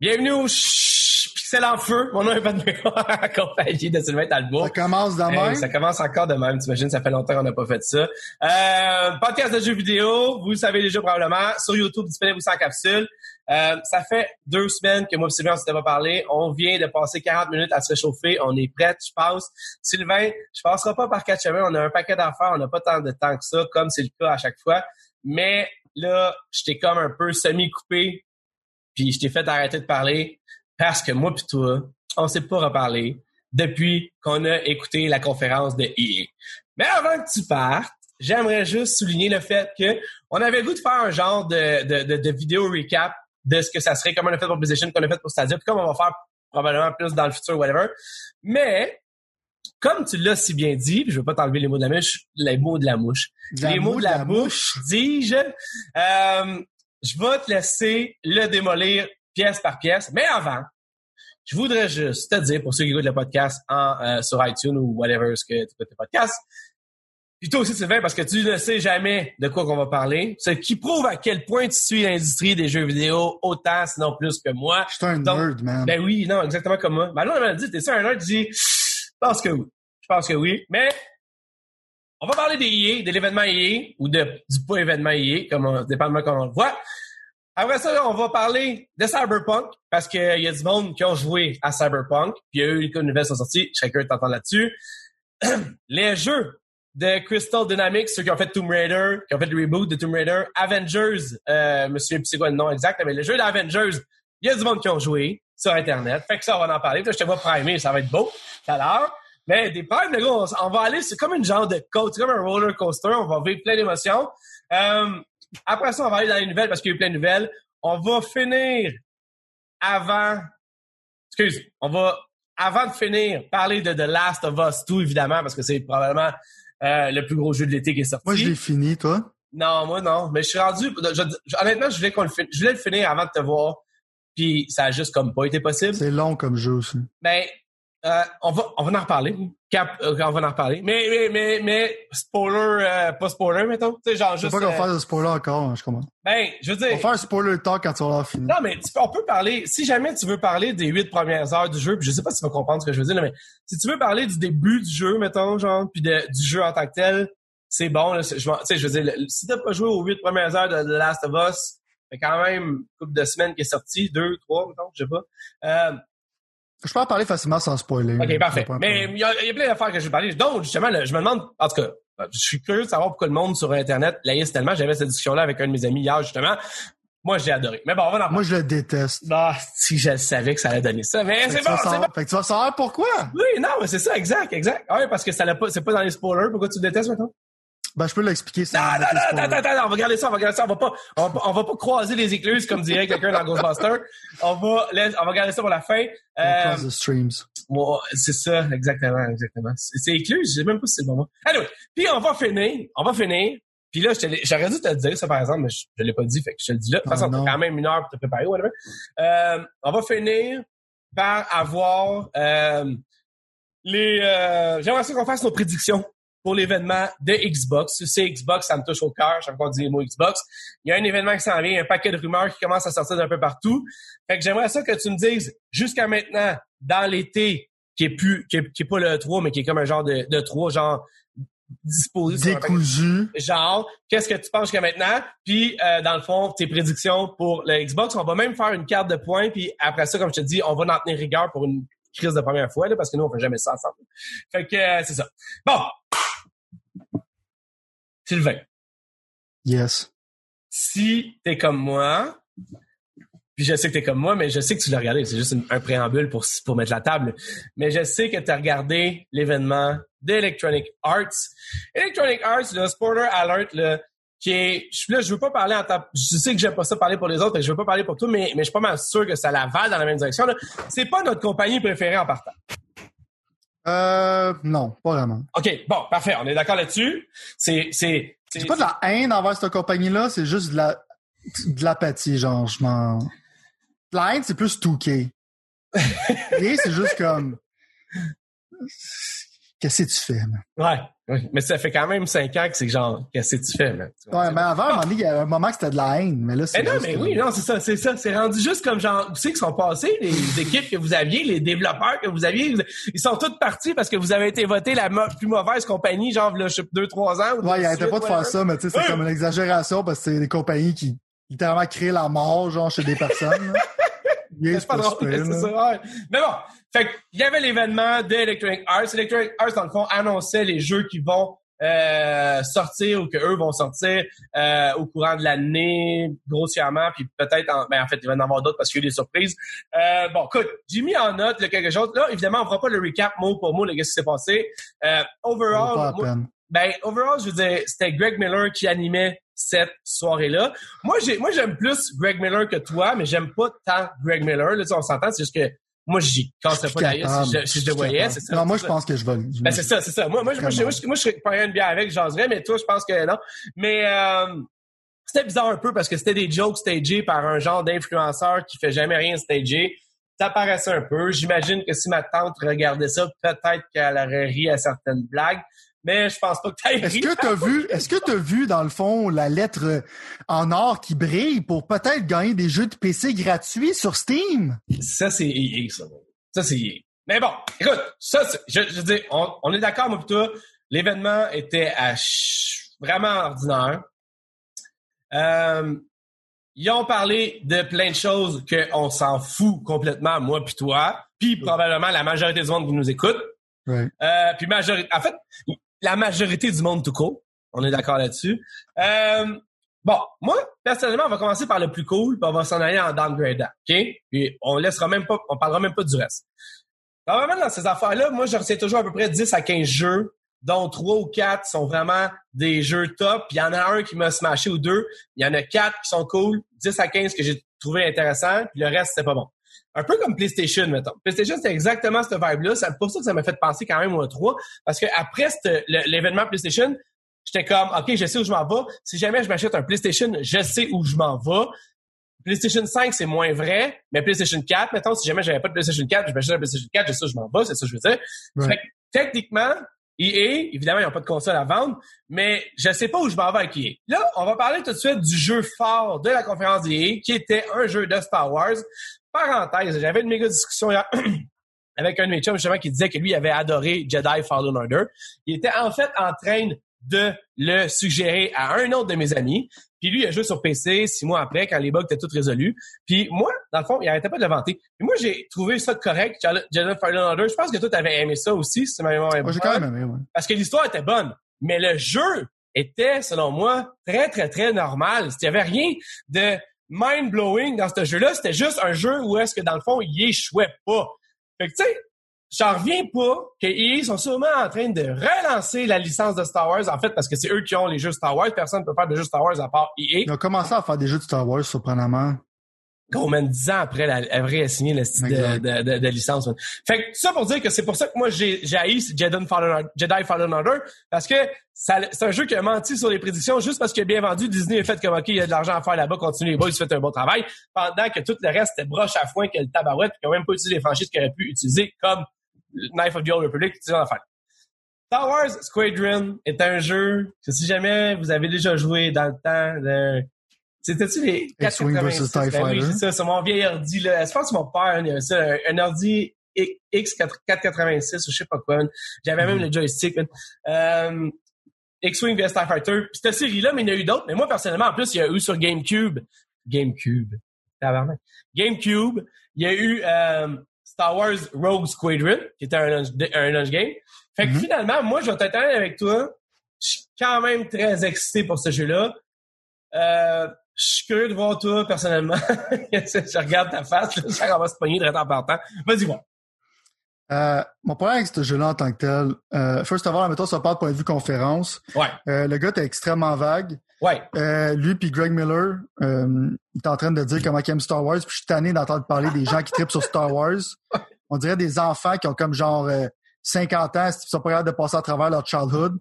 Bienvenue au Pixel en feu. Mon nom est Pat accompagné de Sylvain Talbot. Ça commence de même? ça commence encore de même. T'imagines, ça fait longtemps qu'on n'a pas fait ça. Euh, podcast de jeux vidéo, vous le savez déjà probablement, sur YouTube, disponible aussi en capsule. Euh, ça fait deux semaines que moi et Sylvain, on s'était pas parlé. On vient de passer 40 minutes à se réchauffer. On est prêts, je pense. Sylvain, je passerai pas par quatre chemins. On a un paquet d'affaires. On n'a pas tant de temps que ça, comme c'est le cas à chaque fois. Mais là, je t'ai comme un peu semi-coupé. Puis je t'ai fait arrêter de parler parce que moi puis toi, on s'est pas reparlé depuis qu'on a écouté la conférence de EA. Mais avant que tu partes, j'aimerais juste souligner le fait que on avait le goût de faire un genre de, de, de, de vidéo recap de ce que ça serait, comme on a fait pour PlayStation, qu'on a fait pour Stadia, puis comme on va faire probablement plus dans le futur, whatever. Mais, comme tu l'as si bien dit, puis je veux pas t'enlever les mots de la mouche, les mots de la mouche, De la les mots de la bouche, dis-je, euh, je vais te laisser le démolir pièce par pièce. Mais avant, je voudrais juste te dire, pour ceux qui écoutent le podcast en, euh, sur iTunes ou whatever ce que tu écoutes le podcast, puis toi aussi, Sylvain, parce que tu ne sais jamais de quoi qu'on va parler, ce qui prouve à quel point tu suis l'industrie des jeux vidéo autant, sinon plus que moi. Je suis un Donc, nerd, man. Ben oui, non, exactement comme moi. Ben là, on m'a dit, t'es ça un nerd? Je dis, je pense que oui. Je pense que oui. Mais, on va parler des EA, de l'événement EA, ou du pas événement EA, comme on, dépendamment comment on le voit. Après ça, on va parler de Cyberpunk, parce qu'il y a du monde qui ont joué à Cyberpunk, puis il y a eu les nouvelles sont sorties, chacun t'entend là-dessus. les jeux de Crystal Dynamics, ceux qui ont fait Tomb Raider, qui ont fait le reboot de Tomb Raider, Avengers, euh, monsieur, c'est quoi le nom exact, mais les jeux d'Avengers, il y a du monde qui ont joué sur Internet. Fait que ça, on va en parler. Je te vois primer, ça va être beau tout à l'heure. Mais des primes, le gars, on, on va aller, c'est comme une genre de coach, c'est comme un roller coaster, on va vivre plein d'émotions. Euh, après ça, on va aller dans les nouvelles parce qu'il y a eu plein de nouvelles. On va finir avant, excuse, on va, avant de finir, parler de The Last of Us 2, évidemment, parce que c'est probablement euh, le plus gros jeu de l'été qui est sorti. Moi, je l'ai fini, toi? Non, moi non. Mais je suis rendu. je- je- honnêtement, je voulais qu'on le fin- je voulais le finir avant de te voir. Puis ça a juste comme pas été possible. C'est long comme jeu aussi. Ben, euh, on va on va en reparler. Cap, euh, on va en reparler. Mais mais mais mais spoiler, euh, pas spoiler mettons. Tu sais genre Je sais juste. pas qu'on euh, va faire de spoiler encore, hein, je comprends. ben, je veux On dire. va faire un spoiler talk quand tu vas l'avoir fini. Non, mais tu peux- on peut parler. Si jamais tu veux parler des huit premières heures du jeu, puis je sais pas si tu vas comprendre ce que je veux dire, là, mais si tu veux parler du début du jeu, mettons, genre, puis de- du jeu en tant que tel, c'est bon. Là, c'est- je, tu sais, je veux dire, le- si t'as pas joué aux huit premières heures de The Last of Us, fait quand même une couple de semaines qui est sorti, deux, trois, mettons, je sais pas. Je peux en parler facilement sans spoiler. ok, parfait. Mais il y, a il y a plein d'affaires que je vais parler. Donc, justement, là, je me demande, en tout cas, je suis curieux de savoir pourquoi le monde sur Internet laïs tellement. J'avais cette discussion-là avec un de mes amis hier, justement. Moi, j'ai adoré. Mais bon, on va en parler. Moi, je le déteste. Ah, si je savais que ça allait donner ça. Mais c'est bon, c'est bon. Fait que tu vas savoir pourquoi. Oui, non, mais c'est ça, exact, exact. Ah Ouais, parce que ça l'a pas, c'est pas dans les spoilers. Pourquoi tu le détestes maintenant? Ben, je peux l'expliquer Non, non, non, spoilers. attends, attends, on va garder ça, on va garder ça. On va pas, on va pas, on va pas croiser les écluses comme dirait quelqu'un dans Ghostbusters. On va, on va garder ça pour la fin. Euh, the streams. ouais, c'est ça, exactement, exactement. C'est écluses, je sais même pas si c'est le bon mot. Anyway, puis on va finir, on va finir. Puis là, j'aurais dû te le dire, ça, par exemple, mais je, je l'ai pas dit, fait que je te le dis là. De toute Ah, façon, t'as non. quand même une heure pour te préparer, whatever. Euh, on va finir par avoir euh, les... Euh, J'aimerais ça qu'on fasse nos prédictions pour l'événement de Xbox. C'est Xbox, ça me touche au cœur fois qu'on dit le mot Xbox. Il y a un événement qui s'en vient, un paquet de rumeurs qui commencent à sortir d'un peu partout. Fait que j'aimerais ça que tu me dises, jusqu'à maintenant, dans l'été, qui est plus, qui est, qui est pas le 3, mais qui est comme un genre de, de 3, genre disposé Décousu. genre, qu'est-ce que tu penses jusqu'à maintenant? Puis, euh, dans le fond, tes prédictions pour le Xbox. On va même faire une carte de points. Puis après ça, comme je te dis, on va en tenir rigueur pour une crise de première fois, là, parce que nous, on fait jamais ça ensemble. Fait que euh, c'est ça. Bon. Sylvain, Yes. si t'es comme moi, puis je sais que t'es comme moi, mais je sais que tu l'as regardé. C'est juste une- un préambule pour, pour mettre la table. Mais je sais que tu as regardé l'événement d'Electronic Arts. Electronic Arts, le Spoiler Alert, là, qui est. je- Là, je veux pas parler en tant. Je sais que j'aime pas ça parler pour les autres, et je veux pas parler pour toi, mais, mais je suis pas mal sûr que ça la va dans la même direction. là. C'est pas notre compagnie préférée en partant. Euh, non, pas vraiment. OK, bon, parfait, on est d'accord là-dessus. C'est. C'est. c'est- pas de la haine envers cette compagnie-là, c'est juste de la, de l'apathie, genre, je m'en... La haine, c'est plus 2K. Et c'est juste comme... qu'est-ce que tu fais, man? Ouais. Oui, mais ça fait quand même cinq ans que c'est genre, qu'est-ce que tu fais, man? Ouais, mais avant, donné, il y a un moment que c'était de la haine, mais là, c'est. Mais non, mais oui, non, c'est ça, c'est ça. C'est rendu juste comme genre, tu sais, qu'ils sont passés, les équipes que vous aviez, les développeurs que vous aviez, ils sont tous partis parce que vous avez été voté la plus mauvaise compagnie, genre, là, je sais, deux, trois ans. ou Ouais, il arrêtait pas de faire ça, mais tu sais, c'est comme une exagération parce que c'est des compagnies qui littéralement créent la mort, genre, chez des personnes. là. Yeah, C'est pas drôle, super, c'est là. ça, ouais. Mais bon, fait il y avait l'événement de Electronic Arts. Electronic Arts, dans le fond, annonçait les jeux qui vont euh, sortir ou que eux vont sortir euh, au courant de l'année, grossièrement, puis peut-être, en, ben en fait, il va y en avoir d'autres parce qu'il y a eu des surprises. Euh, bon, écoute, j'ai mis en note là, quelque chose. Là, évidemment, on fera pas le recap mot pour mot de ce qui s'est passé. Euh, overall, moi- ben, overall, je veux dire, c'était Greg Miller qui animait cette soirée-là. Moi, j'ai, moi, j'aime plus Greg Miller que toi, mais j'aime pas tant Greg Miller. Là, tu on s'entend, c'est juste que moi, j'y casserais pas d'ailleurs si je, si je le voyais. C'est ça. Non, moi, je pense que je vais. Ben, c'est ça, c'est ça. Moi, moi, je- moi, je, moi, je, moi, je serais pas rien de bien avec, j'oserais, mais toi, je pense que non. Mais, euh, c'était bizarre un peu parce que c'était des jokes stagés par un genre d'influenceur qui fait jamais rien stagé. Ça paraissait un peu. J'imagine que si ma tante regardait ça, peut-être qu'elle aurait ri à certaines blagues. Mais je pense pas que t'aies Est-ce que t'as vu, est-ce que t'as vu, dans le fond, la lettre euh, en or qui brille pour peut-être gagner des jeux de PC gratuits sur Steam? Ça, c'est EA, ça. Ça, c'est EA. Mais bon, écoute, ça, je, je veux dire, on, on est d'accord, moi, toi, l'événement était à ch- vraiment ordinaire. Euh, ils ont parlé de plein de choses qu'on s'en fout complètement, moi puis toi, puis probablement la majorité du monde qui nous écoute. Ouais. Euh, puis majorité, en fait, la majorité du monde tout court. On est d'accord là-dessus. Euh, bon, moi, personnellement, on va commencer par le plus cool, puis on va s'en aller en downgrade, OK? Puis on laissera même pas, on parlera même pas du reste. Normalement, dans ces affaires-là, moi, je retiens toujours à peu près 10 à 15 jeux, dont 3 ou 4 sont vraiment des jeux top. Il y en a un qui m'a smashé ou deux. Il y en a 4 qui sont cool, 10 à 15 que j'ai trouvé intéressant, puis le reste, c'était pas bon. Un peu comme PlayStation, mettons. PlayStation, c'était exactement cette vibe-là. C'est pour ça que ça m'a fait penser quand même au 3. Parce que après l'événement PlayStation, j'étais comme, OK, je sais où je m'en vais. Si jamais je m'achète un PlayStation, je sais où je m'en vais. PlayStation 5, c'est moins vrai, mais PlayStation 4, mettons, si jamais j'avais pas de PlayStation 4, je m'achète un PlayStation 4, je sais où je m'en vais, c'est ça que je veux dire. Ouais. Fait que, techniquement, EA, évidemment, ils n'ont pas de console à vendre, mais je sais pas où je vais avec EA. Là, on va parler tout de suite du jeu fort de la conférence d'EA, qui était un jeu de Star Wars. Parenthèse, j'avais une méga discussion hier avec un de mes chums, justement, qui disait que lui avait adoré Jedi Fallen Order. Il était en fait en train de le suggérer à un autre de mes amis. Puis lui, il a joué sur PC six mois après, quand les bugs étaient tous résolus. Puis moi, dans le fond, il arrêtait pas de le vanter. Puis moi, j'ai trouvé ça correct, Jedi Fallen Order. Je pense que toi, t'avais aimé ça aussi, si ma mémoire est Moi, j'ai quand même aimé, ouais. parce que l'histoire était bonne. Mais le jeu était, selon moi, très, très, très normal. Il n'y avait rien de mind-blowing dans ce jeu-là. C'était juste un jeu où est-ce que, dans le fond, il échouait pas. Fait que, tu sais, j'en reviens pas que EA sont sûrement en train de relancer la licence de Star Wars, en fait, parce que c'est eux qui ont les jeux Star Wars. Personne ne peut faire de jeux Star Wars à part EA. Ils ont commencé à faire des jeux de Star Wars, surprenamment. Combien dix ans après la, vraie signé le style de, Exact. de, de, de licence. Fait que ça pour dire que c'est pour ça que moi j'ai haï Jedi Fallen, Order- Jedi Fallen Order parce que c'est un jeu qui a menti sur les prédictions juste parce qu'il a bien vendu. Disney a fait comme ok, il y a de l'argent à faire là-bas, continuez les boys, faites un bon travail. Pendant que tout le reste était broche à foin, que le tabarouette, puis qu'ils n'ont même pas utilisé les franchises qu'ils auraient pu utiliser comme Knife of the Old Republic, en fait. Star Wars Squadron est un jeu que si jamais vous avez déjà joué dans le temps de c'était-tu les X-Wing 486? versus TIE Ben oui, Fighter. c'est ça, c'est mon vieil ordi, là. Je pense que mon père, il avait ça, un, un ordi X486 ou je sais pas quoi. J'avais même Mhm. le joystick. Euh, X-Wing vs TIE Fighter. Puis cette série-là, mais il y en a eu d'autres. Mais moi, personnellement, en plus, il y a eu sur GameCube. GameCube. Tabarnak. GameCube. Il y a eu euh, Star Wars Rogue Squadron, qui était un un launch game. Fait que Mhm. finalement, moi, je vais honnête avec toi. Je suis quand même très excité pour ce jeu-là. Euh, je suis curieux de voir toi, personnellement. je regarde ta face, là, ça va se pogner de en partant. Vas-y, voir. Euh, mon problème avec ce jeu-là en tant que tel, euh, first of all, mettons, ça part de point de vue conférence. Ouais. Euh, le gars était extrêmement vague. Ouais. Euh, lui puis Greg Miller, euh, il est en train de dire comment il aime Star Wars, puis je suis tanné d'entendre parler des gens qui tripent sur Star Wars. On dirait des enfants qui ont comme genre euh, 50 ans, qui sont pas capables de passer à travers leur childhood.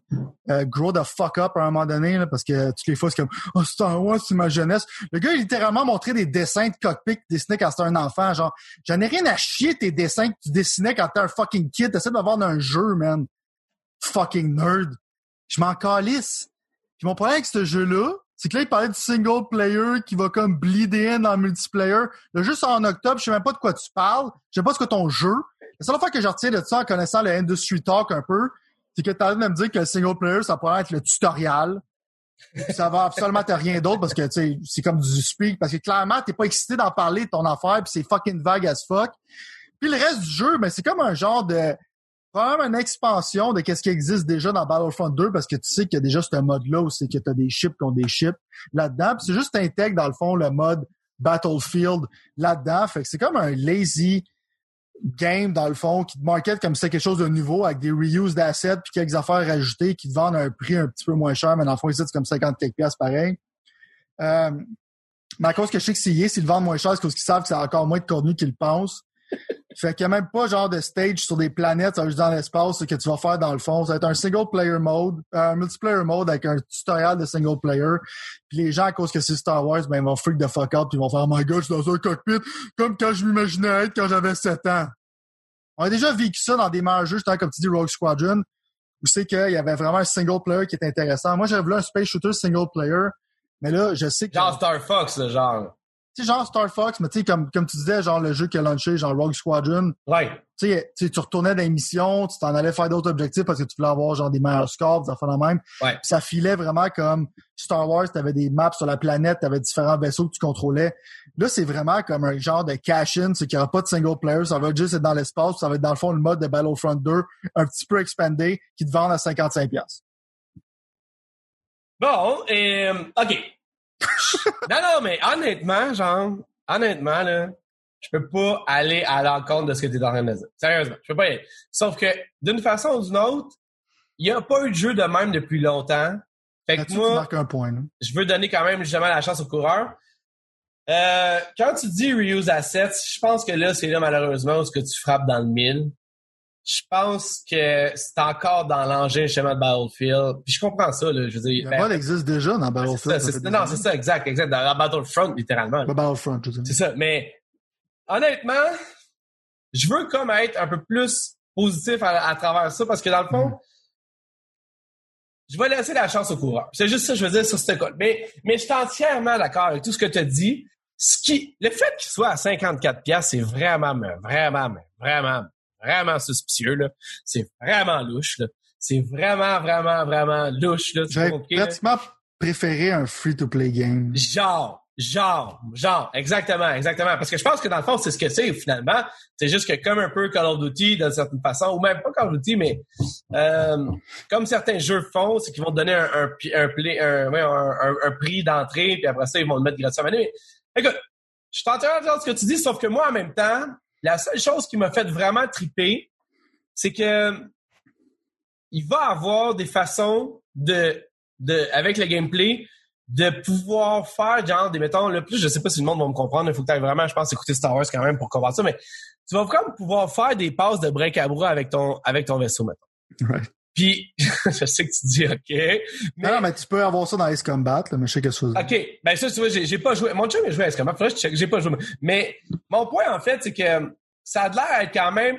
Euh, grow the fuck up à un moment donné, là, parce que toutes les fois, c'est comme « Oh, Star Wars, c'est ma jeunesse ». Le gars, il a littéralement montré des dessins de cockpit dessinait quand c'était un enfant. Genre, j'en ai rien à chier tes dessins que tu dessinais quand t'es un fucking kid. T'essaies de me vendre un jeu, man. fucking nerd. Je m'en calisse. Puis mon problème avec ce jeu-là, c'est que là, il parlait du single player qui va comme bleeder in le multiplayer. Le jeu sort en octobre, je sais même pas de quoi tu parles. Je sais pas ce que ton jeu. La seule fois que je retiens de ça en connaissant le industry talk un peu, c'est que t'as de me dire que le single player, ça pourrait être le tutoriel. ça va absolument être rien d'autre parce que tu sais, c'est comme du speak parce que clairement t'es pas excité d'en parler de ton affaire puis c'est fucking vague as fuck. Puis le reste du jeu, ben c'est comme un genre de probablement une expansion de qu'est-ce qui existe déjà dans Battlefront 2 parce que tu sais qu'il y a déjà ce mode-là où c'est que t'as des ships ont des ships là-dedans. Puis c'est juste intègre dans le fond le mode Battlefield là-dedans. Fait que c'est comme un lazy game dans le fond qui te market comme si c'était quelque chose de nouveau avec des reuse d'assets puis quelques affaires rajoutées qui te vendent à un prix un petit peu moins cher mais dans le fond ici c'est comme 50 quelques pièces pareil. Euh, mais à cause que je sais que c'est s'ils le vendent moins cher, c'est parce qu'ils savent que c'est encore moins de contenu qu'ils pensent. Fait qu'il n'y a même pas genre de stage sur des planètes, ça va juste dans l'espace, ce que tu vas faire dans le fond. Ça va être un single player mode, un multiplayer mode avec un tutoriel de single player. Puis les gens, à cause que c'est Star Wars, ben ils vont freak the fuck out puis ils vont faire Oh my god, je suis dans un cockpit comme quand je m'imaginais être quand j'avais 7 ans. On a déjà vécu ça dans des meilleurs jeux, comme tu dis, Rogue Squadron, où c'est qu'il y avait vraiment un single player qui était intéressant. Moi, j'avais voulu un space shooter single player, mais là, je sais que. Genre Star Fox, genre sais, genre Star Fox, mais tu sais, comme, comme tu disais, genre le jeu qui a lancé, genre Rogue Squadron. Ouais. Tu sais, tu retournais dans les missions, tu t'en allais faire d'autres objectifs parce que tu voulais avoir genre des meilleurs scores, des affaires de même. Ouais. ça filait vraiment comme Star Wars, t'avais des maps sur la planète, t'avais différents vaisseaux que tu contrôlais. Là, c'est vraiment comme un genre de cash-in, c'est qu'il n'y aura pas de single player, ça va juste être dans l'espace, ça va être dans le fond le mode de Battlefront 2, un petit peu expandé, qui te vend à 55$. Bon, et, euh, OK. Non, non, mais honnêtement, genre, honnêtement, là, je peux pas aller à l'encontre de ce que tu es en train de dire. Sérieusement, je peux pas y aller. Sauf que, d'une façon ou d'une autre, il n'y a pas eu de jeu de même depuis longtemps. Fait que moi, un point, je veux donner quand même justement la chance au coureur. Euh, quand tu dis reuse assets, je pense que là, c'est là malheureusement où ce que tu frappes dans le mille je pense que c'est encore dans l'engin justement de Battlefield. Puis je comprends ça, là. Je veux dire. Le ben, existe déjà dans Battlefield. non, c'est ça, exact, exact. Dans la Battlefront, littéralement. Le Battlefront, je C'est ça. Mais honnêtement, je veux comme être un peu plus positif à, travers ça parce que dans le fond, mm. je vais laisser la chance au coureur. C'est juste ça que je veux dire sur cette code. Mais, mais je suis entièrement d'accord avec tout ce que tu as dit. Ce qui, le fait qu'il soit à 54 pièces, c'est vraiment, vraiment, vraiment vraiment suspicieux, là. C'est vraiment louche, là. C'est vraiment, vraiment, vraiment louche, là. J'aurais pratiquement préféré un free-to-play game. Genre, genre, genre, exactement, exactement. Parce que je pense que dans le fond, c'est ce que c'est finalement. C'est juste que comme un peu Call of Duty d'une certaine façon, ou même pas Call of Duty, mais euh, comme certains jeux font, c'est qu'ils vont te donner un, un, un, un, un prix d'entrée, puis après ça, ils vont le mettre gratuitement. Mais écoute, je suis en train de dire ce que tu dis, sauf que moi, en même temps, la seule chose qui m'a fait vraiment triper, c'est que il va avoir des façons de, de avec le gameplay, de pouvoir faire genre des mettons le plus je sais pas si le monde va me comprendre il faut que tu vraiment je pense écouter Star Wars quand même pour comprendre ça mais tu vas quand même pouvoir faire des passes de break à bras avec ton avec ton vaisseau mettons. Ouais. Puis, je sais que tu dis OK. Mais... Non, mais tu peux avoir ça dans Ace Combat, là, mais je sais que ça. OK. Ben, ça, tu vois, j'ai pas joué. Mon chum a joué à Ace Combat. Faudrait que je j'ai pas joué. Mais, mon point, en fait, c'est que ça a l'air d'être quand même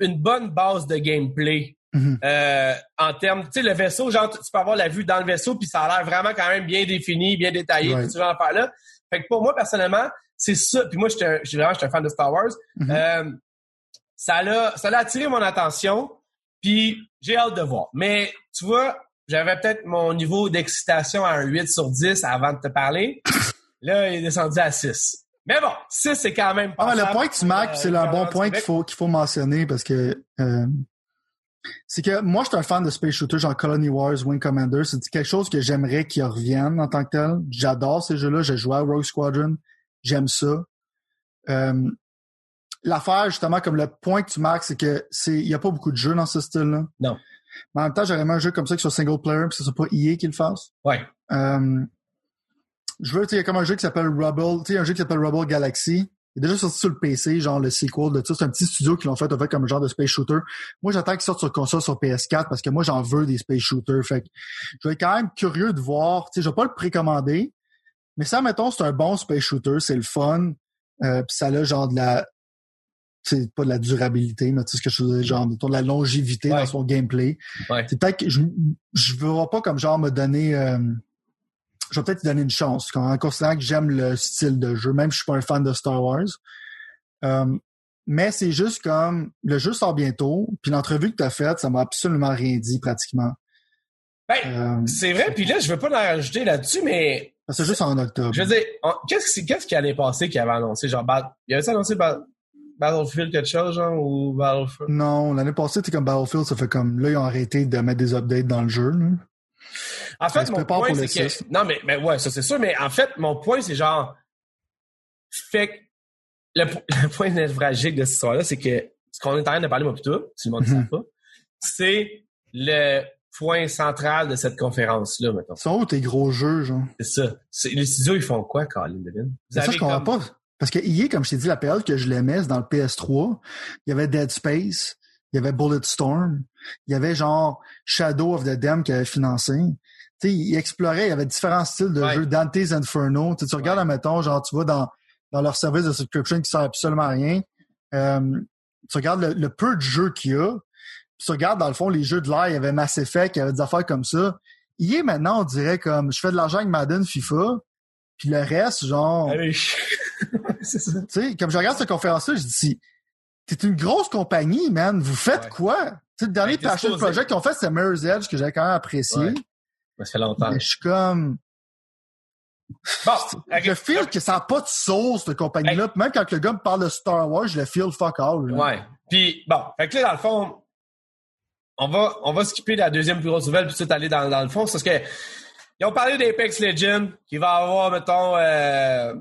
une bonne base de gameplay. Mm-hmm. euh, en termes, tu sais, le vaisseau, genre, tu peux avoir la vue dans le vaisseau, puis ça a l'air vraiment quand même bien défini, bien détaillé, tout ce genre là Fait que pour moi, personnellement, c'est ça. Puis moi, je suis vraiment, un fan de Star Wars. Mm-hmm. euh, ça l'a, ça l'a attiré mon attention. Puis j'ai hâte de voir. Mais tu vois, j'avais peut-être mon niveau d'excitation à un 8 sur 10 avant de te parler. Là, il est descendu à 6. Mais bon, 6, c'est quand même pas. Ah, le point que tu marques, c'est un bon point qu'il faut, qu'il faut mentionner parce que euh, c'est que moi, je suis un fan de Space Shooter, genre Colony Wars, Wing Commander. C'est quelque chose que j'aimerais qu'il revienne en tant que tel. J'adore ces jeux-là. J'ai joué à Rogue Squadron. J'aime ça. Euh, l'affaire, justement, comme le point que tu marques, c'est que c'est il y a pas beaucoup de jeux dans ce style-là. Non. Mais en même temps, j'aurais aimé un jeu comme ça qui soit single player, puis ce soit pas EA qui le fasse. Ouais. Euh, je veux, tu il y a comme un jeu qui s'appelle Rubble, tu sais, un jeu qui s'appelle Rubble Galaxy. Il est déjà sorti sur le PC, genre le sequel de ça. C'est un petit studio qui l'ont fait, en fait, comme un genre de space shooter. Moi, j'attends qu'il sorte sur console sur PS4 parce que moi, j'en veux des space shooters. Fait que je vais être quand même curieux de voir. Tu sais, je vais pas le précommander. Mais ça, mettons, c'est un bon space shooter, c'est le fun. Euh, puis ça a genre de la c'est pas de la durabilité, mais tu sais ce que je veux dire, genre de la longévité Ouais. dans son gameplay. Ouais. C'est peut-être que je je veux pas comme genre me donner euh, je vais peut-être lui donner une chance en considérant que j'aime le style de jeu, même si je suis pas un fan de Star Wars. Euh, mais c'est juste comme le jeu sort bientôt, puis l'entrevue que tu as faite, ça m'a absolument rien dit pratiquement. Ben, Euh, c'est vrai, puis là, je veux pas en rajouter là-dessus, mais c'est juste en octobre. je veux dire, qu'est-ce qui, qui allait passer qui avait annoncé, genre, il avait annoncé Battlefield quelque chose, genre, ou Battlefield? Non, l'année passée, c'était comme Battlefield, ça fait comme là, ils ont arrêté de mettre des updates dans le jeu. là. En fait, mon point, c'est que, non, mais, mais ouais, ça c'est sûr, mais en fait, mon point, c'est genre, fait que, le, po- le point névralgique de cette histoire-là, c'est que, ce qu'on est en train de parler, moi, plutôt, si le monde ne Mhm. sait pas, c'est le point central de cette conférence-là, maintenant. Sont où tes gros jeux, genre? C'est ça. Les studios, ils font quoi, Colin Devin? Vous C'est ça, avez je comprends comme- pas. Parce que EA, comme je t'ai dit, la période que je l'aimais, c'est dans le PS3. Il y avait Dead Space, il y avait Bulletstorm, il y avait genre Shadow of the Dam qui avait financé. Tu sais, il explorait, il y avait différents styles de Ouais. jeux, Dante's Inferno. Tu sais, tu regardes, admettons, genre, tu vas dans, dans leur service de subscription qui sert absolument à rien. Euh, tu regardes le, le peu de jeux qu'il y a. Puis tu regardes, dans le fond, les jeux de l'air, il y avait Mass Effect, il y avait des affaires comme ça. EA, maintenant, on dirait comme, je fais de l'argent avec Madden, FIFA, puis le reste, genre... Allez, c'est ça. Tu sais, comme je regarde cette conférence-là, je dis, t'es une grosse compagnie, man. Vous faites Ouais. quoi? Tu sais, le dernier t'es passion project qu'ils ont fait, c'est Mirror's Edge, que j'avais quand même apprécié. Ouais. Ça fait longtemps. Mais je suis comme, Bon, je feel que ça n'a pas de sauce, cette compagnie-là. Même quand le gars me parle de Star Wars, je le feel fuck all. là. Ouais. Puis bon, fait que là, dans le fond, on va, on va skipper la deuxième plus grosse nouvelle puis tout aller dans, dans le fond. C'est parce que ils ont parlé d'Apex Legends, qui va avoir, mettons, euh,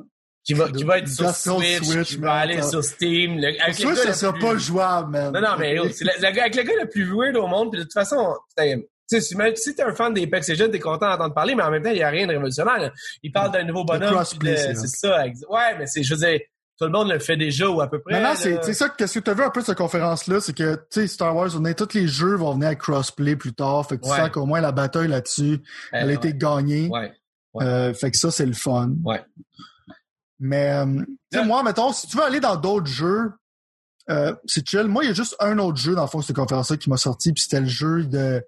qui va, qui va être sur Switch, Switch, qui man, va aller sur Steam. Le, avec ça, gars ça le sera plus- pas jouable, man. Non, non, mais c'est le, avec le gars le plus weird au monde. Puis de toute façon, tu sais, si, si t'es un fan d'Apex Legends, t'es content d'entendre parler, mais en même temps, il n'y a rien de révolutionnaire. là. Il parle d'un nouveau bonhomme. c'est ça. Ouais, mais c'est, je veux dire, tout le monde le fait déjà ou à peu près. Non, non, là. c'est ça. Qu'est-ce que tu as vu un peu de cette conférence-là, c'est que, tu sais, Star Wars, on est, tous les jeux vont venir avec crossplay plus tard. Fait que tu Ouais. sens qu'au moins la bataille là-dessus, elle a ouais. été gagnée. Ouais. Euh, fait que ça, c'est le fun. Ouais. Mais, euh, tu sais, moi, mettons, si tu veux aller dans d'autres jeux, euh, c'est chill. Moi, il y a juste un autre jeu, dans le fond, de cette conférence-là qui m'a sorti, puis c'était le jeu de...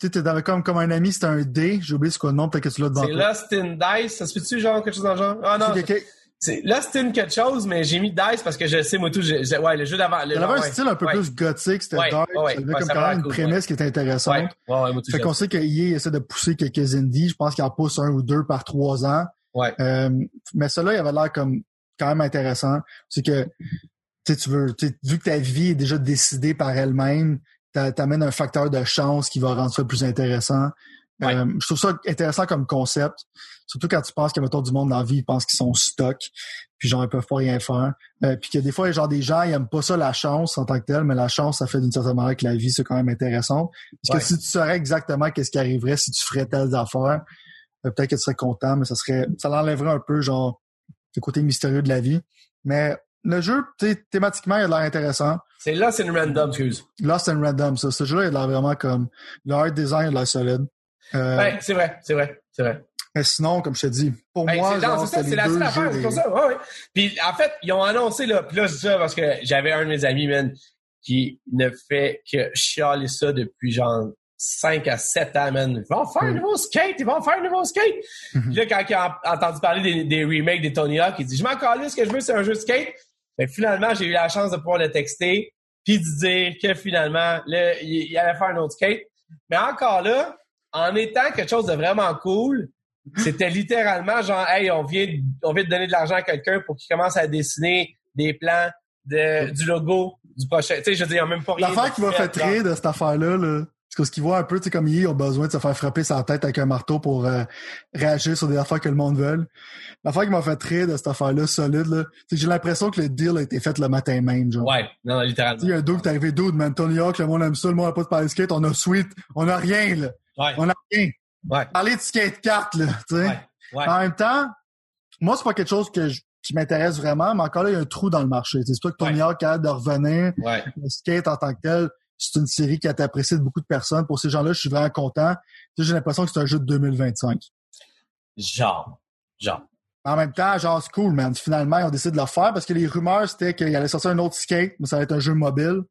Tu sais, comme, comme un ami, c'était un dé. J'ai oublié c'est quoi le nom, peut-être que tu l'as devant C'est. Lost in Dice. Ça se fait-tu, genre, quelque chose dans le genre? Ah non, C'est c'est Lost in quelque chose, mais j'ai mis Dice parce que je sais, moi, tout. ouais, le jeu d'avant. le Il avait un style un peu Ouais. plus gothique, c'était Ouais, dark. ouais, ouais. ça avait comme ça quand même une cool, prémisse qui était intéressante. Ouais, ouais, ouais, moi, tout. Fait qu'on sait que EA essaie de pousser quelques indies. Je pense qu'il en pousse un ou deux par trois ans. Ouais. Euh, mais celui-là, il avait l'air comme quand même intéressant. C'est que tu sais, tu veux, vu que ta vie est déjà décidée par elle-même, t'a- t'amènes un facteur de chance qui va rendre ça plus intéressant. Euh, je trouve ça intéressant comme concept. Surtout quand tu penses qu'il y a mettons, du monde dans la vie, ils pensent qu'ils sont stuck, puis genre ils peuvent pas rien faire. Euh, puis que des fois, genre des gens, ils aiment pas ça la chance en tant que telle, mais la chance, ça fait d'une certaine manière que la vie, c'est quand même intéressant. Parce Ouais. que si tu saurais exactement qu'est-ce qui arriverait si tu ferais telles affaires, euh, peut-être que tu serais content, mais ça serait, ça l'enlèverait un peu, genre, le côté mystérieux de la vie. Mais le jeu, thématiquement, il a l'air intéressant. C'est Lost in Random, excuse. Lost and Random, ça. Ce jeu-là, il a l'air vraiment comme, le art design, il a l'air solide. Euh, Ouais, c'est vrai, c'est vrai, c'est vrai. Mais sinon, comme je te dis, pour Ben, moi, c'est, c'est c'est la seule affaire, c'est pour ça. Ouais, ouais. Puis en fait, ils ont annoncé là, puis là dis ça parce que j'avais un de mes amis, man, qui ne fait que chialer ça depuis genre 5 à 7 ans, man. Ils vont faire un Mm. nouveau skate, ils vont faire un nouveau skate. Puis là, quand il a entendu parler des, des remakes des Tony Hawk, il dit Je m'en calais, ce que je veux, c'est un jeu de skate. Fait que finalement, j'ai eu la chance de pouvoir le texter, puis de dire que finalement, là, il, il allait faire un autre skate. Mais encore là, en étant quelque chose de vraiment cool, c'était littéralement genre, hey, on vient, de- on vient de donner de l'argent à quelqu'un pour qu'il commence à dessiner des plans de, du logo du prochain. Tu sais, je veux dire, il n'y a même pas rien. L'affaire de qui m'a fait rire de cette affaire-là, là, c'est que ce qu'ils voient un peu, tu sais, comme ils ont besoin de se faire frapper sa tête avec un marteau pour euh, réagir sur des affaires que le monde veut. L'affaire qui m'a fait rire de cette affaire-là, solide, là, c'est que j'ai l'impression que le deal a été fait le matin même, genre. Ouais, non, non, Tu sais, littéralement. Il y a un dude qui est arrivé, dude, man, Tony Hawk, le monde aime ça, le monde n'a pas de skate, on a sweet, on a rien, là. Ouais, On a rien. Ouais, Parler de skate 4, là, tu sais. ouais, ouais. En même temps, moi, c'est pas quelque chose que je- qui m'intéresse vraiment, mais encore là, il y a un trou dans le marché. C'est ça que Tony. Hawk a de revenir. ouais. Le skate en tant que tel, c'est une série qui a été appréciée de beaucoup de personnes. Pour ces gens-là, je suis vraiment content. J'ai l'impression que c'est un jeu de 2025. Genre. Genre. En même temps, genre, c'est cool, man. Finalement, ils ont décidé de le faire parce que les rumeurs, c'était qu'il allait sortir un autre skate, mais ça allait être un jeu mobile.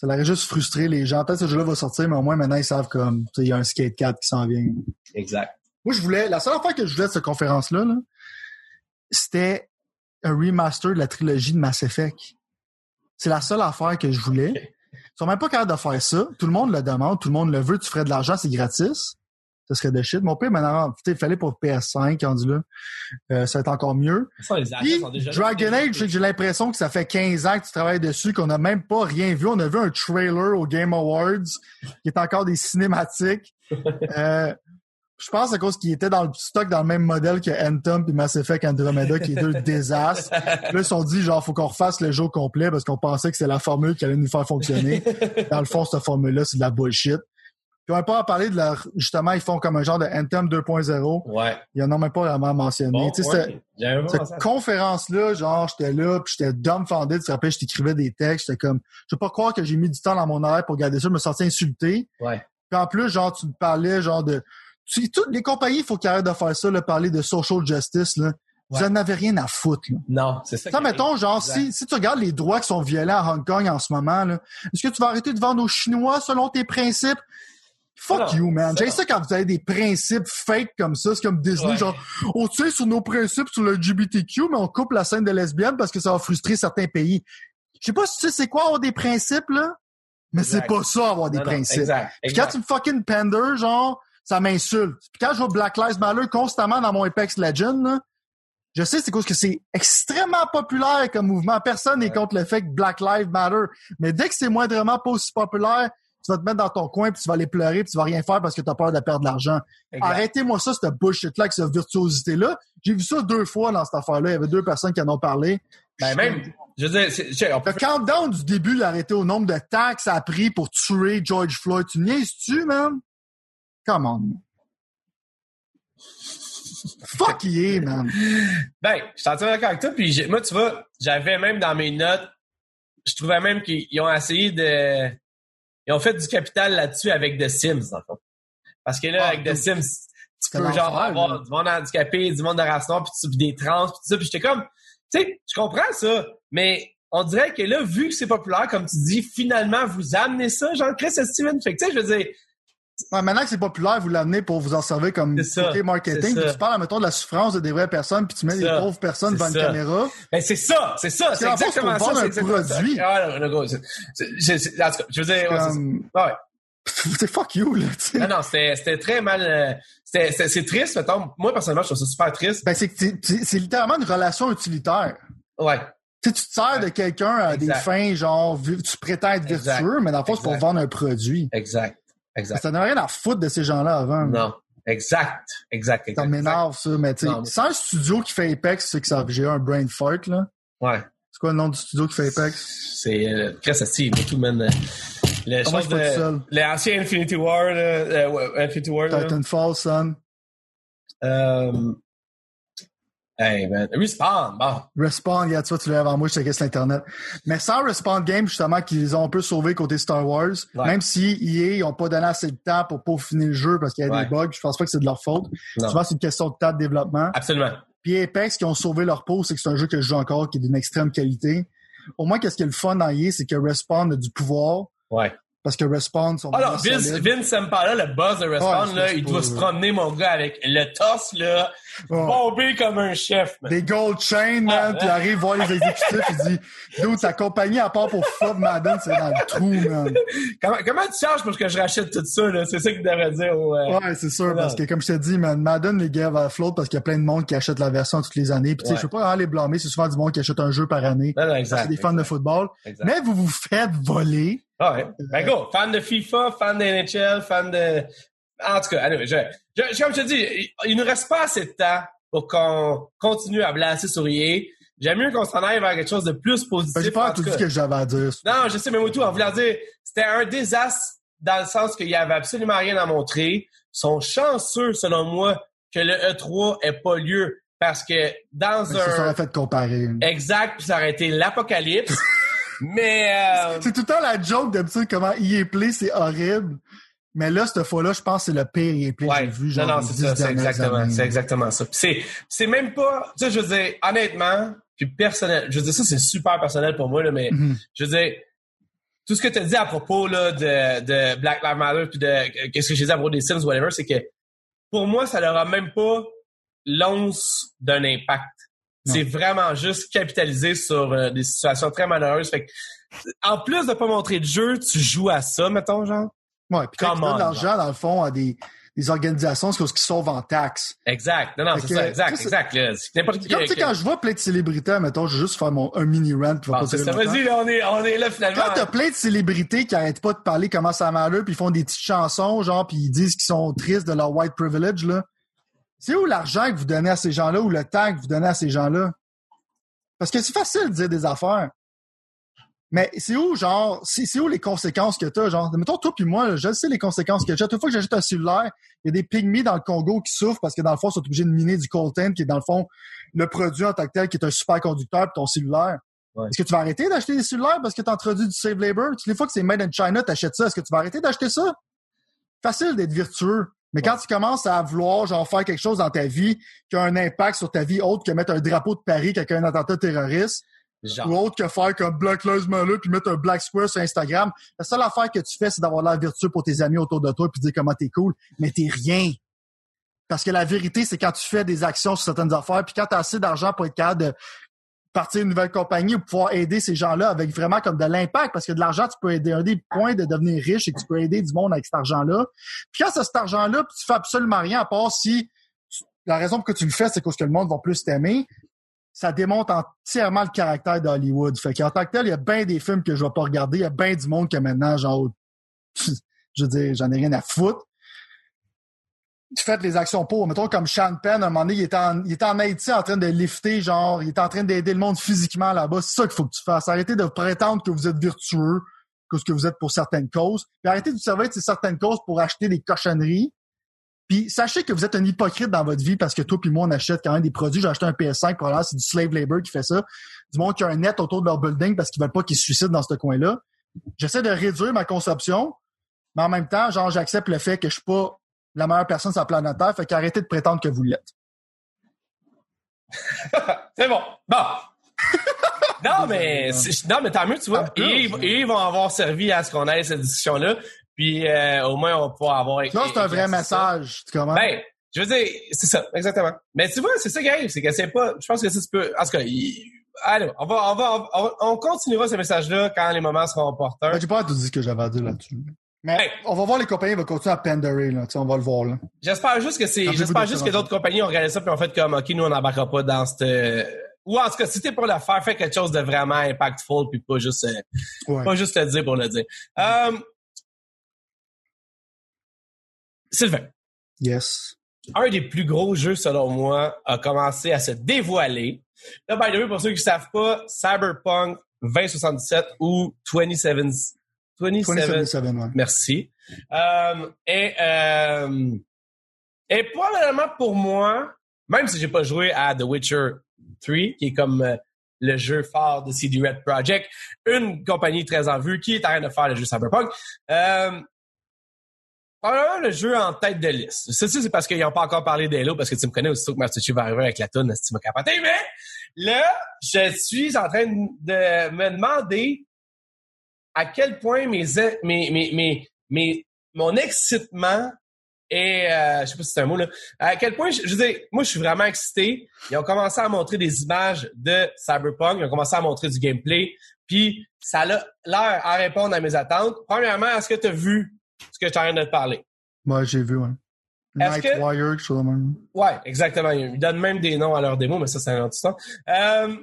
Ça aurait juste frustré les gens. Peut-être que ce jeu-là va sortir, mais au moins maintenant, ils savent comme, il y a un skate 4 qui s'en vient. Exact. Moi, je voulais, la seule affaire que je voulais de cette conférence-là, là, c'était un remaster de la trilogie de Mass Effect. C'est la seule affaire que je voulais. Ils sont même pas capables de faire ça. Tout le monde le demande, tout le monde le veut, tu ferais de l'argent, c'est gratis. Ça serait de shit. Mon père, maintenant, il fallait pour PS5, rendu là. Euh, ça va être encore mieux. Ça, les Puis, sont déjà Dragon Age, j'ai- l'impression que ça fait 15 ans que tu travailles dessus, qu'on n'a même pas rien vu. On a vu un trailer au Game Awards, qui est encore des cinématiques. Euh, je pense à cause qu'il était dans le stock dans le même modèle que Anthem et Mass Effect Andromeda, qui est deux désastres. Là, ils se sont dit, genre, faut qu'on refasse le jeu au complet parce qu'on pensait que c'est la formule qui allait nous faire fonctionner. Dans le fond, cette formule-là, c'est de la bullshit. Puis on va pas en parler de leur, justement, ils font comme un genre de Anthem 2.0. Ouais. Ils en ont même pas vraiment mentionné. Bon, Tu sais, ouais. Cette à conférence-là, genre, j'étais là, puis j'étais dumbfounded. Tu te rappelles, je t'écrivais des textes. J'étais comme, je peux pas croire que j'ai mis du temps dans mon horaire pour regarder ça. Je me sentais insulté. Ouais. Puis en plus, genre, tu me parlais, genre, de... Tu toutes les compagnies, il faut qu'ils arrêtent de faire ça, là, parler de social justice, là. Vous Ouais. en avez rien à foutre, là. Non, c'est ça. Ça, mettons, genre, Exact. si, si tu regardes les droits qui sont violés à Hong Kong en ce moment, là, est-ce que tu vas arrêter de vendre aux Chinois selon tes principes? Fuck Non, you, man. J'ai non. ça quand vous avez des principes fake comme ça. C'est comme Disney, Ouais. genre, on tient sur nos principes sur le LGBTQ, mais on coupe la scène de lesbiennes parce que ça va frustrer certains pays. Je sais pas si tu sais c'est quoi avoir des principes, là, mais c'est pas ça avoir des Non, non, principes. Exact. Puis quand tu me fucking pender, genre, ça m'insulte. Puis quand je vois Black Lives Matter constamment dans mon Apex Legend, là, je sais c'est cause que c'est extrêmement populaire comme mouvement. Personne n'est Ouais. contre le fait que Black Lives Matter. Mais dès que c'est moindrement pas aussi populaire, tu vas te mettre dans ton coin puis tu vas aller pleurer puis tu vas rien faire parce que tu as peur de perdre de l'argent. Arrêtez-moi ça, cette bullshit-là, avec cette virtuosité-là. J'ai vu ça deux fois dans cette affaire-là. Il y avait deux personnes qui en ont parlé. Ben, même, je veux dire, je on peut Le countdown du début, arrêté au nombre de temps que ça a pris pour tuer George Floyd. Tu niaises-tu, man? Come on. Fuck yeah, man. Ben, je suis entièrement d'accord avec toi. Puis moi, tu vois, j'avais même dans mes notes, je trouvais même qu'ils ont essayé de, ils ont fait du capital là-dessus avec The Sims, dans le fond. Parce que là, Ah, avec The. Sims, tu peux genre avoir du monde handicapé, du monde de race noire, puis des trans, puis tout ça. Puis j'étais comme, tu sais, je comprends ça, mais on dirait que là, vu que c'est populaire, comme tu dis, finalement, vous amenez ça, genre, Chris et Steven. Fait que, tu sais, je veux dire, Ouais, maintenant que c'est populaire, vous l'amenez pour vous en servir comme côté marketing. c'est Puis ça. tu parles, mettons, de la souffrance de des vraies personnes, puis tu mets C'est des ça, pauvres personnes c'est devant une caméra. Ben c'est ça, c'est ça, c'est exactement faut ça. c'est un produit. Ah, je veux dire, ouais. Comme... Ouais. C'est fuck you, là, tu sais. Non, non, c'était très mal. euh, C'est triste, mettons. Moi, personnellement, je trouve ça super triste. Ben, c'est c'est- littéralement une relation utilitaire. Ouais. Tu tu te sers de quelqu'un à des Exact. fins, genre, tu prétends être Exact. vertueux, mais dans le fond, c'est pour vendre un produit. Exact. Exact. Ça n'a rien à foutre de ces gens-là avant. Non. Exact. Exact. Ça exact, m'énerve, ça, mais tu sais, mais- sans un studio qui fait Apex, c'est que ça, j'ai eu un brain fart, là. Ouais. C'est quoi le nom du studio qui fait Apex? C'est euh, Chris Steve, tout man. euh, Le chose je pas tout seul. de. L'ancien Infinity War, là, euh, Infinity War. Titanfall, son. Euh, Hey, man. Respawn, bon. Respawn, regarde, tu vois, tu l'as avant moi, je checkais sur Internet. Mais sans Respawn Games, justement, qu'ils ont un peu sauvé côté Star Wars, Ouais. même si EA, ils ont pas donné assez de temps pour peaufiner le jeu parce qu'il y a Ouais. des bugs, je pense pas que c'est de leur faute. Non. Souvent, c'est une question de temps de développement. Absolument. Puis Apex, qui ont sauvé leur peau, c'est que c'est un jeu que je joue encore, qui est d'une extrême qualité. Au moins, qu'est-ce qui est le fun dans EA, c'est que Respawn a du pouvoir, Ouais. parce que Respawn sont Alors, Vince. Vince Sampala, le boss de Respawn, Ouais, là, il doit se promener, mon gars, avec le torse, là, Ouais. bombé comme un chef, man. Des gold chains, man, Ah, puis il arrive voir les exécutifs, il dit, dude, ta compagnie, à part pour Flop Madden, c'est dans le trou, man. Comment, comment tu charges pour que je rachète tout ça, là? C'est ça qu'il devrait dire au, euh, Ouais, c'est sûr, Non. parce que comme je te dis, man, Madden, les gars, va flotte parce qu'il y a plein de monde qui achète la version toutes les années. Puis tu sais, je peux pas vraiment les blâmer, c'est souvent du monde qui achète un jeu par année. Non, non, parce exact. que c'est des fans de football. Exact. Mais vous vous faites voler. Ah ouais. Ben go, fan de FIFA, fan de NHL, fan de... En tout cas, je, je, comme je te dis, il, nous reste pas assez de temps pour qu'on continue à blasser sur EA. J'aime mieux qu'on s'en aille vers quelque chose de plus positif. Ben, j'ai pas tout ce que j'avais à dire. Non, je sais, mais moi tout, en voulant dire, c'était un désastre dans le sens qu'il y avait absolument rien à montrer. Ils sont chanceux, selon moi, que le E3 ait pas lieu parce que dans Mais Ça un... serait fait comparer. Exact, puis ça aurait été l'apocalypse. mais... euh, C'est tout le temps la joke d'habitude comment EA Play, c'est horrible. Mais là, cette fois-là, je pense que c'est le pire gameplay que j'ai vu. Genre, non, non, c'est ça, c'est exactement, c'est exactement ça. C'est, c'est même pas, tu sais, je veux dire, honnêtement, puis personnel, je veux dire, ça, c'est super personnel pour moi, là, mais Mhm. je veux dire, tout ce que tu as dit à propos, là, de, de Black Lives Matter puis de, euh, qu'est-ce que j'ai dit à propos des Sims, whatever, c'est que, pour moi, ça n'aura même pas l'once d'un impact. C'est vraiment juste capitaliser sur euh, des situations très malheureuses. Fait que, en plus de pas montrer de jeu, tu joues à ça, mettons, genre. Ouais, puis quand tu donnes l'argent, dans le fond, à des, des organisations, c'est parce qu'ils sauvent en taxes. Exact. Non, non, c'est ça, exact, exact. n'importe qui. Comme, tu sais, quand je vois plein de célébrités, mettons, je vais juste faire mon, un mini rant, puis va Bon, pas. Vas-y, là, on est, on est là, finalement. Quand t'as plein de célébrités qui arrêtent pas de parler comment ça va malheur, puis ils font des petites chansons, genre, puis ils disent qu'ils sont tristes de leur white privilege, là. C'est où l'argent que vous donnez à ces gens-là ou le temps que vous donnez à ces gens-là? Parce que c'est facile de dire des affaires. Mais c'est où, genre, c'est où les conséquences que t'as, genre, mettons, toi puis moi, là, je sais les conséquences que j'ai. Toute fois que j'achète un cellulaire, il y a des pygmies dans le Congo qui souffrent parce que dans le fond, ils sont obligés de miner du coltan, qui est dans le fond le produit en tant que tel, qui est un superconducteur pour ton cellulaire. Ouais. Est-ce que tu vas arrêter d'acheter des cellulaires parce que tu as introduit du save labor? Toutes les fois que c'est made in China, t'achètes ça. Est-ce que tu vas arrêter d'acheter ça? Facile d'être vertueux. Mais quand tu commences à vouloir genre faire quelque chose dans ta vie qui a un impact sur ta vie autre que mettre un drapeau de Paris quand il y a un attentat terroriste, Ou autre que faire comme Black Lives Matter puis mettre un black square sur Instagram. La seule affaire que tu fais, c'est d'avoir l'air vertueux pour tes amis autour de toi puis dire comment t'es cool, mais t'es rien. Parce que la vérité, c'est quand tu fais des actions sur certaines affaires, puis quand tu as assez d'argent pour être capable de partir une nouvelle compagnie ou pouvoir aider ces gens-là avec vraiment comme de l'impact, parce que de l'argent, tu peux aider. Un des points de devenir riche, c'est que tu peux aider du monde avec cet argent-là. Puis quand c'est cet argent-là, tu fais absolument rien, à part si la raison pour que tu le fais, c'est parce que le monde va plus t'aimer, ça démontre entièrement le caractère d'Hollywood. Fait qu'en tant que tel, il y a bien des films que je vais pas regarder. Il y a bien du monde que maintenant, genre, je veux dire, j'en ai rien à foutre. Tu fais les actions pour. Mettons comme Sean Penn, à un moment donné, il était en, en Haïti en train de lifter, genre, il était en train d'aider le monde physiquement là-bas. C'est ça qu'il faut que tu fasses. Arrêtez de prétendre que vous êtes vertueux, que ce que vous êtes pour certaines causes. Puis arrêtez de servir de ces certaines causes pour acheter des cochonneries. Puis sachez que vous êtes un hypocrite dans votre vie parce que toi puis moi, on achète quand même des produits. J'ai acheté un PS5, probablement c'est du slave labor qui fait ça. Du monde qui a un net autour de leur building parce qu'ils veulent pas qu'ils se suicident dans ce coin-là. J'essaie de réduire ma consommation, mais en même temps, genre, j'accepte le fait que je suis pas la meilleure personne sur la planète Terre, fait qu'arrêtez de prétendre que vous l'êtes. c'est bon. Bon. non, mais, non, mais tant mieux, tu vois. Et, ils- ils vont avoir servi à ce qu'on ait cette discussion-là. Puis, euh, au moins, on va pouvoir avoir. Là, c'est un vrai message. Tu comprends? Ben, je veux dire, c'est ça, exactement. Mais tu vois, c'est ça qui arrive, c'est que c'est pas, je pense que ça, tu peux, en tout cas, il- allez, on va, on va, on continuera ce message-là quand les moments seront opportuns. Ben, j'ai pas tout dit ce que j'avais à dire là-dessus. Mais Hey. on va voir les compagnies vont continuer à penderer, là. On va le voir, là. J'espère juste que c'est, j'espère juste que d'autres compagnies ont regardé ça puis ont fait comme, OK, nous, on n'embarquera pas dans cette, ou en tout cas, si t'es pour le faire, fais quelque chose de vraiment impactful puis pas juste, euh, Ouais. pas juste le dire pour le dire. Euh, Sylvain, Yes. un des plus gros jeux, selon moi, a commencé à se dévoiler. Là, by the way, pour ceux qui ne savent pas, Cyberpunk 2077 ou 27... 27 27, ouais. merci. Euh, et, euh, et probablement pour moi, même si j'ai pas joué à The Witcher 3, qui est comme euh, le jeu phare de CD Red Project, une compagnie très en vue qui est en train de faire le jeu Cyberpunk, euh, probablement le jeu en tête de liste. Ceci, c'est parce qu'ils n'ont pas encore parlé d'Halo, parce que tu me connais aussitôt que Mastucci va arriver avec la toune, tu m'as capoté, mais là, je suis en train de me demander à quel point mes, mes, mes, mes, mes mon excitement est, euh, je sais pas si c'est un mot là, à quel point, je, je veux dire, moi je suis vraiment excité. Ils ont commencé à montrer des images de Cyberpunk, ils ont commencé à montrer du gameplay, puis ça a l'air à répondre à mes attentes. Premièrement, est-ce que tu as vu ce que je suis en train de te parler? Ouais, j'ai vu, ouais. Night que- Wire, même. Ouais, exactement. Ils donnent même des noms à leurs démos, mais ça, c'est un autre histoire. Euh,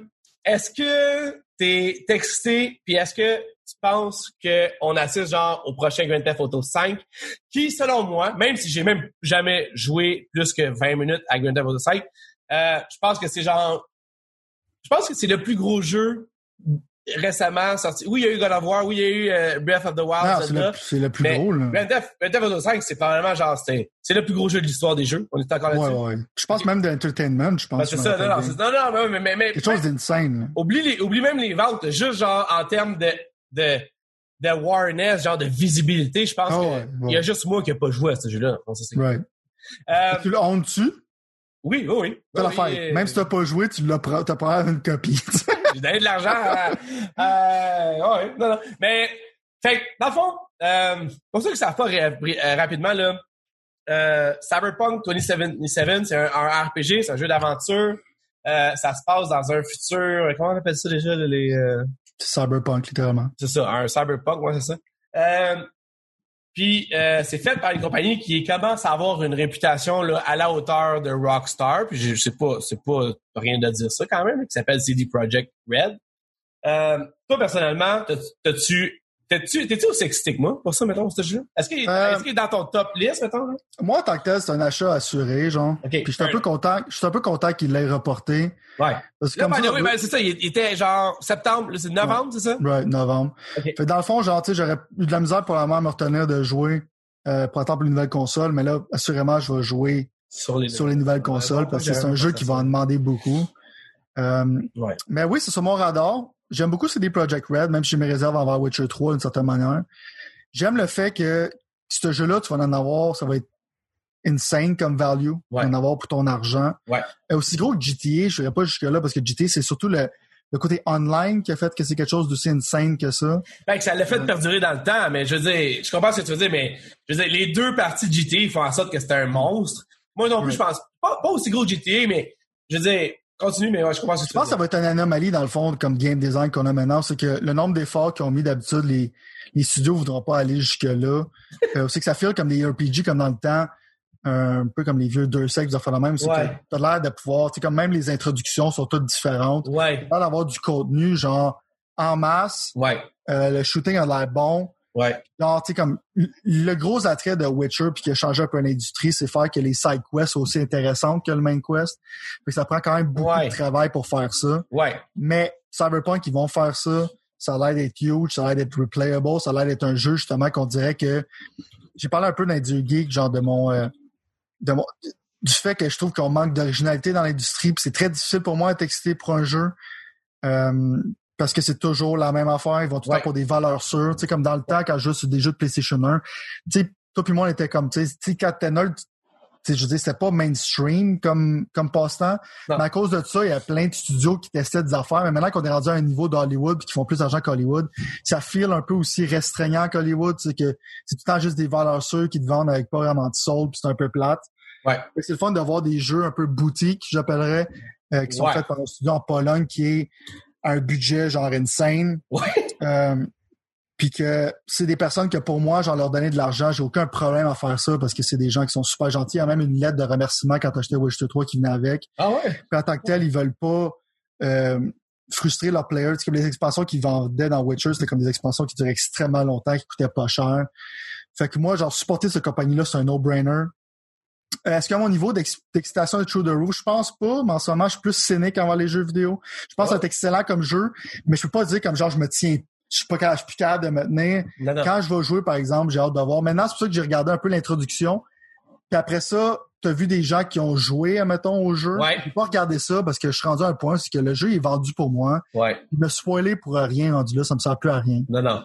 est-ce que t'es t'es excité, puis est-ce que tu penses qu'on assiste genre au prochain Grand Theft Auto 5, qui, selon moi, même si j'ai même jamais joué plus que 20 minutes à Grand Theft Auto 5, euh, je pense que c'est genre... Je pense que c'est le plus gros jeu récemment sorti. Oui, il y a eu God of War, oui, il y a eu euh, Breath of the Wild, Non, c'est le, plus Mais gros, là. Theft Auto 5, c'est probablement genre, c'est le plus gros jeu de l'histoire des jeux. On est encore là-dessus. Ouais, ouais. Je pense même d'entertainment, je pense. Ben, c'est ça, non, non, non, non, mais, mais, mais, Quelque chose d'insane, oublie, les, oublie même les ventes, juste genre en termes de, de de awareness, genre de visibilité, je pense Ah qu'il ouais, ouais. y a juste moi qui n'ai pas joué à ce jeu-là. Bon, Right. Euh, Tu le hontes-tu? oui, oui, oui. C'est Oui, l'affaire. oui, Même si t'as pas joué, tu l'as t'as pas une copie. J'ai donné de l'argent à... à- ouais, non, non. Mais, fait dans le fond, euh, pour ceux qui savent pas euh, rapidement, là, euh, Cyberpunk 2077, c'est un, un RPG, c'est un jeu d'aventure. Euh, ça se passe dans un futur, comment on appelle ça déjà, les... euh, cyberpunk, littéralement. c'est ça, un cyberpunk, ouais, c'est ça. Puis euh, c'est fait par une compagnie qui commence à avoir une réputation là, à la hauteur de Rockstar. Puis je, sais pas, c'est pas rien de dire ça quand même, qui s'appelle CD Projekt Red. Euh, toi personnellement, t'as- t'as-tu T'es-tu, t'es-tu aussi excité que moi pour ça, mettons, ce jeu? Est-ce qu'il est, Euh, est-ce qu'il est dans ton top list, mettons? Là? Moi, en tant que tel, c'est un achat assuré, genre. OK. Puis je suis un peu content, je suis un peu content qu'il l'ait reporté. Ouais. Parce que Là, comme by ça, way, ben, c'est ça, il était genre septembre, c'est novembre, c'est ça? Right, novembre. OK. Fait que dans le fond, genre, tu sais, j'aurais eu de la misère probablement à me retenir de jouer euh, pour attendre pour une nouvelle console, mais là, assurément, je vais jouer Sur les, sur les nouvelles consoles parce que c'est un jeu qui va en demander beaucoup. Euh, Ouais. mais oui, c'est sur mon radar. J'aime beaucoup CD Projekt Red, même si j'ai mes réserves envers Witcher 3 d'une certaine manière. J'aime le fait que ce jeu-là, tu vas en avoir, ça va être insane comme value. Ouais. Tu vas en avoir pour ton argent. Ouais. Et aussi gros que GTA, je ne pas jusque-là parce que GTA, c'est surtout le, le côté online qui a fait que c'est quelque chose d'aussi insane que ça. Fait que ça l'a fait perdurer dans le temps, mais je veux dire, je comprends ce que tu veux dire, mais je veux dire, les deux parties de GTA font en sorte que c'était un monstre. Moi non plus, Ouais. je pense pas, pas aussi gros que GTA, mais je veux dire, continue, mais ouais, je comprends ce que Je tu pense que ça va être une anomalie dans le fond comme game design qu'on a maintenant, c'est que le nombre d'efforts qu'ils ont mis d'habitude, les, les studios voudront pas aller jusque-là. euh, c'est que ça file comme des RPG comme dans le temps, un peu comme les vieux deux sexes, fait la même. Ouais. que t'as l'air de pouvoir, tu sais, comme même les introductions sont toutes différentes. Ouais, T'as l'air d'avoir du contenu, genre, en masse, ouais, euh, le shooting a l'air bon. Ouais, Genre, tu sais, comme, le gros attrait de Witcher puis qui a changé un peu l'industrie, c'est faire que les side quests soient aussi intéressantes que le main quest. Fait que ça prend quand même beaucoup Ouais. de travail pour faire ça. ouais, Mais Cyberpunk, ils vont faire ça. Ça a l'air d'être huge, ça a l'air d'être replayable, ça a l'air d'être un jeu justement qu'on dirait que j'ai parlé un peu d'un dieu geek, genre de mon, euh, de mon du fait que je trouve qu'on manque d'originalité dans l'industrie, puis c'est très difficile pour moi d'être excité pour un jeu. euh, parce que c'est toujours la même affaire, ils vont tout le Ouais. temps pour des valeurs sûres, tu sais comme dans le temps quand je jouais sur des jeux de PlayStation 1. Tu sais, toi puis moi on était comme tu sais, quand sais, je veux dire, c'était pas mainstream comme comme passe-temps. Mais à cause de ça, il y a plein de studios qui testaient des affaires. Mais maintenant qu'on est rendu à un niveau d'Hollywood puis qui font plus d'argent qu'Hollywood, ça file un peu aussi restreignant qu'Hollywood. C'est que c'est tout le temps juste des valeurs sûres qui te vendent avec pas vraiment de soul puis c'est un peu plate. ouais, C'est le fun de voir des jeux un peu boutiques, j'appellerais, euh, qui sont Ouais. faits par un studio en Pologne qui est un budget genre insane. ouais, Euh, puis que c'est des personnes que pour moi, genre leur donner de l'argent, j'ai aucun problème à faire ça parce que c'est des gens qui sont super gentils. Il y a même une lettre de remerciement quand acheté Witcher 3 qui venait avec. Ah ouais? Puis en tant que tel, ils veulent pas euh, frustrer leurs players. C'est comme les expansions qu'ils vendaient dans Witcher, c'était comme des expansions qui duraient extrêmement longtemps, qui coûtaient pas cher. Fait que moi, genre, supporter cette compagnie-là, c'est un no-brainer. Euh, Est-ce qu'à mon niveau d'ex- d'excitation de True the Roof, je pense pas, mais en ce moment, je suis plus cynique envers les jeux vidéo. Je pense Oh. être excellent comme jeu, mais je peux pas dire comme genre, je me tiens, je suis pas capable, je suis plus capable de me tenir. Non, non. Quand je vais jouer, par exemple, j'ai hâte de voir. Maintenant, c'est pour ça que j'ai regardé un peu l'introduction. Puis après ça, t'as vu des gens qui ont joué, admettons, au jeu. Ouais. J'ai pas regardé ça parce que je suis rendu à un point, c'est que le jeu est vendu pour moi. Ouais. Il me spoilé pour rien rendu là, ça me sert plus à rien. Non, non.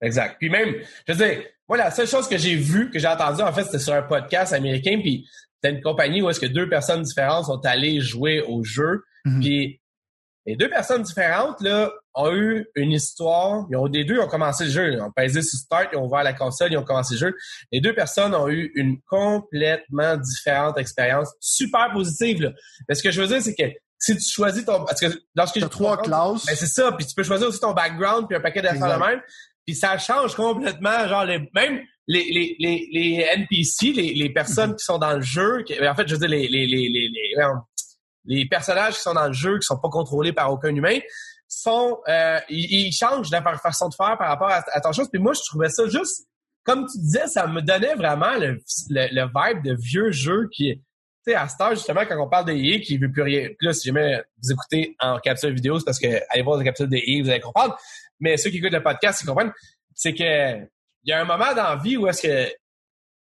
Exact. Puis même, je veux dire, moi, la seule chose que j'ai vue, que j'ai entendue, en fait, c'était sur un podcast américain, puis c'était une compagnie où est-ce que deux personnes différentes sont allées jouer au jeu. Mhm. Puis les deux personnes différentes, là, ont eu une histoire. Ils ont, les deux ont commencé le jeu. Ils ont pesé sur Start, ils ont ouvert la console, ils ont commencé le jeu. Les deux personnes ont eu une complètement différente expérience, super positive. Là. Mais ce que je veux dire, c'est que si tu choisis ton... Parce que lorsque je- trois classes. ben, c'est ça, puis tu peux choisir aussi ton background puis un paquet d'affaires de même. Puis ça change complètement, genre les, même les, les, les, les NPC, les, les personnes qui sont dans le jeu, qui- en fait, je veux dire les, les, les, les, les, personnages qui sont dans le jeu, qui sont pas contrôlés par aucun humain, sont euh, ils, ils changent fa- façon de faire par rapport à, à ton chose. Puis moi, je trouvais ça juste, comme tu disais, ça me donnait vraiment le, le, le vibe de vieux jeu qui à cette heure, justement, quand on parle de EA qui veut plus rien. Là, si jamais vous écoutez en capsule vidéo, c'est parce que allez voir la capsule de EA, vous allez comprendre. Mais ceux qui écoutent le podcast, ils comprennent. C'est que il y a un moment dans la vie où est-ce que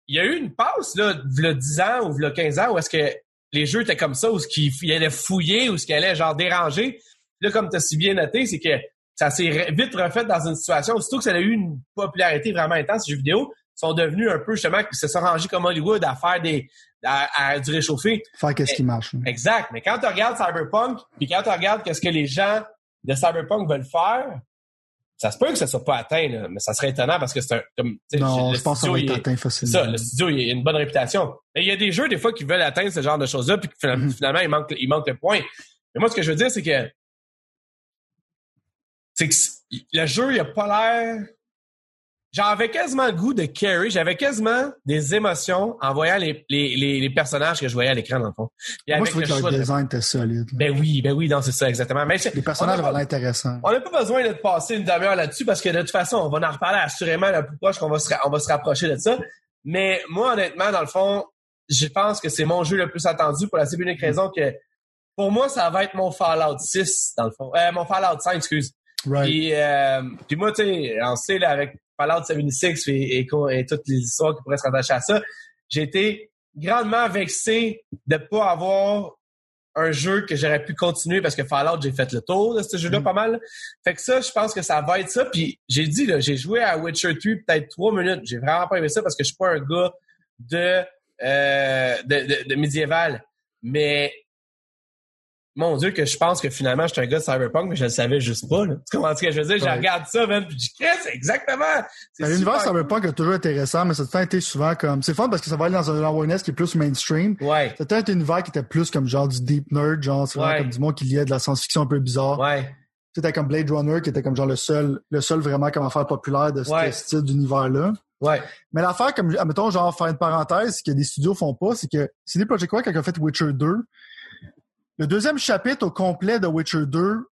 il y a eu une passe, là, v'là 10 ans ou v'là 15 ans, où est-ce que les jeux étaient comme ça, où ce qu'ils ils allaient fouiller, où ce qu'ils allaient genre déranger. Là, comme tu as si bien noté, c'est que ça s'est vite refait dans une situation, surtout que ça a eu une popularité vraiment intense, ces jeux vidéo, sont devenus un peu justement, qui se sont rangés comme Hollywood à faire des, à, du réchauffer. Faire qu'est-ce qui marche. Exact. Mais quand tu regardes Cyberpunk, puis quand tu regardes qu'est-ce que les gens de Cyberpunk veulent faire, ça se peut que ça soit pas atteint, là, mais ça serait étonnant parce que c'est un comme non, je pense que ça va être atteint facilement. Ça, le studio il a une bonne réputation. Mais il y a des jeux des fois qui veulent atteindre ce genre de choses-là, puis finalement, mm-hmm. finalement il manque il manque le point. Mais moi ce que je veux dire c'est que c'est que le jeu il a pas l'air j'avais quasiment le goût de carry, j'avais quasiment des émotions en voyant les, les, les, personnages que je voyais à l'écran, dans le fond. Moi, je trouvais que le design était solide. Ben oui, ben oui, non, c'est ça, exactement. Mais les personnages avaient intéressants. On n'a pas besoin de passer une demi-heure là-dessus parce que de toute façon, on va en reparler assurément le plus proche qu'on va se, on va se rapprocher de ça. Mais moi, honnêtement, dans le fond, je pense que c'est mon jeu le plus attendu pour la simple unique raison que pour moi, ça va être mon Fallout 6, dans le fond. Euh, mon Fallout 5, excuse. Right. Puis, euh, puis moi, tu sais, on sait, là, avec Fallout 76 et, et, et, toutes les histoires qui pourraient se rattacher à ça, j'ai été grandement vexé de pas avoir un jeu que j'aurais pu continuer parce que Fallout, j'ai fait le tour de ce jeu-là mm. pas mal. Fait que ça, je pense que ça va être ça. Puis j'ai dit, là, j'ai joué à Witcher 3 peut-être trois minutes. J'ai vraiment pas aimé ça parce que je suis pas un gars de, euh, de, de, de médiéval. Mais mon Dieu, que je pense que finalement, je suis un gars de cyberpunk, mais je le savais juste pas. Là. Tu comprends ce que je veux dire? Je regarde ça, même, puis je dis, c'est exactement. L'univers cyberpunk est toujours intéressant, mais ça a été souvent comme. C'est fun parce que ça va aller dans un awareness qui est plus mainstream. Ouais. C'était un univers qui était plus comme genre du deep nerd, genre, c'est comme du monde qui liait de la science-fiction un peu bizarre. Ouais. C'était comme Blade Runner, qui était comme genre le seul, le seul vraiment comme affaire populaire de ce style d'univers-là. Ouais. Mais l'affaire, comme, admettons, genre, faire une parenthèse, que des studios font pas, c'est que CD Projekt Red, quand ils ont fait Witcher 2, le deuxième chapitre au complet de Witcher 2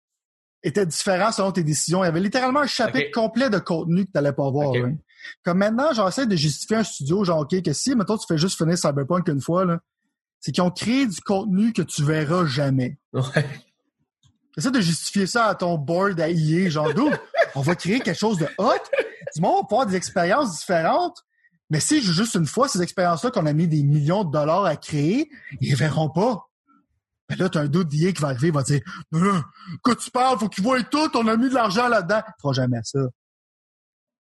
était différent selon tes décisions. Il y avait littéralement un chapitre complet de contenu que tu n'allais pas voir. Hein. Comme maintenant, j'essaie de justifier un studio, genre, OK, que si, mettons, tu fais juste finir Cyberpunk une fois, là, c'est qu'ils ont créé du contenu que tu verras jamais. Ouais. Essaie de justifier ça à ton board à IA, genre, d'où on va créer quelque chose de hot. Du monde va pouvoir des expériences différentes. Mais si juste une fois ces expériences-là qu'on a mis des millions de dollars à créer, ils verront pas. Ben là, t'as un doute d'IA qui va arriver, il va dire Quand tu parles, faut qu'il voit tout, on a mis de l'argent là-dedans. Il fera jamais ça.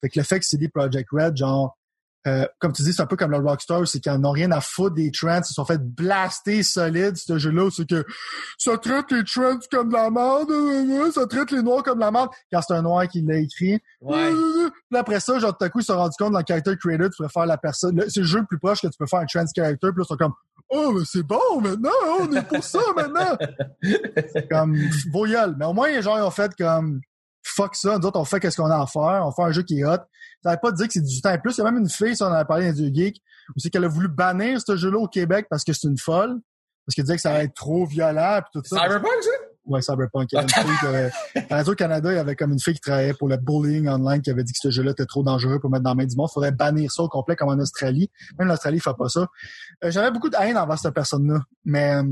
Fait que le fait que c'est des Project Red, genre, euh, comme tu dis, c'est un peu comme le Rockstar, c'est qu'ils n'ont rien à foutre des trends, ils se sont fait blaster solide, ce jeu-là, c'est que ça traite les trends comme de la merde, euh, euh, ça traite les noirs comme de la merde, car c'est un noir qui l'a écrit. Ouais. Puis après ça, genre, tout à coup, ils se sont rendus compte dans le character creator, tu peux faire la personne, c'est le jeu le plus proche que tu peux faire un trans character, puis là, ils sont comme, oh, mais c'est bon maintenant, on est pour ça maintenant. comme, voyelle. Mais au moins, genre, ils ont fait comme, fuck ça, nous autres, on fait qu'est-ce qu'on a à faire, on fait un jeu qui est hot. Ça veut pas dire que c'est du temps plus. Il y a même une fille, ça, on a parlé dans Geek, où c'est qu'elle a voulu bannir ce jeu-là au Québec parce que c'est une folle. Parce qu'elle disait que ça allait être trop violent pis tout ça. Cyberpunk, ça? Ouais, Cyberpunk. Il y avait Radio-Canada, il y avait comme une fille qui travaillait pour le bullying online qui avait dit que ce jeu-là était trop dangereux pour mettre dans la main du monde. Il faudrait bannir ça au complet comme en Australie. Même l'Australie fait pas ça. Euh, j'avais beaucoup de haine envers cette personne-là. Mais euh,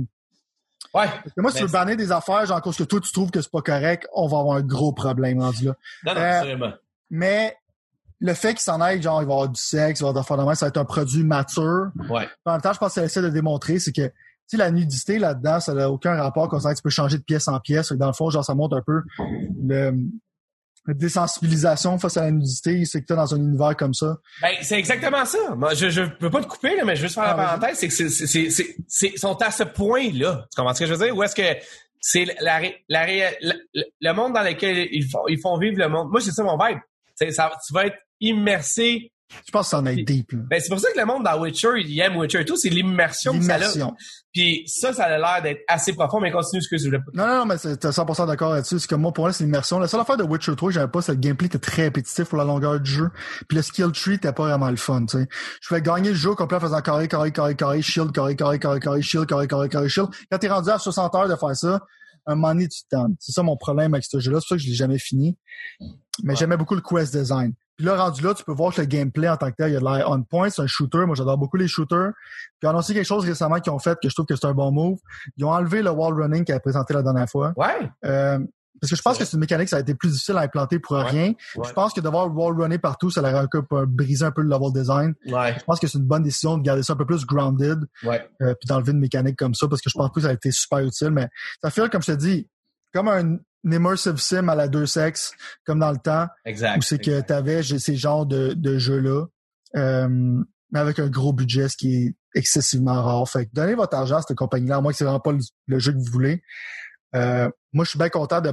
Ouais. Parce que moi, si tu veux bannir des affaires, genre, cause que toi, tu trouves que c'est pas correct, on va avoir un gros problème rendu là. Non, non, euh, Mais le fait qu'il s'en aille, genre, il va avoir du sexe, il va avoir affaires ça va être un produit mature. Ouais. En même temps, je pense qu'elle essaie de démontrer, c'est que, tu la nudité là-dedans, ça n'a aucun rapport, comme ça, tu peux changer de pièce en pièce. Dans le fond, genre, ça montre un peu le, désensibilisation face à la nudité, c'est que t'es dans un univers comme ça. Ben, c'est exactement ça. Moi, je, je peux pas te couper, là, mais je veux juste faire la ah, parenthèse, c'est que c'est, c'est, c'est, sont à ce point-là. Tu comprends ce que je veux dire? Ou est-ce que c'est la, la, le monde dans lequel ils font, ils font vivre le monde. Moi, c'est ça mon vibe. ça, tu vas être immersé je pense que ça en est deep. Ben, c'est pour ça que le monde dans Witcher, il aime Witcher et tout, c'est l'immersion que ça a. Puis ça, ça a l'air d'être assez profond, mais continue ce que je voulais Non, non, non, mais t'es 100% d'accord là-dessus. C'est que moi, pour moi, c'est l'immersion. La seule affaire de Witcher 3 j'avais pas, c'est le gameplay était très répétitif pour la longueur du jeu. Puis le skill tree était pas vraiment le fun, tu sais. Je pouvais gagner le jeu complet en faisant carré, carré, carré, carré, shield, carré, carré, carré, carré, shield, carré, carré, carré, shield. Quand t'es rendu à 60 heures de faire ça, un moment donné, tu. C'est ça mon problème avec ce jeu-là. C'est pour ça que je l'ai jamais fini. Mais j'aimais beaucoup le quest design. Puis là, rendu là, tu peux voir que le gameplay en tant que tel, il y a de l'air on point, c'est un shooter. Moi, j'adore beaucoup les shooters. Puis on a aussi quelque chose récemment qu'ils ont fait que je trouve que c'est un bon move. Ils ont enlevé le wall running qu'ils avaient présenté la dernière fois. Ouais. Euh, parce que je pense que c'est une mécanique, ça a été plus difficile à implanter pour rien. Je pense que devoir wall runner partout, ça leur a briser un peu le level design. Ouais. Je pense que c'est une bonne décision de garder ça un peu plus grounded. Ouais. Euh, puis d'enlever une mécanique comme ça, parce que je pense que ça a été super utile. Mais ça fait, comme je te dis, comme un, une immersive sim à la deux sexes, comme dans le temps, Exact. où c'est que tu avais ces genres de, de jeux-là, euh, mais avec un gros budget, ce qui est excessivement rare. Fait que donnez votre argent à cette compagnie-là, à moins que c'est vraiment pas le, le jeu que vous voulez. Euh, moi, je suis bien content de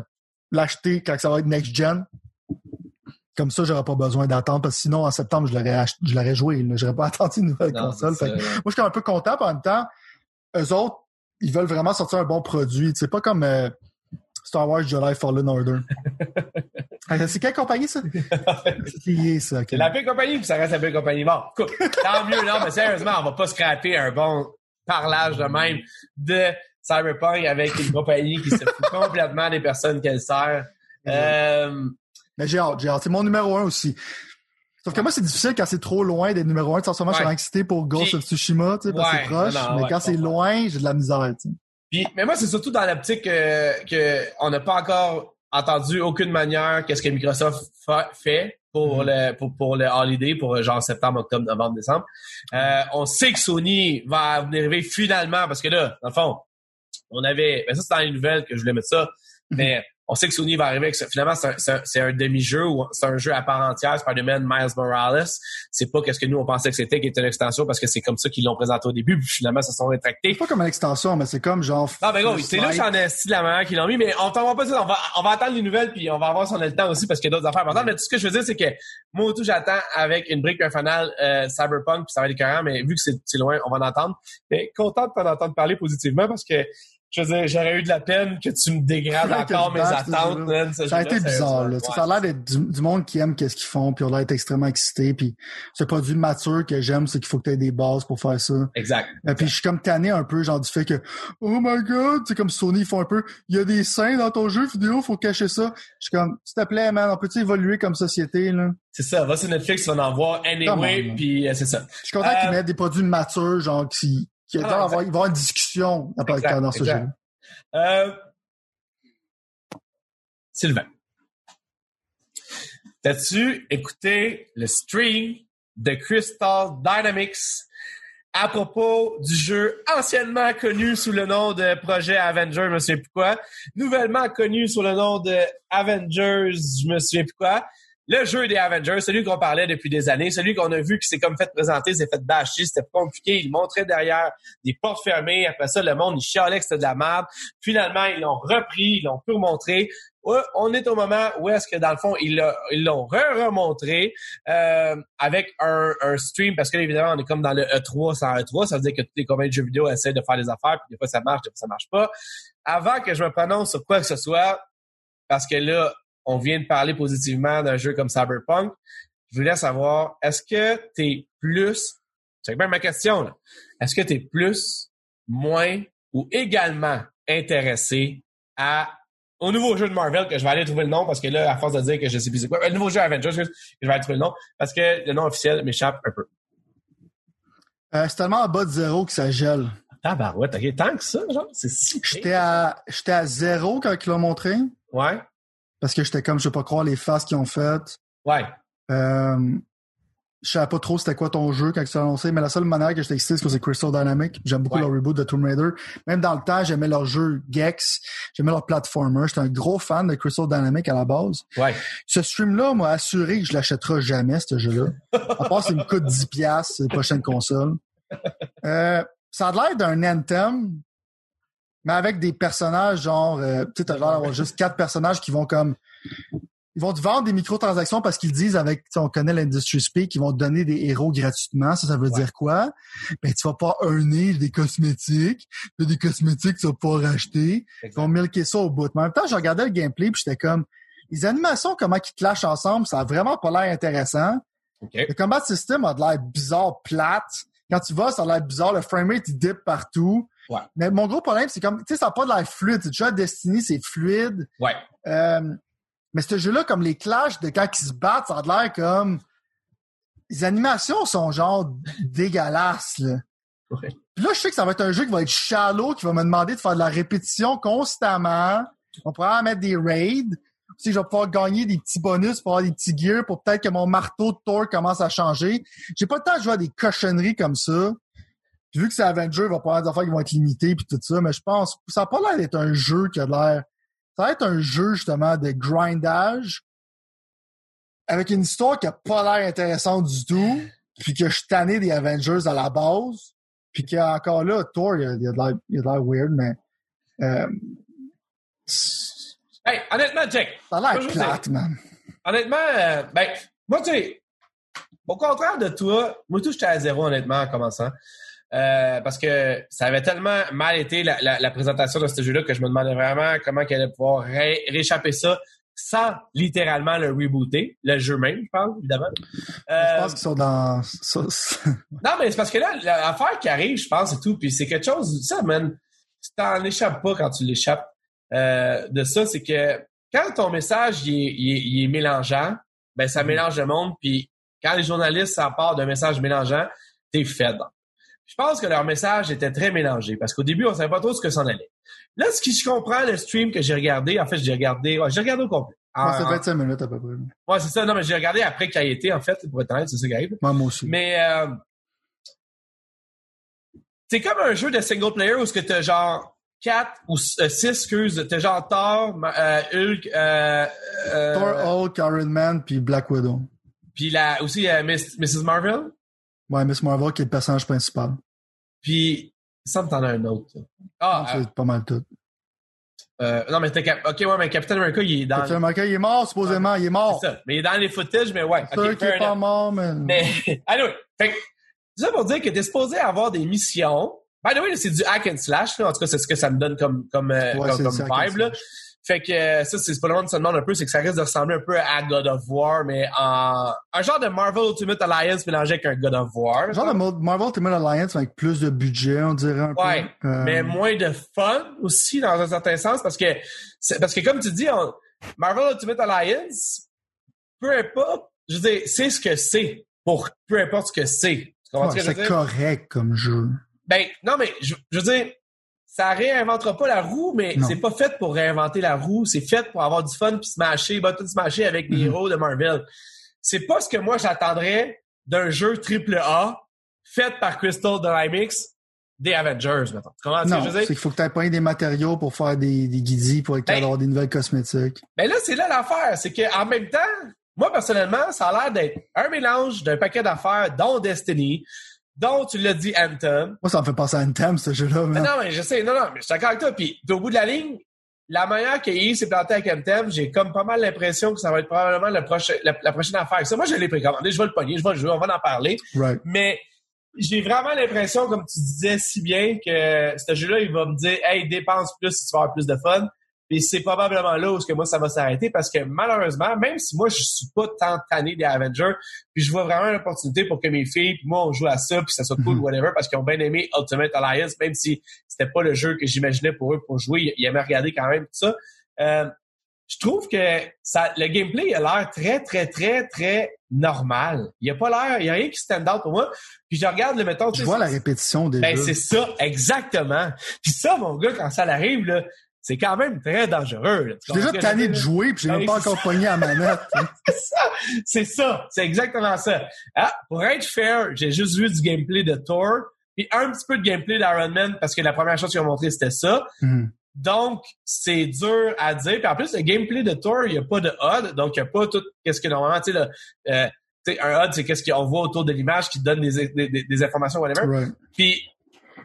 l'acheter quand ça va être next-gen. Comme ça, j'aurais pas besoin d'attendre, parce que sinon, en septembre, je l'aurais je l'aurais joué. J'aurais pas attendu une nouvelle Non, console. Fait que moi, je suis un peu content, puis en même temps, eux autres, ils veulent vraiment sortir un bon produit. C'est pas comme euh, Star Wars Jedi Fallen Order. C'est quelle compagnie, ça? C'est lié, ça. la pire compagnie, puis ça reste la pire compagnie? Bon, tant mieux, non, mais sérieusement, on va pas scraper un bon parlage de même de Cyberpunk avec une compagnie qui se fout complètement des personnes qu'elle sert. Euh, Mais j'ai hâte, j'ai hâte. C'est mon numéro un aussi. Sauf que moi, c'est difficile quand c'est trop loin des numéros un. En ce moment, je suis excité pour Ghost of Tsushima, tu sais, parce que c'est proche. mais quand c'est loin, j'ai de la misère, tu sais. Puis, mais moi, c'est surtout dans l'optique que, que on n'a pas encore entendu aucune manière qu'est-ce que Microsoft fa- fait pour Mhm. le pour, pour le holiday pour euh, genre septembre, octobre, novembre, décembre. Euh, on sait que Sony va venir arriver finalement parce que là, dans le fond, on avait ben ça c'est dans les nouvelles que je voulais mettre ça, Mhm. mais on sait que Sony va arriver avec ça. Finalement, c'est un, demi-jeu ou c'est un jeu à part entière, Spider-Man Miles Morales. C'est pas qu'est-ce que nous on pensait que c'était qui était une extension parce que c'est comme ça qu'ils l'ont présenté au début, puis finalement, ça se sont rétractés. C'est pas comme une extension, mais c'est comme genre. Non, mais gros, c'est là que j'en ai style la manière qu'ils l'ont mis, mais on t'en va pas ça. On va, on va attendre les nouvelles, puis on va voir si on a le temps aussi, parce qu'il y a d'autres affaires importantes. Mais tout ce que je veux dire, c'est que moi, tout, j'attends avec une brique fanal euh, Cyberpunk, puis ça va être écœurant, mais vu que c'est c'est loin, on va en entendre. Mais content de t'en entendre parler positivement, parce que, je veux dire, j'aurais eu de la peine que tu me dégrades encore mes attentes, man, ce Ça a été bizarre, là. Ça a l'air d'être du, du monde qui aime qu'est-ce qu'ils font, puis on a l'air d'être extrêmement excité, puis ce produit mature que j'aime, c'est qu'il faut que tu aies des bases pour faire ça. Exact. Et puis je suis comme tanné un peu, genre du fait que Oh my god, c'est comme Sony, ils font un peu il y a des seins dans ton jeu vidéo, faut cacher ça. Je suis comme s'il te plaît, man, on peut-tu évoluer comme société, là? C'est ça. Va sur Netflix, tu vas en voir anyway, on, puis euh, c'est ça. Je suis content Euh, qu'ils mettent des produits matures, genre qui, qui Ah, genre, non, avoir, il va y avoir une discussion dans, Exact, dans ce jeu. Euh, Sylvain. T'as-tu écouté le stream de Crystal Dynamics à propos du jeu anciennement connu sous le nom de projet Avengers, je me souviens plus quoi, nouvellement connu sous le nom de Avengers, je me souviens plus quoi, le jeu des Avengers, celui qu'on parlait depuis des années, celui qu'on a vu qui s'est comme fait présenter, s'est fait bâcher, c'était compliqué, il montrait derrière des portes fermées, après ça, le monde, il chialait que c'était de la merde. Finalement, ils l'ont repris, ils l'ont pu remontrer. Ouais, on est au moment où est-ce que, dans le fond, ils ils l'ont re-remontré euh, avec un, stream, parce que évidemment, on est comme dans le E3 sans E3, ça veut dire que toutes les compagnies de jeux vidéo essaient de faire des affaires, puis des fois ça marche, des fois ça marche pas. Avant que je me prononce sur quoi que ce soit, parce que là, on vient de parler positivement d'un jeu comme Cyberpunk, je voulais savoir, est-ce que t'es plus, c'est bien ma question, là, est-ce que t'es plus, moins ou également intéressé à au nouveau jeu de Marvel que je vais aller trouver le nom parce que là, à force de dire que je sais plus c'est quoi, le nouveau jeu Avengers, je vais aller trouver le nom parce que le nom officiel m'échappe un peu. Euh, c'est tellement en bas de zéro que ça gèle. Tabarouette, ok, tant que ça, genre, c'est si J'étais à j'étais à zéro quand ils l'ont montré. Ouais, Parce que j'étais comme je sais pas croire les faces qu'ils ont faites. ouais, Euh, je savais pas trop c'était quoi ton jeu quand tu l'as annoncé, mais la seule manière que j'étais excité, c'est que c'est Crystal Dynamics. J'aime beaucoup Ouais. leur reboot de Tomb Raider. Même dans le temps, j'aimais leur jeu Gex, j'aimais leur platformer. J'étais un gros fan de Crystal Dynamics à la base. ouais. Ce stream-là m'a assuré que je l'achèterai jamais, ce jeu-là. À part s'il me coûte 10$ piastres, les prochaines consoles. Euh, ça a l'air d'un Anthem, mais avec des personnages genre, euh, tu sais, t'as d'avoir juste quatre personnages qui vont comme, ils vont te vendre des microtransactions parce qu'ils disent avec, on connaît l'industry speak, ils vont te donner des héros gratuitement. Ça, ça veut Ouais. dire quoi? Ben, tu vas pas earner des cosmétiques, des cosmétiques, tu vas pas racheter. Ils vont milker ça au bout. Mais en même temps, je regardais le gameplay puis j'étais comme, les animations, comment ils clashent ensemble, ça a vraiment pas l'air intéressant. OK. Le combat system a de l'air bizarre, plate. Quand tu vas, ça a l'air bizarre. Le framerate, il dip partout. Ouais. Mais mon gros problème, c'est comme, tu sais, ça n'a pas de l'air fluide. Déjà Destiny, c'est fluide. Ouais. Euh, mais ce jeu-là, comme les clashs de quand ils se battent, ça a de l'air comme... Les animations sont genre dégueulasses, là. Ouais. Puis là, je sais que ça va être un jeu qui va être shallow, qui va me demander de faire de la répétition constamment. On pourra mettre des raids. Si je vais pouvoir gagner des petits bonus pour avoir des petits gears pour peut-être que mon marteau de Thor commence à changer. J'ai pas le temps de jouer à des cochonneries comme ça. Puis vu que c'est Avenger, il va pas avoir des affaires qui vont être limitées puis tout ça, mais je pense ça a pas l'air d'être un jeu qui a l'air ça va être un jeu, justement, de grindage avec une histoire qui a pas l'air intéressante du tout, puis que je suis tanné des Avengers à la base, puis qu'encore là, Thor, il a, il a de l'air- il a de l'air weird, mais euh, Hey, honnêtement, Jack, ça a l'air plate, man. honnêtement, euh, ben, moi, tu sais, au contraire de toi, moi, tout, j'étais à zéro, honnêtement, en commençant. Euh, parce que ça avait tellement mal été la, la- la présentation de ce jeu-là que je me demandais vraiment comment qu'elle allait pouvoir ré- rééchapper ça sans littéralement le rebooter, le jeu même, je parle, évidemment. Je Euh, pense qu'ils sont dans... ça, non, mais c'est parce que là, l'affaire qui arrive, je pense, et tout, puis c'est quelque chose, ça, man, tu t'en échappes pas quand tu l'échappes euh, de ça, c'est que quand ton message il est, il est- il est mélangeant, ben ça Mhm. mélange le monde, puis quand les journalistes partent d'un message mélangeant, t'es fait. Je pense que leur message était très mélangé, parce qu'au début, on savait pas trop ce que c'en allait. Là, ce qui je comprends, le stream que j'ai regardé, en fait, j'ai regardé, ouais, j'ai regardé au complet. Moi, En- c'est 25 minutes à peu près. ouais, c'est ça, non, mais j'ai regardé après qu'il ait été, en fait, pour être honnête, c'est ça qui arrive. Moi, moi aussi. Mais euh, c'est comme un jeu de single player où ce que t'as genre 4 ou 6, excuse, t'as genre Thor, euh, Hulk, euh, euh, Thor, Hulk, Iron Man, puis Black Widow. puis la, aussi euh, Miss- Mrs. Marvel, Ouais, Miss Marvel qui est le personnage principal. puis semble que t'en as un autre. ça. Ah, c'est pas mal tout. euh, non mais Cap- ok ouais mais Captain America il est dans Captain America, il est mort, supposément, il est mort. c'est ça, mais il est dans les footages mais ouais. C'est sûr ok, qu'il est pas mort, mais... Mais, anyway, fait que, ça pour dire que t'es supposé avoir des missions. By the way, c'est du hack and slash, là. En tout cas, c'est ce que ça me donne comme, comme, euh, Ouais, comme, ça, vibe, là. Fait que, euh, ça, c'est pas le monde se demande un peu, c'est que ça risque de ressembler un peu à God of War, mais en, un genre de Marvel Ultimate Alliance mélangé avec un God of War. Genre de Marvel Ultimate Alliance avec plus de budget, on dirait un Ouais, peu. Euh, mais moins de fun aussi dans un certain sens parce que parce que comme tu dis on- Marvel Ultimate Alliance peu importe je veux dire c'est ce que c'est pour peu importe ce que c'est ouais, c'est correct comme jeu. ben non mais je, je veux dire ça réinventera pas la roue mais c'est pas fait pour réinventer la roue. C'est fait pour avoir du fun puis smasher button smasher avec des Mhm. héros de Marvel. C'est pas ce que moi j'attendrais d'un jeu triple A fait par Crystal Dynamics des Avengers maintenant tu que je veux c'est qu'il faut que tu aies des matériaux pour faire des, des guidis, pour être Ben- d'avoir des nouvelles cosmétiques. Ben là, c'est là l'affaire. C'est qu'en même temps, moi, personnellement, ça a l'air d'être un mélange d'un paquet d'affaires, dont Destiny, dont, tu l'as dit, Anthem. Moi, ça me fait penser à Anthem, ce jeu-là. Mais non, mais je sais, non, non, mais je suis d'accord avec toi. Puis, au bout de la ligne, la manière que s'est planté avec Anthem, j'ai comme pas mal l'impression que ça va être probablement le prochain, la, la prochaine affaire. Ça, moi, je l'ai précommandé, je vais le pogner, je vais le jouer, on va en parler. Right. Mais j'ai vraiment l'impression, comme tu disais si bien, que ce jeu-là, il va me dire, hey, dépense plus si tu vas avoir plus de fun. Et c'est probablement là où ce que moi ça va s'arrêter parce que malheureusement, même si moi je suis pas tant tanné des Avengers, puis je vois vraiment une opportunité pour que mes filles puis moi on joue à ça puis ça soit cool Mhm. whatever parce qu'ils ont bien aimé Ultimate Alliance même si c'était pas le jeu que j'imaginais pour eux pour jouer, ils- aimaient regarder quand même tout ça. Euh, je trouve que ça, le gameplay il a l'air très très très très normal. Il y a pas l'air, il y a rien qui stand out pour moi. Puis je regarde le mettons, tu Je vois la répétition des ben, c'est ça, exactement. Puis ça, mon gars, quand ça arrive, là, c'est quand même très dangereux. Je suis déjà tanné de jouer, puis j'ai Ben, même pas c'est encore pogné à manette. C'est ça, c'est ça, c'est exactement ça. Ah, pour être fair, j'ai juste vu du gameplay de Thor, puis un petit peu de gameplay d'Iron Man, parce que la première chose qu'ils ont montré, c'était ça. Mhm. Donc, c'est dur à dire. Puis en plus, le gameplay de Thor, il n'y a pas de HUD, donc il n'y a pas tout qu'est-ce que normalement, tu sais, le, euh, un HUD, c'est qu'est-ce qu'on voit autour de l'image qui donne des, des, des- des informations, whatever. Right. Puis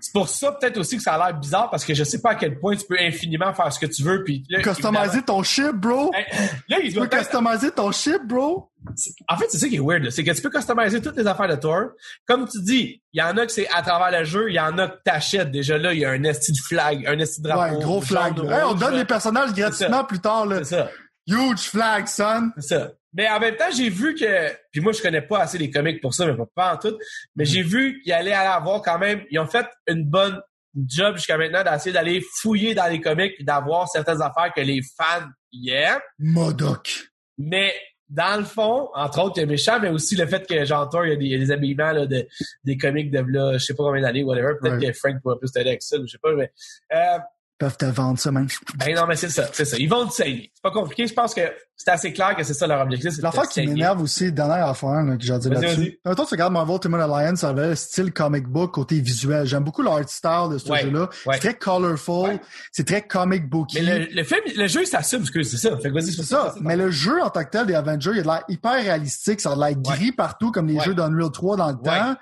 c'est pour ça peut-être aussi que ça a l'air bizarre parce que je sais pas à quel point tu peux infiniment faire ce que tu veux. Puis là, Customiser ton ship, bro. Là, il Tu peux customiser ton ship, bro. En fait, c'est ça qui est weird, c'est que tu peux customiser toutes les affaires de Thor. Comme tu dis, il y en a que c'est à travers le jeu, il y en a que t'achètes. Déjà là, il y a un esti de flag, un esti de drapeau. Ouais, gros flag. Hey, on donne les personnages gratuitement plus tard, là. C'est ça. Huge flag, son. C'est ça. Mais en même temps, j'ai vu que, puis moi je connais pas assez les comics pour ça, mais pas, en tout, mais j'ai vu qu'il allait avoir quand même, ils ont fait une bonne job jusqu'à maintenant d'essayer d'aller fouiller dans les comics puis d'avoir certaines affaires que les fans y aiment. Modoc. Mais dans le fond, entre autres, il y a méchant, mais aussi le fait que Thor, il y a des, il y a des habillements là, de, des comics de là, je sais pas combien d'années, whatever. Peut-être Ouais. que Frank pourrait plus t'aider avec ça, je sais pas, mais euh, peuvent te vendre ça, même. Ben non, mais c'est ça, c'est ça. Ils vont te saigner. C'est pas compliqué. Je pense que c'est assez clair que c'est ça leur objectif. L'affaire qui m'énerve aussi, dernière affaire que j'ai dit là-dessus. Toi, tu regardes Marvel Ultimate Alliance, ça avait style comic book côté visuel. J'aime beaucoup l'art style de ce jeu-là. C'est très colorful, c'est très comic booky. Mais le, le film, le jeu s'assume, parce que c'est ça. Fait c'est ça. Mais le jeu en tant que tel des Avengers, il a l'air hyper réalistique, ça a l'air gris partout comme les jeux d'Unreal 3 dans le temps.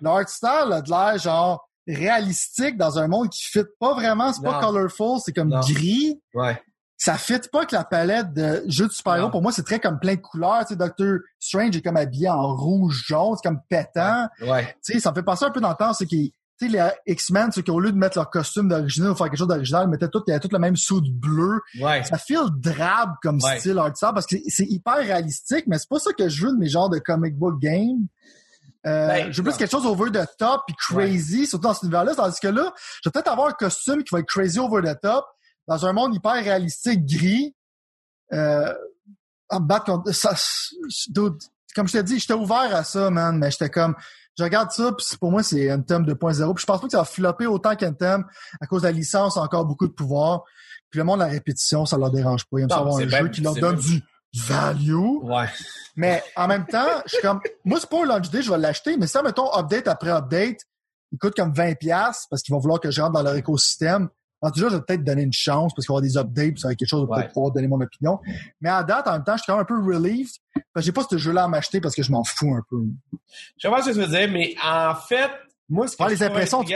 L'art style a de l'air genre réalistique dans un monde qui fit pas vraiment, c'est pas colorful, c'est comme gris. Ouais. Ça fit pas avec la palette de jeux de super-héros. Pour moi, c'est très comme plein de couleurs. Tu sais, Doctor Strange est comme habillé en rouge, jaune, c'est comme pétant. Ouais. Tu sais, ça me fait penser un peu dans le temps, c'est qu'ils tu sais, les X-Men, ceux qui, au lieu de mettre leur costume d'original ou faire quelque chose d'original, mettaient tout, tout le même suit bleu. Ouais. Ça file drabe comme style art parce que c'est hyper réalistique, mais c'est pas ça que je veux de mes genres de comic book game. Euh, ben, je veux plus quelque chose over the top puis crazy, surtout dans cet univers-là. Tandis que là, je vais peut-être avoir un costume qui va être crazy over the top dans un monde hyper réalistique, gris. Euh, en battre ça, comme je t'ai dit, j'étais ouvert à ça, man, mais j'étais comme, je regarde ça, puis pour moi, c'est Anthem 2.0. Puis je pense pas que ça va flopper autant qu'Anthem à cause de la licence, encore beaucoup de pouvoir. Puis le monde, la répétition, ça leur dérange pas. Ils aiment savoir un jeu qui leur donne du value. Ouais. Mais en même temps, je suis comme, moi, c'est pas un launch day, je vais l'acheter, mais ça, mettons, update après update, il coûte comme 20$ parce qu'ils vont vouloir que je rentre dans leur écosystème. En tout cas, je vais peut-être donner une chance parce qu'il va y avoir des updates, ça va être quelque chose pour pouvoir donner mon opinion. Mais à date, en même temps, je suis quand même un peu relieved parce que j'ai pas ce jeu-là à m'acheter parce que je m'en fous un peu. Je sais pas ce que tu veux dire, mais en fait, moi, ce que les impressions de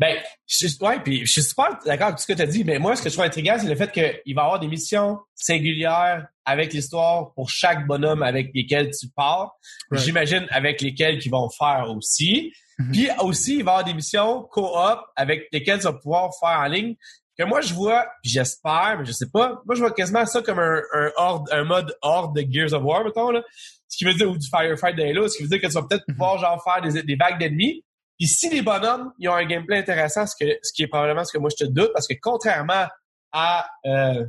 ben, je, ouais, puis je suis super d'accord avec tout ce que tu as dit, mais moi, ce que je trouve intriguant, c'est le fait qu'il va y avoir des missions singulières avec l'histoire pour chaque bonhomme avec lesquels tu pars. J'imagine avec lesquels qu'ils vont faire aussi. Mm-hmm. Puis aussi, il va y avoir des missions co-op avec lesquelles tu vas pouvoir faire en ligne. Que moi, je vois, j'espère, mais je sais pas, moi, je vois quasiment ça comme un, un, horde, un mode horde de Gears of War, mettons, là. Ce qui veut dire, ou du Firefight d'Halo, ce qui veut dire que tu vas peut-être mm-hmm. pouvoir, genre, faire des, des vagues d'ennemis. Puis si les bonhommes, ils ont un gameplay intéressant, ce, que, ce qui est probablement ce que moi je te doute, parce que contrairement à... Euh,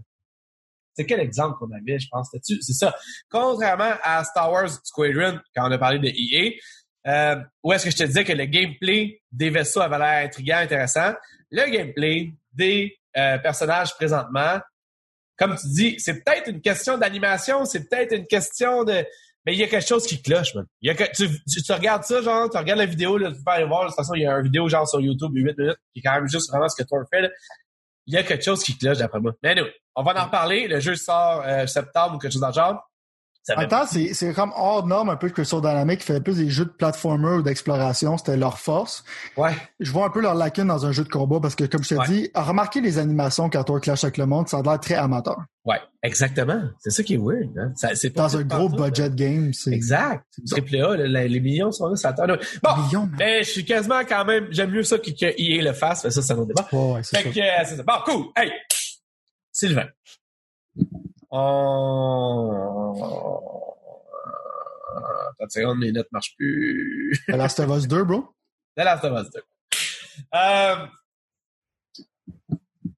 c'est quel exemple qu'on avait, je pense, C'est ça. Contrairement à Star Wars Squadron, quand on a parlé de EA, euh, où est-ce que je te disais que le gameplay des vaisseaux avait l'air intriguant, intéressant, le gameplay des euh, personnages présentement, comme tu dis, c'est peut-être une question d'animation, c'est peut-être une question de mais il y a quelque chose qui cloche, man. Il y a que, tu, tu, regardes ça, genre, tu regardes la vidéo, là, tu peux aller voir, de toute façon, il y a une vidéo, genre, sur YouTube, 8 minutes, qui est quand même juste vraiment ce que toi fait, là. Il y a quelque chose qui cloche, d'après moi. Mais nous, on va en reparler. Le jeu sort euh, septembre ou quelque chose dans le genre. Attends, c'est, c'est comme hors norme un peu que Crystal Dynamics qui fait plus des jeux de platformer ou d'exploration, c'était leur force. Ouais. Je vois un peu leur lacune dans un jeu de combat parce que, comme je t'ai dit, à remarquer les animations quand on clash avec le monde, ça a l'air très amateur. Ouais, exactement. C'est ça qui est weird. Hein? Ça, c'est dans un gros budget game, c'est. Exact. Triple A, les millions sont là, ça attend. Bon, millions, mais je suis quasiment quand même, j'aime mieux ça que, que EA le fasse, mais ça, c'est un autre débat. ouais, c'est fait Que, euh, c'est ça. Bon, cool. Hey! Sylvain. On... Attends une seconde, mes notes marchent plus. The Last of Us 2, bro? The Last of Us 2. Euh,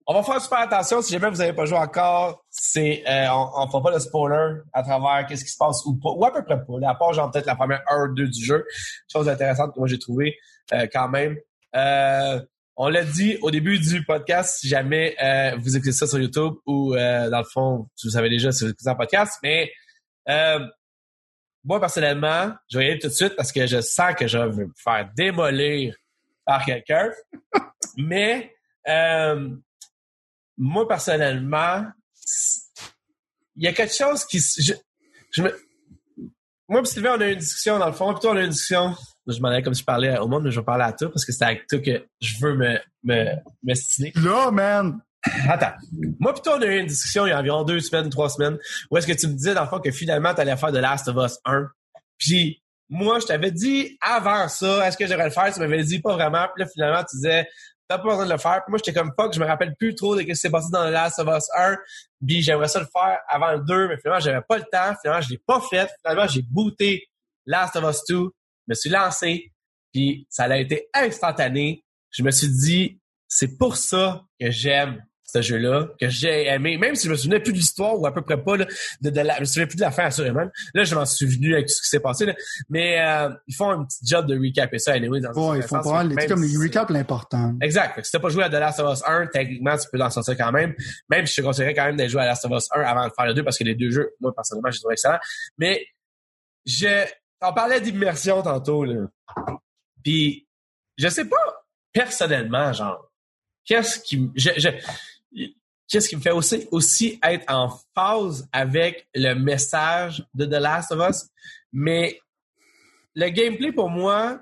on va faire super attention. Si jamais vous n'avez pas joué encore, c'est euh, on ne fera pas de spoiler à travers qu'est-ce qui se passe ou pas, ou à peu près pas. à part genre peut-être la première heure ou deux du jeu. Chose intéressante que moi j'ai trouvé euh, quand même. Euh, on l'a dit au début du podcast, si jamais euh, vous écoutez ça sur YouTube ou dans le fond, vous savez déjà si vous écoutez un podcast, mais moi, personnellement, je vais y aller tout de suite parce que je sens que je vais me faire démolir par quelqu'un. Mais euh, moi, personnellement, il y a quelque chose qui... Je me, moi et Sylvain, on a eu une discussion dans le fond. Plutôt, on a eu une discussion. Je m'en allais comme si je parlais au monde, mais je vais parler à toi parce que c'est avec toi que je veux me, me, me stiner. Là, man! Attends. Moi, plutôt, on a eu une discussion il y a environ deux semaines, trois semaines, où est-ce que tu me disais, dans le fond, que finalement, tu allais faire de Last of Us 1. Puis, moi, je t'avais dit avant ça, est-ce que j'aurais le faire? Tu m'avais dit pas vraiment. Puis là, finalement, tu disais, t'as pas besoin de le faire. Puis moi, j'étais comme fuck, je me rappelle plus trop de ce qui s'est passé dans The Last of Us 1. Puis j'aimerais ça le faire avant le 2, mais finalement, j'avais pas le temps. Finalement, je l'ai pas fait. Finalement, j'ai booté Last of Us 2. Je me suis lancé. Puis ça a été instantané. Je me suis dit, c'est pour ça que j'aime ce jeu-là, que j'ai aimé, même si je me souvenais plus de l'histoire ou à peu près pas, là, de, de la, je me souvenais plus de la fin, assurément. Là, je m'en suis venu avec tout ce qui s'est passé, là. Mais, euh, ils font un petit job de recaper ça, anyway, dans Ouais, ils font pas mal, comme les recaps l'important. Exact. Si t'as pas joué à The Last of Us 1, techniquement, tu peux l'en sortir quand même. Même si je te conseillerais quand même de jouer à The Last of Us 1 avant de faire le 2 parce que les deux jeux, moi, personnellement, j'ai trouvé excellent. Mais, je, on parlait d'immersion tantôt, là. Puis, je sais pas, personnellement, genre, qu'est-ce qui, je, je, qu'est-ce qui me fait aussi, aussi être en phase avec le message de The Last of Us, mais le gameplay pour moi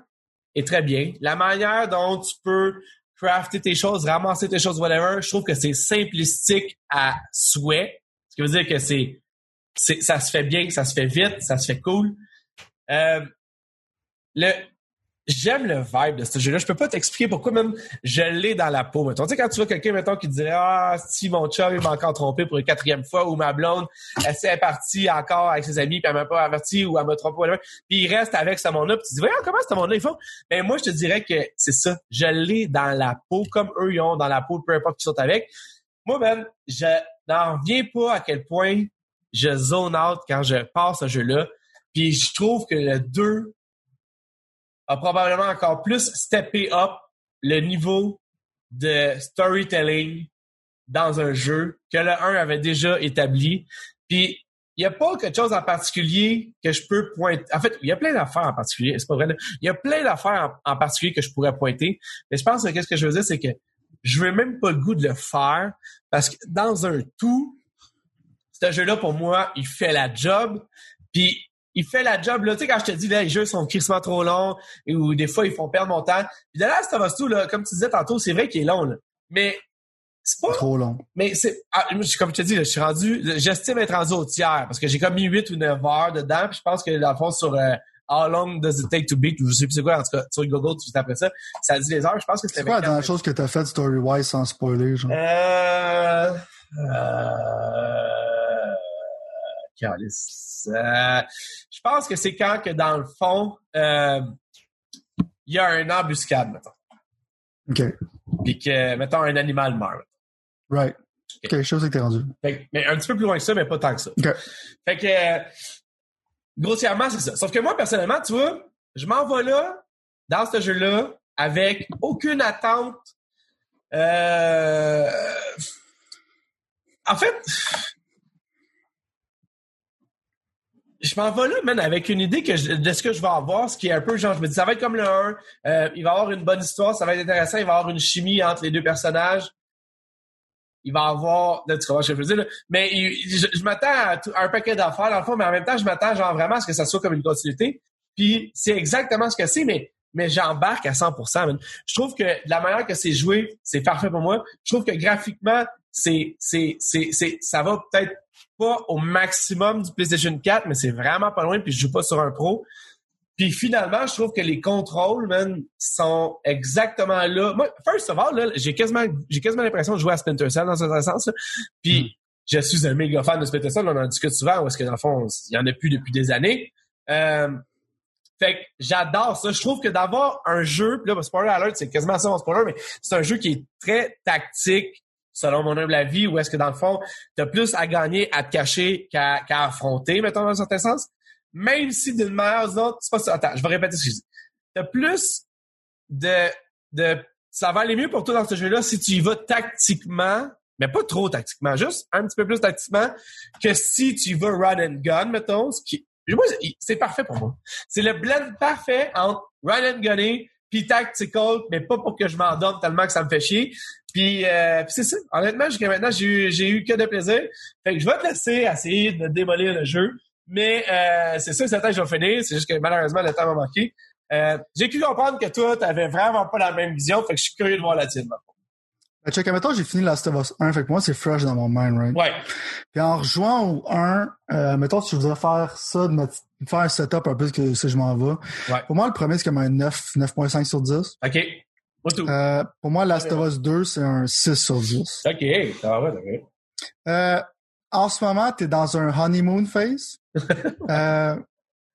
est très bien. La manière dont tu peux crafter tes choses, ramasser tes choses, whatever, je trouve que c'est simplistique à souhait. Ce qui veut dire que c'est, ça se fait bien, ça se fait vite, ça se fait cool. Euh, le, j'aime le vibe de ce jeu-là. Je peux pas t'expliquer pourquoi même je l'ai dans la peau. Mettons. Tu sais, quand tu vois quelqu'un, mettons, qui dirait Ah, si mon chum il m'a encore trompé pour une quatrième fois ou ma blonde, elle s'est partie encore avec ses amis, puis elle m'a pas averti ou elle m'a trompé, whatever. Puis il reste avec ce monde-là, puis tu dis Voyons, comment ce monde-là ils font? Ben moi, je te dirais que c'est ça. Je l'ai dans la peau, comme eux ils ont dans la peau, peu importe qui sont avec. Moi, même, je n'en reviens pas à quel point je zone out quand je passe ce jeu-là. Puis je trouve que le 2 a probablement encore plus steppé up le niveau de storytelling dans un jeu que le 1 avait déjà établi. Puis il n'y a pas quelque chose en particulier que je peux pointer. En fait, il y a plein d'affaires en particulier, c'est pas vrai. Il y a plein d'affaires en, particulier que je pourrais pointer. Mais je pense que qu'est-ce que je veux dire, c'est que je veux même pas le goût de le faire parce que dans un tout, ce jeu-là, pour moi, il fait la job. Puis il fait la job. Là, tu sais, quand je te dis, là, les jeux sont crissement trop longs, ou des fois, ils font perdre mon temps. Puis de là, of là, comme tu disais tantôt, c'est vrai qu'il est long, là. Mais c'est pas... Trop long. Mais c'est... Ah, comme je te dis, là, je suis rendu... J'estime être rendu au tiers, parce que j'ai comme mis 8 ou 9 heures dedans, puis je pense que, dans le fond, sur... Euh, How long does it take to beat? Ou je sais plus c'est quoi, en tout cas, sur Google, tout après ça, ça dit les heures. Je pense que c'était... C'est quoi la dernière chose que t'as fait story-wise sans spoiler, genre? Euh... Euh... Calice. Euh... Je pense que c'est quand que, dans le fond, euh, il y a un embuscade, mettons. OK. Puis que, mettons, un animal meurt. Right. Okay. Quelque chose t'es rendu. Fait, mais un petit peu plus loin que ça, mais pas tant que ça. OK. Fait que, euh, grossièrement, c'est ça. Sauf que moi, personnellement, tu vois, je m'en vais là, dans ce jeu-là, avec aucune attente. Euh... En fait, je m'en vais là, man, avec une idée que je, de ce que je vais avoir, ce qui est un peu genre, je me dis, ça va être comme le 1, euh, il va avoir une bonne histoire, ça va être intéressant, il va avoir une chimie entre les deux personnages. Il va avoir, là, tu comprends que je veux dire, là? mais je, m'attends à, à, un paquet d'affaires, dans le fond, mais en même temps, je m'attends genre vraiment à ce que ça soit comme une continuité. Puis c'est exactement ce que c'est, mais mais j'embarque à 100%. Man. Je trouve que la manière que c'est joué, c'est parfait pour moi. Je trouve que graphiquement, c'est c'est c'est c'est ça va peut-être pas au maximum du PlayStation 4, mais c'est vraiment pas loin, puis je joue pas sur un pro. Puis finalement, je trouve que les contrôles, man, sont exactement là. Moi, first of all, là, j'ai quasiment, j'ai quasiment l'impression de jouer à Splinter Cell dans ce sens. Là. Puis mm. je suis un méga fan de Splinter Cell, on en discute souvent, parce que dans le fond, il y en a plus depuis des années. Euh, fait que j'adore ça. Je trouve que d'avoir un jeu, puis là, spoiler alert, c'est quasiment ça mon spoiler, mais c'est un jeu qui est très tactique, selon mon humble avis, ou est-ce que dans le fond, t'as plus à gagner à te cacher qu'à affronter, mettons, dans un certain sens. Même si d'une manière ou d'une autre, c'est pas ça. Attends, je vais répéter ce que je dis. T'as plus de, de, ça va aller mieux pour toi dans ce jeu-là si tu y vas tactiquement, mais pas trop tactiquement, juste un petit peu plus tactiquement que si tu y vas run and gun, mettons, ce c'est parfait pour moi. C'est le blend parfait entre run and gunner puis tactical, mais pas pour que je m'en donne tellement que ça me fait chier. Puis, euh, c'est ça. Honnêtement, jusqu'à maintenant, j'ai eu, j'ai eu que de plaisir. Fait que je vais te laisser essayer de démolir le jeu. Mais euh, c'est ça, c'est je vais finir. C'est juste que malheureusement, le temps m'a manqué. Euh, j'ai cru comprendre que toi, t'avais vraiment pas la même vision. Fait que je suis curieux de voir la tienne. Ben, check, j'ai fini Last of Us 1, fait que moi, c'est fresh dans mon mind, right? Ouais. Puis en rejoignant au 1, euh, mettons, si je voudrais faire ça, de faire un setup un peu que si je m'en vais. Ouais. Pour moi, le premier, c'est comme un 9, 9.5 sur 10. OK. Euh, pour moi, Last of Us 2, c'est un 6 sur 10. OK, ça va, OK. Euh, en ce moment, t'es dans un honeymoon phase. euh,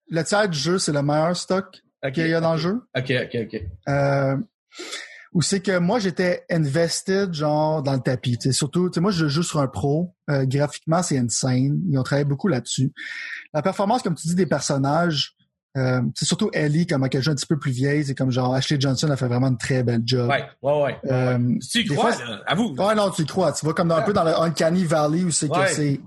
le tiers du jeu, c'est le meilleur stock okay, qu'il y a dans okay. le jeu. OK, OK, OK. Ou c'est que moi, j'étais invested, genre, dans le tapis. sais surtout, moi, je joue sur un pro. Euh, graphiquement, c'est insane. Ils ont travaillé beaucoup là-dessus. La performance, comme tu dis, des personnages, euh, c'est surtout Ellie, comme joue un petit peu plus vieille. C'est comme genre Ashley Johnson a fait vraiment une très belle job. Ouais, ouais, ouais. Euh, tu y crois, là, avoue. Ouais, non, tu y crois. Tu vas comme un peu dans le Uncanny Valley où c'est que c'est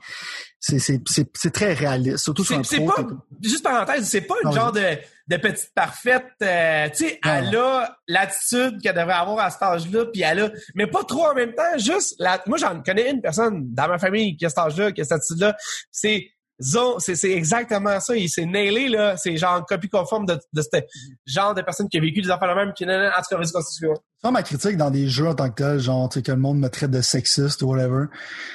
c'est très réaliste, surtout sur un pro. Pas, juste parenthèse, c'est pas une genre de, de petite parfaite, euh, tu sais, elle a l'attitude qu'elle devrait avoir à cet âge-là, puis elle a, mais pas trop en même temps, juste, la, moi j'en connais une personne dans ma famille qui a cet âge-là, qui a cette attitude-là, c'est c'est exactement ça. Il s'est nailé, là. C'est genre copie conforme de, de ce genre de personne qui a vécu des affaires la même, qui, en tout cas, vas-y. Ça, ma critique dans des jeux en tant que tel, genre, tu sais, que le monde me traite de sexiste ou whatever,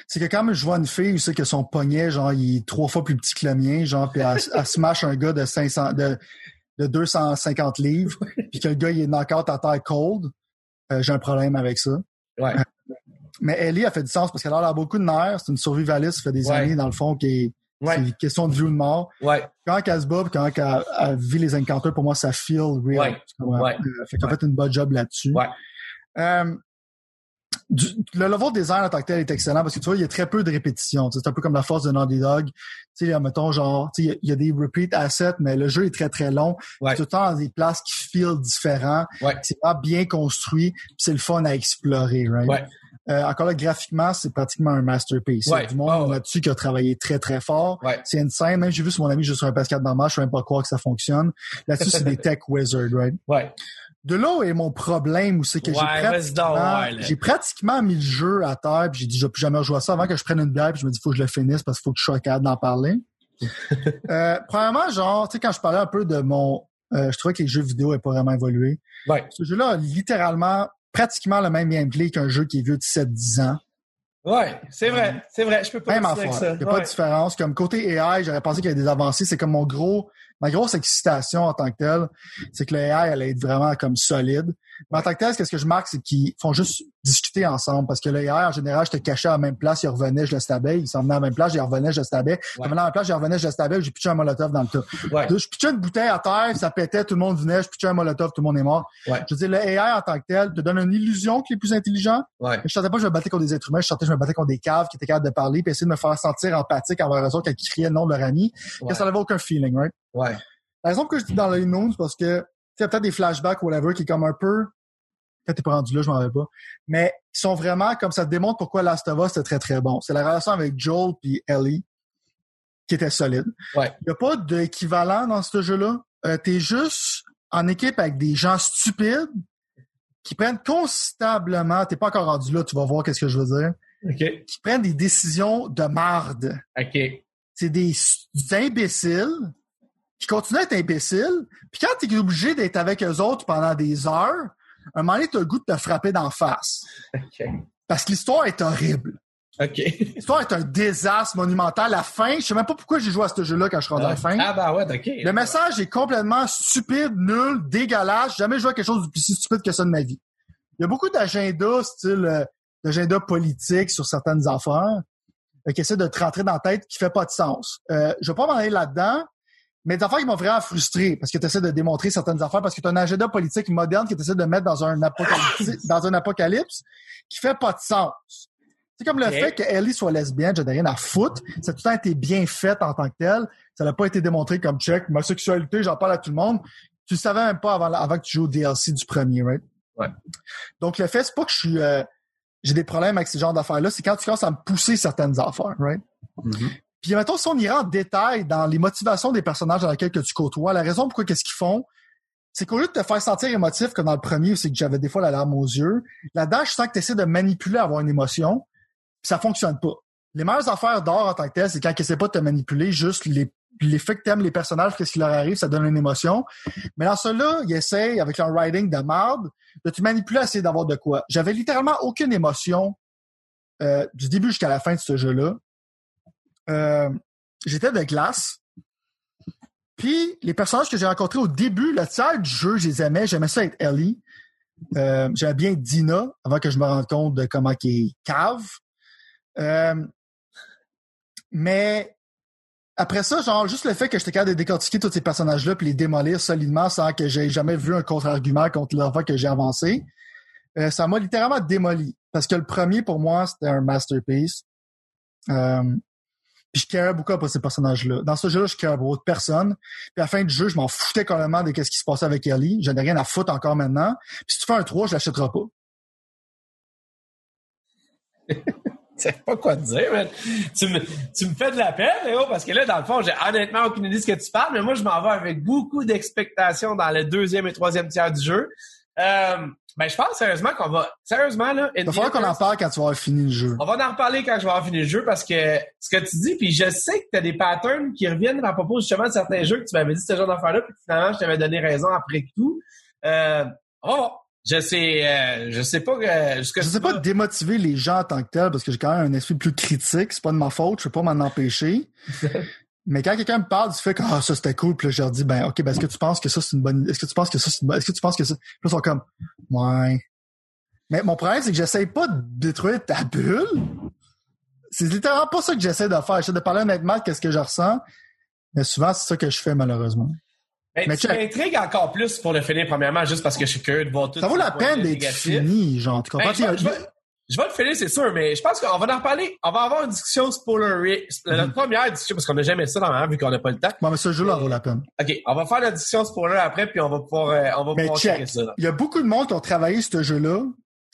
c'est que quand je vois une fille, où c'est que son poignet, genre, il est trois fois plus petit que le mien, genre, puis elle, smash un gars de 500, de, de 250 livres, puis que le gars, il est knock-out à terre cold, euh, j'ai un problème avec ça. Ouais. mais Ellie a fait du sens parce qu'elle a beaucoup de nerfs, c'est une survivaliste, ça fait des années, dans le fond, qui est c'est une question de vie ou de mort. Ouais. Quand elle se bat, quand elle, vit les encounters, pour moi, ça feel real. Ouais. Euh, fait qu'en fait une bonne job là-dessus. Ouais. Le level design en tant que tel est excellent parce que tu vois, il y a très peu de répétitions. C'est un peu comme la force de Naughty Dog. Tu sais, mettons, genre, il y, a des repeat assets, mais le jeu est très, très long. Ouais. Tout le temps dans des places qui feel différents. Ouais. C'est pas bien construit, c'est le fun à explorer, right? Ouais. Euh, encore là, graphiquement, c'est pratiquement un masterpiece. Ouais. Du monde là-dessus qui a travaillé très, très fort. Ouais. C'est insane. Même j'ai vu sur mon ami juste sur un PS4 normal, je ne sais même pas croire que ça fonctionne. Là-dessus, c'est des tech wizards, right? Ouais. De là est mon problème, où c'est que j'ai pratiquement, j'ai pratiquement mis le jeu à terre, puis j'ai dit je vais plus jamais rejouer ça avant que je prenne une bière, puis je me dis faut que je le finisse parce qu'il faut que je sois capable d'en parler. euh, premièrement, genre, tu sais, quand je parlais un peu de mon euh, je trouvais que les jeux vidéo n'avaient pas vraiment évolué. Ouais. Ce jeu-là a littéralement pratiquement le même gameplay qu'un jeu qui est vieux de 7-10 ans. Ouais, c'est vrai, c'est vrai. Je peux pas Même affaire. Il n'y a pas de différence. Comme côté AI, j'aurais pensé qu'il y avait des avancées. C'est comme mon gros, ma grosse excitation en tant que telle, c'est que l'AI AI allait être vraiment comme solide. Mais en tant que tel, ce que je marque, c'est qu'ils font juste discuter ensemble. Parce que l'AI, en général, je te cachais à la même place, il revenait, je le stabais. Il s'en venait à la même place, il revenait, je le stabais. Il revenait à la même place, il revenait, je le stabais. J'ai pitché un molotov dans le tas. Ouais. Je pitchais une bouteille à terre, ça pétait, tout le monde venait. Je pitchais un molotov, tout le monde est mort. Ouais. Je veux dire, le AI, en tant que tel, te donne une illusion qu'il est plus intelligent. Ouais. Je sentais pas que je me battais contre des êtres humains. Je sentais que je me battais contre des caves qui étaient capables de parler puis essayer de me faire sentir empathique envers eux autres ils criaient le nom de leur ami. Ouais. Que ça n'avait aucun feeling, right? Ouais. La raison que je dis dans les noms, c'est parce que a peut-être des flashbacks ou whatever qui est comme un peu peut-être t'es pas rendu là, je m'en rappelle pas. Mais ils sont vraiment comme ça démontre pourquoi Last of Us était très très bon. C'est la relation avec Joel puis Ellie qui était solide. Ouais. Il y a pas d'équivalent dans ce jeu-là. Euh, t'es juste en équipe avec des gens stupides qui prennent constamment, t'es pas encore rendu là, tu vas voir qu'est-ce que je veux dire, OK. qui prennent des décisions de marde. OK. C'est des, des imbéciles qui continuent à être imbéciles. Puis quand t'es obligé d'être avec eux autres pendant des heures, un moment donné, t'as le goût de te frapper d'en face. OK. Parce que l'histoire est horrible. OK. L'histoire est un désastre monumental. La fin, je sais même pas pourquoi j'ai joué à ce jeu-là quand je suis rendu à la fin. Ah, bah ouais, OK. Le message est complètement stupide, nul, dégueulasse. J'ai jamais joué à quelque chose de plus stupide que ça de ma vie. Il y a beaucoup d'agendas, style euh, d'agenda politique sur certaines affaires euh, qui essaient de te rentrer dans la tête qui fait pas de sens. Euh, je vais pas m'en aller là-dedans, mais des affaires qui m'ont vraiment frustré parce que tu essaies de démontrer certaines affaires parce que tu as un agenda politique moderne que tu essaies de mettre dans un apocalypse, dans un apocalypse qui fait pas de sens. C'est comme le Okay. fait que Ellie soit lesbienne, j'en ai rien à foutre. Ça a tout le temps été bien fait en tant que tel. Ça n'a pas été démontré comme check. Ma sexualité, j'en parle à tout le monde. Tu le savais même pas avant, avant que tu joues au DLC du premier, right? Ouais. Donc, le fait, c'est pas que je suis, euh, j'ai des problèmes avec ce genre d'affaires-là, c'est quand tu commences à me pousser certaines affaires, right? Mhm. Puis, mettons, si on ira en détail dans les motivations des personnages dans lesquels que tu côtoies, la raison pourquoi qu'est-ce qu'ils font, c'est qu'au lieu de te faire sentir émotif comme dans le premier, c'est que j'avais des fois la larme aux yeux, là-dedans, je sens que tu essaies de manipuler avoir une émotion, puis ça fonctionne pas. Les meilleures affaires d'or en tant que tel, c'est quand ils essaient pas de te manipuler, juste les, faits que t'aimes les personnages, qu'est-ce qui leur arrive, ça donne une émotion. Mais dans cela, ils essayent, avec un writing de marde, de te manipuler à essayer d'avoir de quoi. J'avais littéralement aucune émotion euh, du début jusqu'à la fin de ce jeu-là. Euh, J'étais de glace. Puis les personnages que j'ai rencontrés au début, le tiers du jeu, je les aimais. J'aimais ça être Ellie. Euh, J'aimais bien Dina avant que je me rende compte de comment qui est cave. Euh, mais après ça, genre, juste le fait que j'étais capable de décortiquer tous ces personnages-là puis les démolir solidement sans que j'aie jamais vu un contre-argument contre leur voix que j'ai avancé, ça m'a littéralement démoli. Parce que le premier, pour moi, c'était un masterpiece. Puis je carais beaucoup pour ces personnages-là. Dans ce jeu-là, je carais pour autre personne. Puis à la fin du jeu, je m'en foutais complètement de ce qui se passait avec Ellie. J'en ai rien à foutre encore maintenant. Puis si tu fais un 3, je l'achèterai pas. Sais pas quoi te dire, mais tu me, tu me fais de la peine, parce que là, dans le fond, j'ai honnêtement aucune idée de ce que tu parles, mais moi, je m'en vais avec beaucoup d'expectations dans le deuxième et troisième tiers du jeu. Euh, ben, je pense sérieusement qu'on va, sérieusement, là. Il va falloir qu'on en parle quand tu vas avoir fini le jeu. On va en reparler quand je vais avoir fini le jeu parce que ce que tu dis, puis je sais que tu as des patterns qui reviennent à propos justement de certains jeux que tu m'avais dit ce genre d'affaires-là, puis finalement, je t'avais donné raison après tout. Euh, oh, je sais, euh, je sais pas que, je sais pas démotiver les gens en tant que tel parce que j'ai quand même un esprit plus critique. C'est pas de ma faute, je peux pas m'en empêcher. Mais quand quelqu'un me parle du fait que ah, ça c'était cool, puis là, je leur dis ben ok, ben est-ce que tu penses que ça c'est une bonne est-ce que tu penses que ça c'est une bonne est-ce que tu penses que ça? Puis ils sont comme ouais. Mais mon problème c'est que j'essaye pas de détruire ta bulle. C'est littéralement pas ça que j'essaie de faire. J'essaie de parler honnêtement de qu'est-ce que je ressens. Mais souvent c'est ça que je fais malheureusement. Ben, mais tu m'intrigues encore plus pour le finir premièrement juste parce que je suis curieux de voir tout. Ça vaut la peine d'être fini, genre tu comprends? Ben, je vais le finir, c'est sûr, mais je pense qu'on va en reparler. On va avoir une discussion spoiler. La mhm. première discussion, parce qu'on n'a jamais ça dans ma vu qu'on n'a pas le temps. Bon, mais ce jeu-là vaut la peine. OK, on va faire la discussion spoiler après, puis on va pouvoir, euh, on va mais pouvoir check. ça. Il y a beaucoup de monde qui ont travaillé ce jeu-là.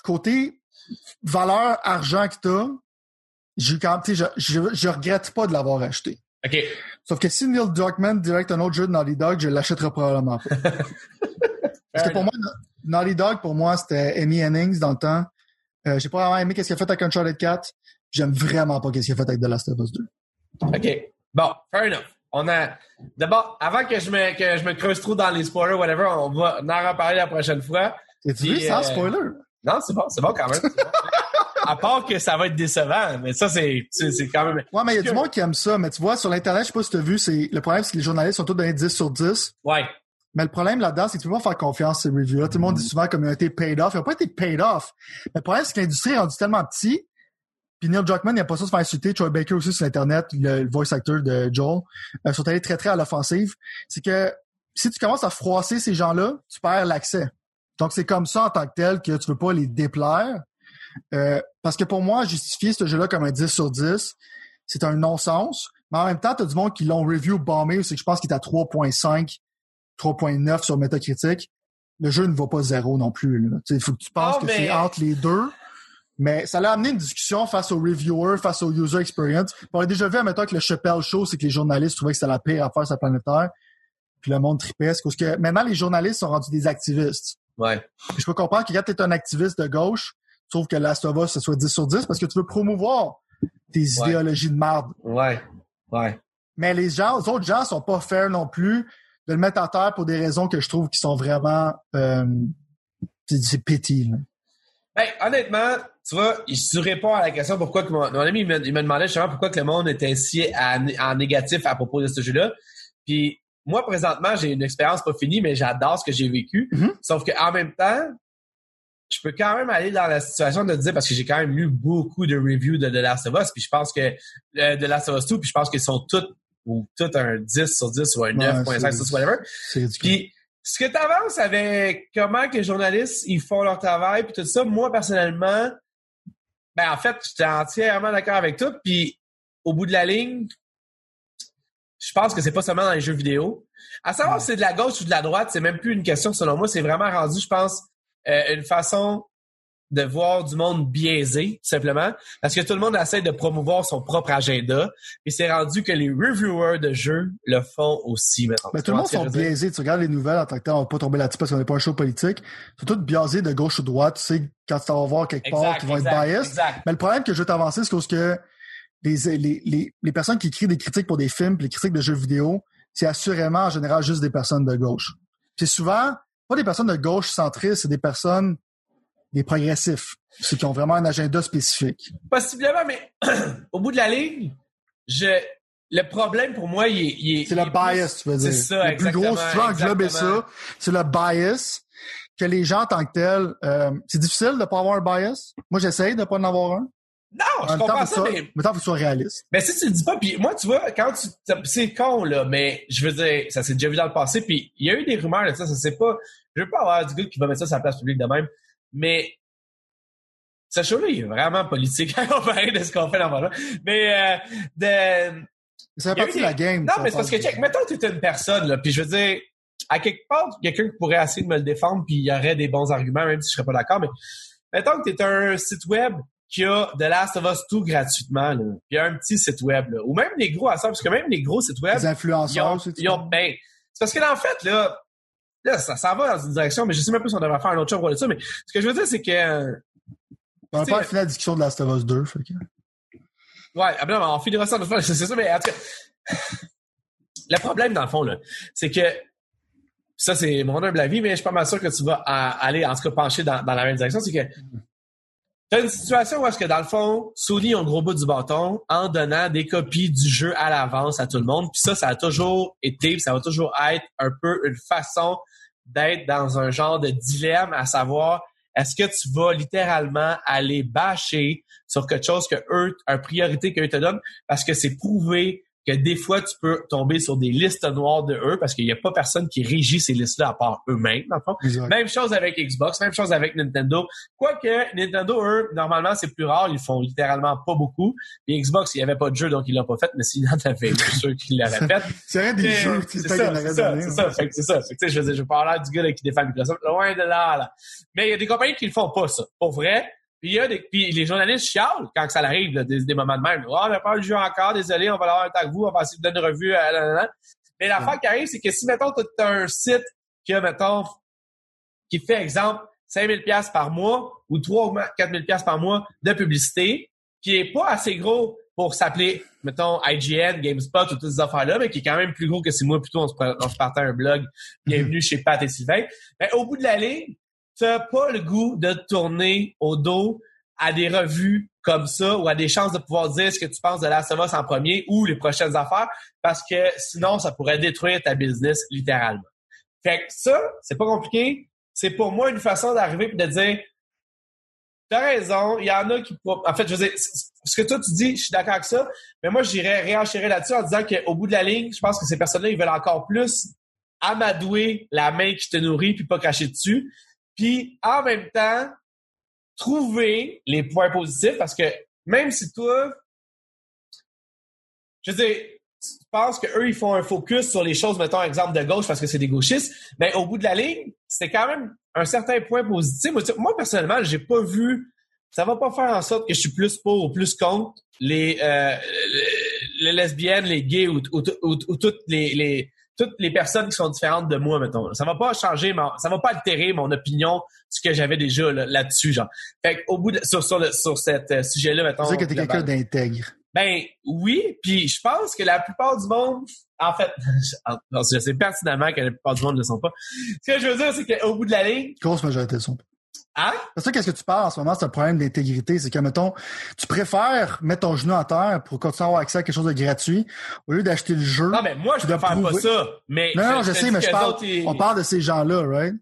Côté valeur, argent que t'as, je, je, je, je regrette pas de l'avoir acheté. OK. Sauf que si Neil Druckmann direct un autre jeu de Naughty Dog, je l'achèterai probablement pas. Parce que pour moi, Naughty Dog, pour moi, c'était Amy Hennings dans le temps. Euh, j'ai pas vraiment aimé qu'est-ce qu'il a fait avec Uncharted 4. J'aime vraiment pas qu'est-ce qu'il a fait avec The Last of Us 2. OK. Bon, fair enough. On a, d'abord, avant que je me, que je me creuse trop dans les spoilers, whatever, on va en reparler la prochaine fois. Et tu vu sans euh, spoiler? Non, c'est bon, c'est bon quand même. à part que ça va être décevant, mais ça, c'est, c'est quand même. Ouais, mais il y a du monde qui aime ça, mais tu vois, sur l'Internet, je sais pas si tu as vu, c'est, le problème, c'est que les journalistes sont tous dans 10 sur 10. Ouais. Mais le problème là-dedans, c'est que tu peux pas faire confiance à ces reviews-là. Tout le monde dit souvent comme il a été paid off. Il n'a pas été paid off. Mais le problème, c'est que l'industrie est rendue tellement petit. Puis Neil Druckmann, il n'a pas ça se faire insulter. Troy Baker aussi sur Internet, le, voice actor de Joel, euh, sont allés très, très à l'offensive. C'est que si tu commences à froisser ces gens-là, tu perds l'accès. Donc, c'est comme ça en tant que tel que tu veux pas les déplaire. Euh, parce que pour moi, justifier ce jeu-là comme un 10 sur 10, c'est un non-sens. Mais en même temps, tu as du monde qui l'ont review bombé, c'est que je pense qu'il est à 3.5 3.9 sur Metacritic, le jeu ne vaut pas zéro non plus. Il faut que tu penses que c'est entre les deux. Mais ça l'a amené une discussion face aux reviewers, face aux user experience. On a déjà vu, admettons, que le Chappelle Show, c'est que les journalistes trouvaient que c'était la pire affaire sur la planète Terre. Puis le monde tripait. Parce que maintenant, les journalistes sont rendus des activistes. Ouais. je peux comprendre que quand tu es un activiste de gauche, tu trouves que Last of Us, ce soit 10 sur 10 parce que tu veux promouvoir tes idéologies de merde. Ouais. Ouais. Mais les gens, les autres gens sont pas fair non plus de le mettre à terre pour des raisons que je trouve qui sont vraiment euh, c'est petit. Ben, honnêtement, tu vois, je réponds à la question pourquoi que mon, ami il me, demandait justement pourquoi que le monde était si en négatif à propos de ce jeu-là. Puis moi, présentement, j'ai une expérience pas finie, mais j'adore ce que j'ai vécu. Mm-hmm. Sauf qu'en même temps, je peux quand même aller dans la situation de dire, parce que j'ai quand même lu beaucoup de reviews de The Last of Us, puis je pense que euh, The Last of Us 2, puis je pense qu'ils sont toutes ou tout un 10 sur 10 ou un 9.5 sur 10, whatever. Puis, ce que tu avances avec comment que les journalistes ils font leur travail puis tout ça, moi personnellement, ben en fait, j'étais entièrement d'accord avec tout. Puis au bout de la ligne, je pense que c'est pas seulement dans les jeux vidéo. À savoir si c'est de la gauche ou de la droite, c'est même plus une question selon moi. C'est vraiment rendu, je pense, euh, une façon de voir du monde biaisé, simplement, parce que tout le monde essaie de promouvoir son propre agenda, et c'est rendu que les reviewers de jeux le font aussi maintenant. Mais tout le monde sont biaisés. Tu regardes les nouvelles en tant que tel, on va pas tomber là-dessus parce qu'on n'est pas un show politique. Ils sont tous biaisés de gauche ou de droite. Tu sais, quand tu vas voir quelque part, tu vont être biased. Mais le problème que je veux t'avancer, c'est que les, les, les, les, personnes qui écrivent des critiques pour des films, les critiques de jeux vidéo, c'est assurément en général juste des personnes de gauche. C'est souvent pas des personnes de gauche centristes, c'est des personnes des progressifs, ceux qui ont vraiment un agenda spécifique. Possiblement, mais au bout de la ligne, je, le problème pour moi, il est. c'est le bias, tu veux dire. C'est ça, Le plus gros, si tu veux englober ça, c'est le bias que les gens en tant que tels. Euh, c'est difficile de ne pas avoir un bias. Moi, j'essaye de ne pas en avoir un. Non, je comprends ça, mais... Mais tant que tu sois réaliste. Mais si tu le dis pas, puis moi, tu vois, quand tu... C'est con, là, mais je veux dire, ça s'est déjà vu dans le passé, puis il y a eu des rumeurs de ça, ça c'est pas... Je veux pas avoir du gars qui va mettre ça sur la place publique de même, mais ce show-là, il est vraiment politique à comparer de ce qu'on fait normalement. Mais euh, de. Ça fait partie de la game. Non, mais c'est parce que, check, mettons que tu es une personne, là, puis je veux dire, à quelque part, quelqu'un qui pourrait essayer de me le défendre, puis il y aurait des bons arguments, même si je serais pas d'accord, mais mettons que tu es un site web qui a de Last of Us tout gratuitement, là. Puis un petit site web, là. Ou même les gros à ça, parce que même les gros sites web. Les influenceurs, ils ont, ben, c'est parce que en fait, là, là, ça, ça va dans une direction, mais je sais même pas si on devrait faire un autre show pour ça, mais ce que je veux dire, c'est que, on n'a pas fini la discussion de Us 2, fait que... Ouais, non, on finira ça c'est ça, mais en tout cas, le problème, dans le fond, là, c'est que ça, c'est mon humble avis, mais je suis pas mal sûr que tu vas aller, en tout cas, pencher dans, dans la même direction. C'est que tu as une situation où est-ce que, dans le fond, Sony a un gros bout du bâton en donnant des copies du jeu à l'avance à tout le monde. Puis ça, ça a toujours été, ça va toujours être un peu une façon d'être dans un genre de dilemme, à savoir est-ce que tu vas littéralement aller bâcher sur quelque chose que eux, une priorité qu'eux te donnent? Parce que c'est prouvé que des fois, tu peux tomber sur des listes noires de eux parce qu'il n'y a pas personne qui régit ces listes-là à part eux-mêmes, dans le fond. Même chose avec Xbox, même chose avec Nintendo. Quoique, Nintendo, eux, normalement, c'est plus rare. Ils font littéralement pas beaucoup. Et Xbox, il n'y avait pas de jeu, donc ils l'ont pas fait. Mais s'il en avait, je sûr qu'ils l'auraient fait. c'est rien des jeux. C'est ça, c'est ça, c'est ça. C'est ça. C'est. Je veux dire, je vais pas l'air du gars qui défend Microsoft. Loin de là, là. Mais il y a des compagnies qui le font pas, ça. Pour vrai. Puis, y a des, puis les journalistes chialent quand ça arrive, là, des, moments de même. Oh, on pas le jeu encore, désolé, on va l'avoir un temps vous, on va essayer de donner une revue. Euh, Mais l'affaire qui arrive, c'est que si, mettons, tu as un site qui a, mettons, qui fait, exemple, 5000 pièces par mois ou 3 ou 4000 pièces par mois de publicité, qui est pas assez gros pour s'appeler, mettons, IGN, GameSpot ou toutes ces affaires-là, mais qui est quand même plus gros que si moi, plutôt, on se, on se partait un blog. Bienvenue mm-hmm. chez Pat et Sylvain. Mais au bout de la ligne, t'as pas le goût de tourner au dos à des revues comme ça ou à des chances de pouvoir dire ce que tu penses de la of en premier ou les prochaines affaires parce que sinon, ça pourrait détruire ta business littéralement. Fait que ça, c'est pas compliqué. C'est pour moi une façon d'arriver et de dire T'as raison, il y en a qui... En fait, je veux dire, ce que toi tu dis, je suis d'accord avec ça, mais moi, j'irais réenchérir là-dessus en disant qu'au bout de la ligne, je pense que ces personnes-là, ils veulent encore plus amadouer la main qui te nourrit puis pas cracher dessus. Puis en même temps, trouver les points positifs parce que même si toi, je veux dire, tu penses qu'eux, ils font un focus sur les choses, mettons, exemple de gauche parce que c'est des gauchistes, mais au bout de la ligne, c'est quand même un certain point positif. Moi, personnellement, j'ai pas vu, ça va pas faire en sorte que je suis plus pour ou plus contre les, euh, les lesbiennes, les gays ou, ou toutes les, toutes les personnes qui sont différentes de moi, mettons. Ça va pas changer, ça va pas altérer mon opinion, ce que j'avais déjà là-dessus, genre. Fait au bout de, sur, sur, le, sur cet euh, sujet-là, mettons. Tu sais que t'es quelqu'un d'intègre. Ben oui, puis je pense que la plupart du monde, en fait, je sais pertinemment que la plupart du monde ne le sont pas. Ce que je veux dire, c'est qu'au bout de la ligne, grosse majorité le sont pas. Hein? C'est ça, qu'est-ce que tu parles en ce moment, c'est un problème d'intégrité? C'est que, mettons, tu préfères mettre ton genou en terre pour continuer à avoir accès à quelque chose de gratuit au lieu d'acheter le jeu. Non, mais moi, je ne préfère pas ça. Mais non, non, je, sais, mais je parle, on parle de ces gens-là, right?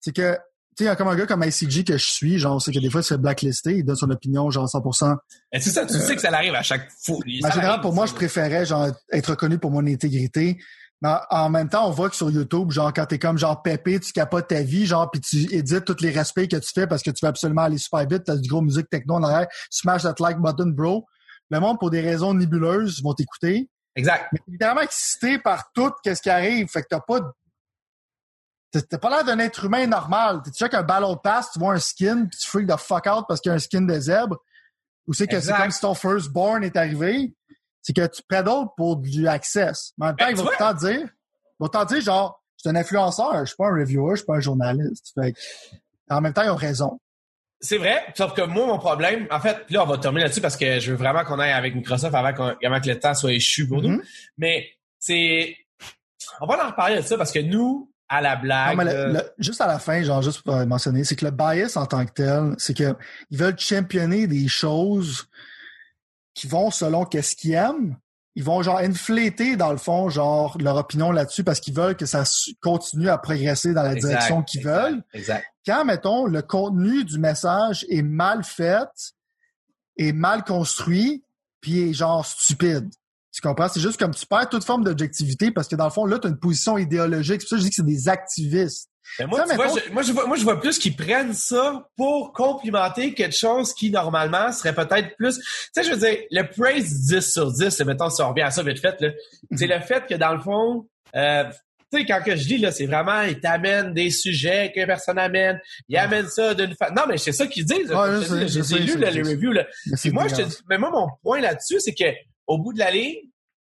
C'est que, tu sais, il comme un gars comme ICG que je suis, genre, c'est que des fois, c'est blacklisté, il donne son opinion, genre, 100%. Et c'est ça, tu sais que ça arrive à chaque fois. En général, pour moi, je préférais, genre, être reconnu pour mon intégrité mais en même temps, on voit que sur YouTube, genre, quand t'es comme genre pépé, tu capotes ta vie, genre, puis tu édites tous les respects que tu fais parce que tu veux absolument aller super vite, t'as du gros musique techno en arrière, smash that like button, bro. Le monde, pour des raisons nébuleuses, vont t'écouter. Exact. Mais évidemment excité par tout qu'est-ce qui arrive. Fait que t'as pas T'as pas l'air d'un être humain normal. T'es déjà qu'un ballon pass, tu vois un skin, puis tu freak the fuck out parce qu'il y a un skin de zèbre? Ou c'est que c'est comme si ton firstborn est arrivé? C'est que tu prédoles pour du access. Mais en même temps, ben, ils vont t'en dire, ils vont t'en dire genre, je suis un influenceur, je suis pas un reviewer, je suis pas un journaliste. Fait en même temps, ils ont raison. C'est vrai, sauf que moi, mon problème, en fait, là, on va terminer là-dessus parce que je veux vraiment qu'on aille avec Microsoft avant, que le temps soit échu pour nous. Mm-hmm. Mais c'est... On va en reparler de ça parce que nous, à la blague... juste à la fin, genre, juste pour mentionner, c'est que le bias en tant que tel, c'est qu'ils veulent championner des choses qui vont selon qu'est-ce qu'ils aiment. Ils vont genre infléter dans le fond genre leur opinion là-dessus parce qu'ils veulent que ça continue à progresser dans la direction qu'ils veulent. Exact. Quand mettons le contenu du message est mal fait, est mal construit, puis est genre stupide. Tu comprends? C'est juste comme tu perds toute forme d'objectivité parce que dans le fond, là, tu as une position idéologique. C'est pour ça que je dis que c'est des activistes. Mais moi, Ça, tu vois, mettons- je, moi, je vois, moi, je vois plus qu'ils prennent ça pour complimenter quelque chose qui, normalement, serait peut-être plus... Tu sais, je veux dire, le praise 10 sur 10, c'est, mettons, si on revient à ça vite fait, là, c'est le fait que, dans le fond... Euh, tu sais, quand que je dis, là, c'est vraiment, ils t'amènent des sujets que personne amène. Ils amènent ça d'une façon... Non, mais c'est ça qu'ils disent. J'ai lu là, les reviews, là. Puis moi, je te dis, mais moi, mon point là-dessus, c'est que au bout de la ligne,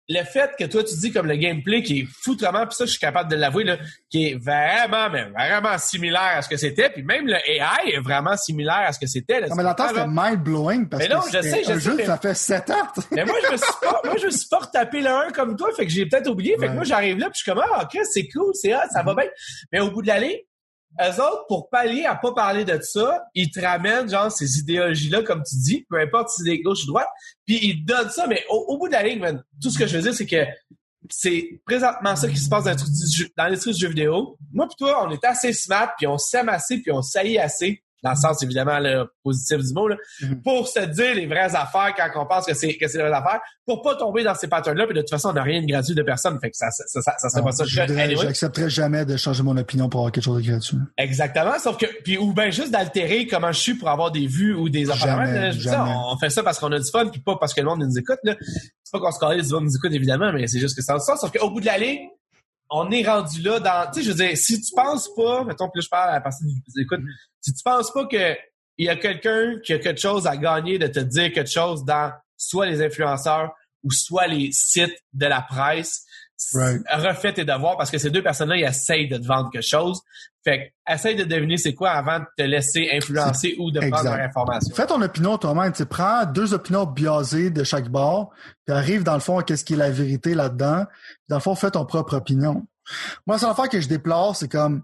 le fait que toi, tu dis comme le gameplay qui est foutrement, puis ça, je suis capable de l'avouer, là, qui est vraiment, mais vraiment similaire à ce que c'était, puis même le AI est vraiment similaire à ce que c'était. Non, mais l'entente, c'était mind-blowing parce Mais non, que je sais, je un sais, jeu, mais- ça fait 7 ans. Mais moi, je me suis pas, moi, je me suis pas retapé le 1 comme toi, fait que j'ai peut-être oublié. Fait que moi, j'arrive là, puis je suis comme, ah, Chris, c'est cool, c'est hot, ça va Mm-hmm. bien. Mais au bout de la ligne, eux autres, pour pallier à pas parler de ça, ils te ramènent, genre, ces idéologies-là, comme tu dis, peu importe si c'est gauche ou droite, puis ils donnent ça, mais au, bout de la ligne, man, tout ce que je veux dire, c'est que c'est présentement ça qui se passe dans l'industrie du jeu- du jeu vidéo. Moi pis toi, on est assez smart, puis on s'aime assez, puis on saillit assez, dans le sens évidemment le positif du mot, là, Mhm. pour se dire les vraies affaires quand on pense que c'est que c'est les vraies affaires, pour pas tomber dans ces patterns-là, puis de toute façon, on n'a rien de gratuit de personne, fait que ça, ça, ça, ça, ça serait pas ça. Je voudrais- Anyway. J'accepterais jamais de changer mon opinion pour avoir quelque chose de gratuit. Exactement, sauf que puis ou bien juste d'altérer comment je suis pour avoir des vues ou des affaires. Jamais, Là, je on fait ça parce qu'on a du fun puis pas parce que le monde nous écoute là. C'est pas qu'on se calait du monde nous écoute évidemment, mais c'est juste que dans le sens sauf qu'au bout de la ligne, on est rendu là dans tu sais je veux dire si tu penses pas, mettons plus je parle à la personne qui nous écoute, si tu penses pas que il y a quelqu'un qui a quelque chose à gagner de te dire quelque chose dans soit les influenceurs ou soit les sites de la presse, Right. refais tes devoirs parce que ces deux personnes-là, ils essayent de te vendre quelque chose. Fait que, essaye de deviner c'est quoi avant de te laisser influencer ou de prendre leur information. Fais ton opinion toi-même. Tu prends deux opinions biaisées de chaque bord, puis arrive dans le fond à qu'est-ce qui est la vérité là-dedans. Puis Dans le fond, fais ton propre opinion. Moi, la seule affaire que je déplore, c'est comme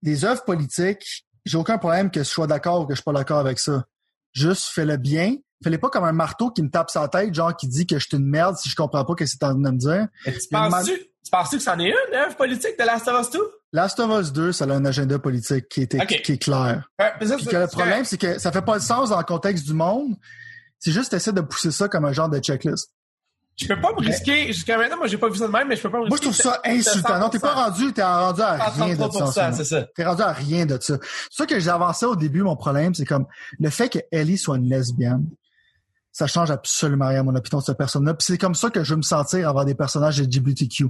les œuvres politiques, j'ai aucun problème que je sois d'accord ou que je suis pas d'accord avec ça. Juste fais-le bien. Fais-le pas comme un marteau qui me tape sa tête, genre qui dit que je suis une merde si je comprends pas ce que c'est en train de me dire. Mais tu penses-tu, tu penses-tu que c'en est une, œuvre politique de Last of Us 2? Last of Us 2, ça a un agenda politique qui, était, Ok. qui est clair. Mais ça, Puis que le problème, c'est que ça fait pas de sens dans le contexte du monde. C'est juste essayer de pousser ça comme un genre de checklist. Je peux pas me risquer, jusqu'à maintenant, moi j'ai pas vu ça de même, mais je peux pas me Moi, je risquer. trouve ça insultant. Non, t'es pas rendu, t'es rendu à rien de ça. en ce 33%, moment. c'est ça. T'es rendu à rien de ça. C'est ça que j'ai avancé au début, mon problème, c'est comme le fait que Ellie soit une lesbienne. Ça change absolument rien à mon opinion de cette personne-là. Puis c'est comme ça que je veux me sentir avoir des personnages LGBTQ.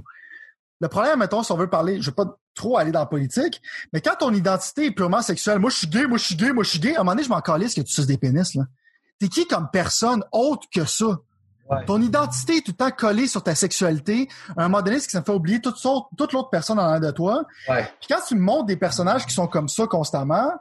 Le problème, mettons, si on veut parler, je veux pas trop aller dans la politique, mais quand ton identité est purement sexuelle, moi je suis gay, moi je suis gay, moi je suis gay, à un moment donné, je m'en calisse que tu suces des pénis, là. T'es qui comme personne autre que ça? Ouais. Ton identité est tout le temps collée sur ta sexualité. À un moment donné, c'est que ça me fait oublier toute, l'autre personne en arrière de toi. Ouais. Puis quand tu montres des personnages qui sont comme ça constamment,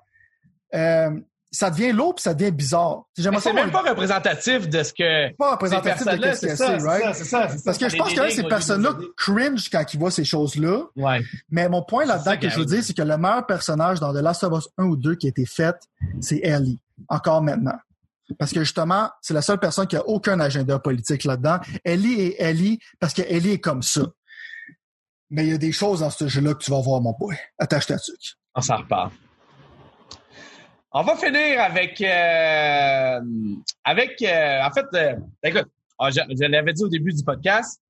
euh, ça devient lourd puis ça devient bizarre. C'est même pas représentatif de ce que. pas ces représentatif de ce que c'est c'est, ça, c'est right? ça, c'est ça, c'est. Parce que je pense que ces personnes-là cringe quand ils voient ces choses-là. Ouais. Mais mon point C'est là-dedans que je veux dire, c'est que le meilleur personnage dans The Last of Us 1 ou 2 qui a été fait, c'est Ellie. Encore maintenant. Parce que justement, c'est la seule personne qui a aucun agenda politique là-dedans. Ellie est Ellie parce que Ellie est comme ça. Mais il y a des choses dans ce jeu-là que tu vas voir, mon boy. Attache ta tuque. On s'en reparle. On va finir avec euh, avec euh, en fait euh, écoute, ah, je, je l'avais dit au début du podcast.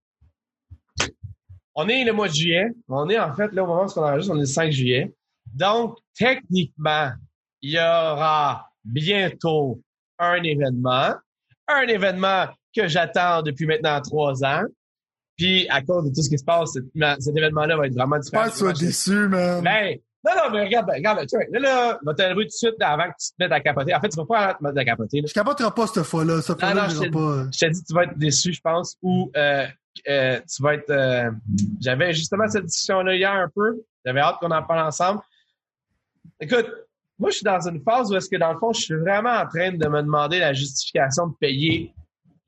On est le mois de juillet. On est en fait là au moment où on enregistre, on est le 5 juillet. Donc techniquement, il y aura bientôt un événement, un événement que j'attends depuis maintenant trois ans. Puis à cause de tout ce qui se passe, cet, cet événement-là va être vraiment différent. Pas que tu sois déçu, man. Ben, non, non, mais regarde, regarde, tu vois, là, là, te l'avouer tout de suite avant que tu te mettes à capoter. En fait, tu vas pas te mettre à capoter. Là. Je capoterai pas cette fois-là. Cette fois-là, non, je pas. Je t'ai dit, tu vas être déçu, je pense, ou euh, euh, tu vas être... euh, J'avais justement cette discussion-là hier un peu. J'avais hâte qu'on en parle ensemble. Écoute, moi, je suis dans une phase où est-ce que, dans le fond, je suis vraiment en train de me demander la justification de payer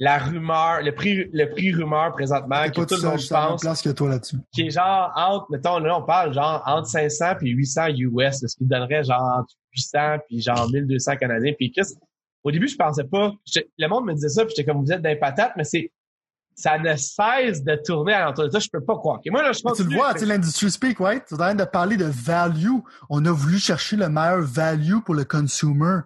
la rumeur, le prix, le prix rumeur présentement, que tout le monde pense place que toi là-dessus. qui est genre entre, mettons, là, on parle genre entre 500 puis 800 US, ce qui donnerait genre entre 800 puis genre 1200 Canadiens. Puis Chris, au début, je pensais pas, le monde me disait ça, puis j'étais comme, vous êtes d'un patate, mais c'est, ça ne cesse de tourner à l'entour de ça, je peux pas croire. Et moi, là, je Tu continue. le vois, tu sais, l'industry speak, right? Tu es en train de parler de value. On a voulu chercher le meilleur value pour le consumer.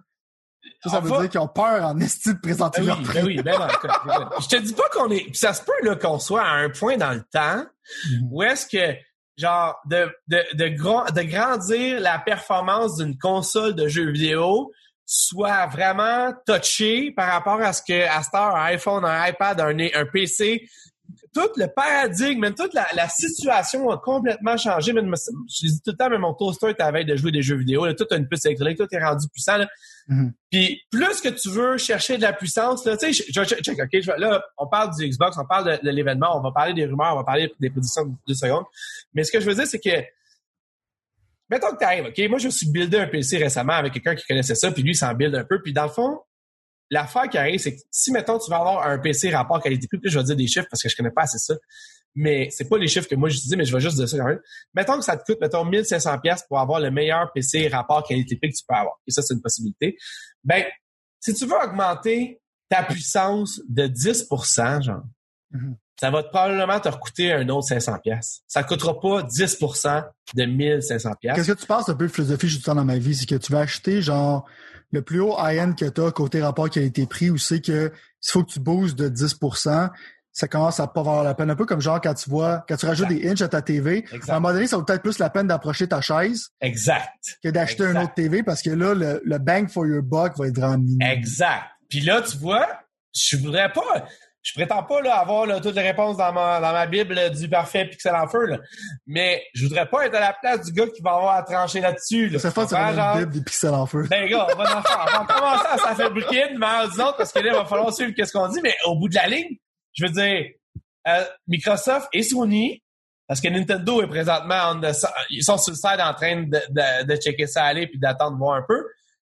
Ça, ça veut va- dire qu'ils ont peur en esti de présenter Ben leur oui, prix. ben oui, ben non. Je te dis pas qu'on est, puis ça se peut, là, qu'on soit à un point dans le temps Mhm. où est-ce que genre, de, de, de, de grandir la performance d'une console de jeux vidéo soit vraiment touché par rapport à ce que à Star, un iPhone, un iPad, un, un PC, tout le paradigme, toute la, la, situation a complètement changé. Même, je dis tout le temps, mais mon toaster est à veille de jouer des jeux vidéo. Là, tout a une puce électronique, tout est rendu puissant. Là. Mhm. Puis plus que tu veux chercher de la puissance, là, tu sais, je, je, check, ok, je, là, on parle du Xbox, on parle de, de l'événement, on va parler des rumeurs, on va parler des prédictions de deux secondes. Mais ce que je veux dire, c'est que mettons que tu arrives, OK, moi, je suis buildé un PC récemment avec quelqu'un qui connaissait ça, puis lui, il s'en build un peu. Puis dans le fond, l'affaire qui arrive, c'est que si, mettons, tu vas avoir un PC rapport qualité-prix, puis je vais dire des chiffres parce que je connais pas assez ça, mais c'est pas les chiffres que moi je dis, mais je vais juste dire ça quand même. Mettons que ça te coûte, mettons, 1500 pièces pour avoir le meilleur PC rapport qualité-prix que tu peux avoir. Et ça, c'est une possibilité. Ben, si tu veux augmenter ta puissance de 10% genre, Mhm. ça va probablement te coûter un autre 500 pièces. Ça ne coûtera pas 10% de 1500 pièces. Qu'est-ce que tu penses un peu de philosophie je dans ma vie? C'est que tu vas acheter genre le plus haut high-end que tu as côté rapport qualité-prix ou c'est que s'il faut que tu boosts de 10% ça commence à pas valoir la peine. Un peu comme genre quand tu vois, quand tu rajoutes Exact. des inches à ta TV, Exact. à un moment donné, ça vaut peut-être plus la peine d'approcher ta chaise Exact. que d'acheter Exact. un autre TV parce que là, le, le bang for your buck va être vraiment minime. Exact. Puis là, tu vois, je voudrais pas, je prétends pas là, avoir là, toutes les réponses dans ma, dans ma Bible là, du parfait pixel en feu, là. mais je voudrais pas être à la place du gars qui va avoir à trancher là-dessus. Là, c'est comprends, vraiment genre? une bible des pixels en feu. Ben, gars, on va en faire. On va commencer à s'en fabriquer une meilleure d'une autre parce que là, il va falloir suivre ce qu'on dit, mais au bout de la ligne, je veux dire, euh, Microsoft et Sony, parce que Nintendo est présentement, on ils sont sur le side en train de, de, de checker ça aller puis d'attendre voir un peu.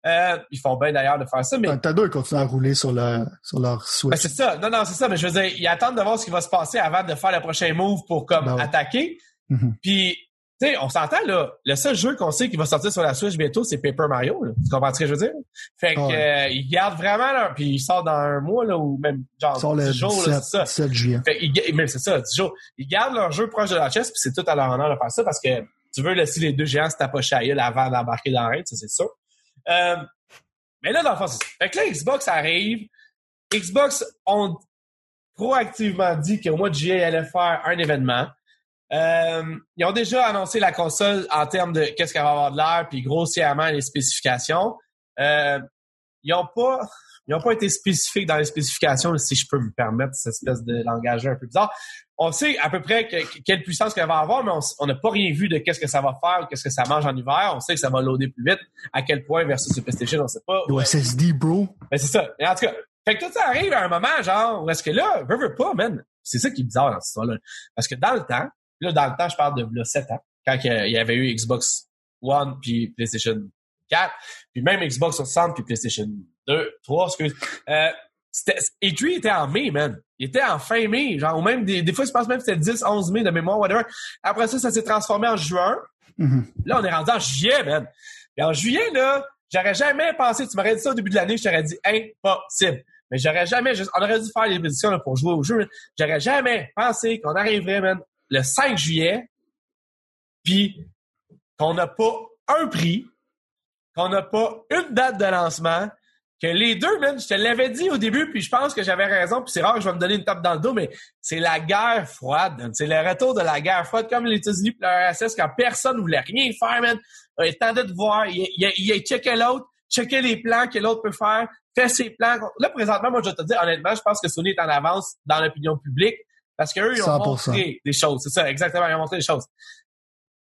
Euh, ils font bien d'ailleurs de faire ça, mais Nintendo, ils continuent à rouler sur, le, sur leur ben, Switch. c'est ça. Non, non, c'est ça. Mais je veux dire, ils attendent de voir ce qui va se passer avant de faire le prochain move pour comme Ben ouais. attaquer. Mhm. Puis, tu sais, on s'entend là. Le seul jeu qu'on sait qui va sortir sur la Switch bientôt, c'est Paper Mario. Là. Tu comprends ce que je veux dire? Fait que Ouais. euh, ils gardent vraiment leur. Puis il sort dans un mois là ou même genre le 10 jours, là, 17, c'est ça. 17 juillet. Fait même c'est ça, 10 jours. Ils gardent leur jeu proche de leur chest, puis c'est tout à leur honneur de faire ça parce que tu veux laisser les deux géants se tapocher à avant d'embarquer dans la raid, ça c'est sûr. Euh, mais là, dans le fond. Fait que là, Xbox arrive. Xbox ont proactivement dit qu'au mois de juillet, ils allaient faire un événement. Euh, ils ont déjà annoncé la console en termes de qu'est-ce qu'elle va avoir de l'air, puis grossièrement les spécifications. Euh, ils n'ont pas, ils ont pas été spécifiques dans les spécifications, si je peux me permettre cette espèce de langage un peu bizarre. On sait à peu près que- quelle puissance qu'elle va avoir, mais on n'a pas rien vu de qu'est-ce que ça va faire, qu'est-ce que ça mange en hiver. On sait que ça va loader plus vite. À quel point versus le PlayStation, on sait pas. Le SSD, bro. Ben, c'est ça. Mais en tout cas, fait que tout ça arrive à un moment, genre, où est-ce que là, veux, veux pas, man. C'est ça qui est bizarre dans cette histoire-là. Parce que dans le temps, là, dans le temps, je parle de là, 7 ans, quand il y avait eu Xbox One puis PlayStation 4, puis même Xbox 60 puis PlayStation 2, 3, excuse. Euh, c'était, E3 était en mai, man. Il était en fin mai, genre, ou même des, des fois, je pense même que c'était 10, 11 mai de mémoire, whatever. Après ça, ça s'est transformé en juin. Mhm. Là, on est rendu en juillet, man. Et en juillet, là, j'aurais jamais pensé, tu m'aurais dit ça au début de l'année, je t'aurais dit impossible. Mais j'aurais jamais, juste- on aurait dû faire les éditions là, pour jouer au jeu. J'aurais jamais pensé qu'on arriverait, man, le 5 juillet, puis qu'on n'a pas un prix, qu'on n'a pas une date de lancement, que les deux, man, je te l'avais dit au début, puis je pense que j'avais raison, puis c'est rare que je vais me donner une tape dans le dos, mais c'est la guerre froide. C'est le retour de la guerre froide, comme les États-Unis puis leur RSS, quand personne voulait rien faire, man. Il attendait de voir, il, il, il, checkait l'autre, checkait les plans que l'autre peut faire, fait ses plans. Là, présentement, moi, je vais te dire, honnêtement, je pense que Sony est en avance dans l'opinion publique, parce qu'eux, ils ont 100%. montré des choses. C'est ça, exactement, ils ont montré des choses.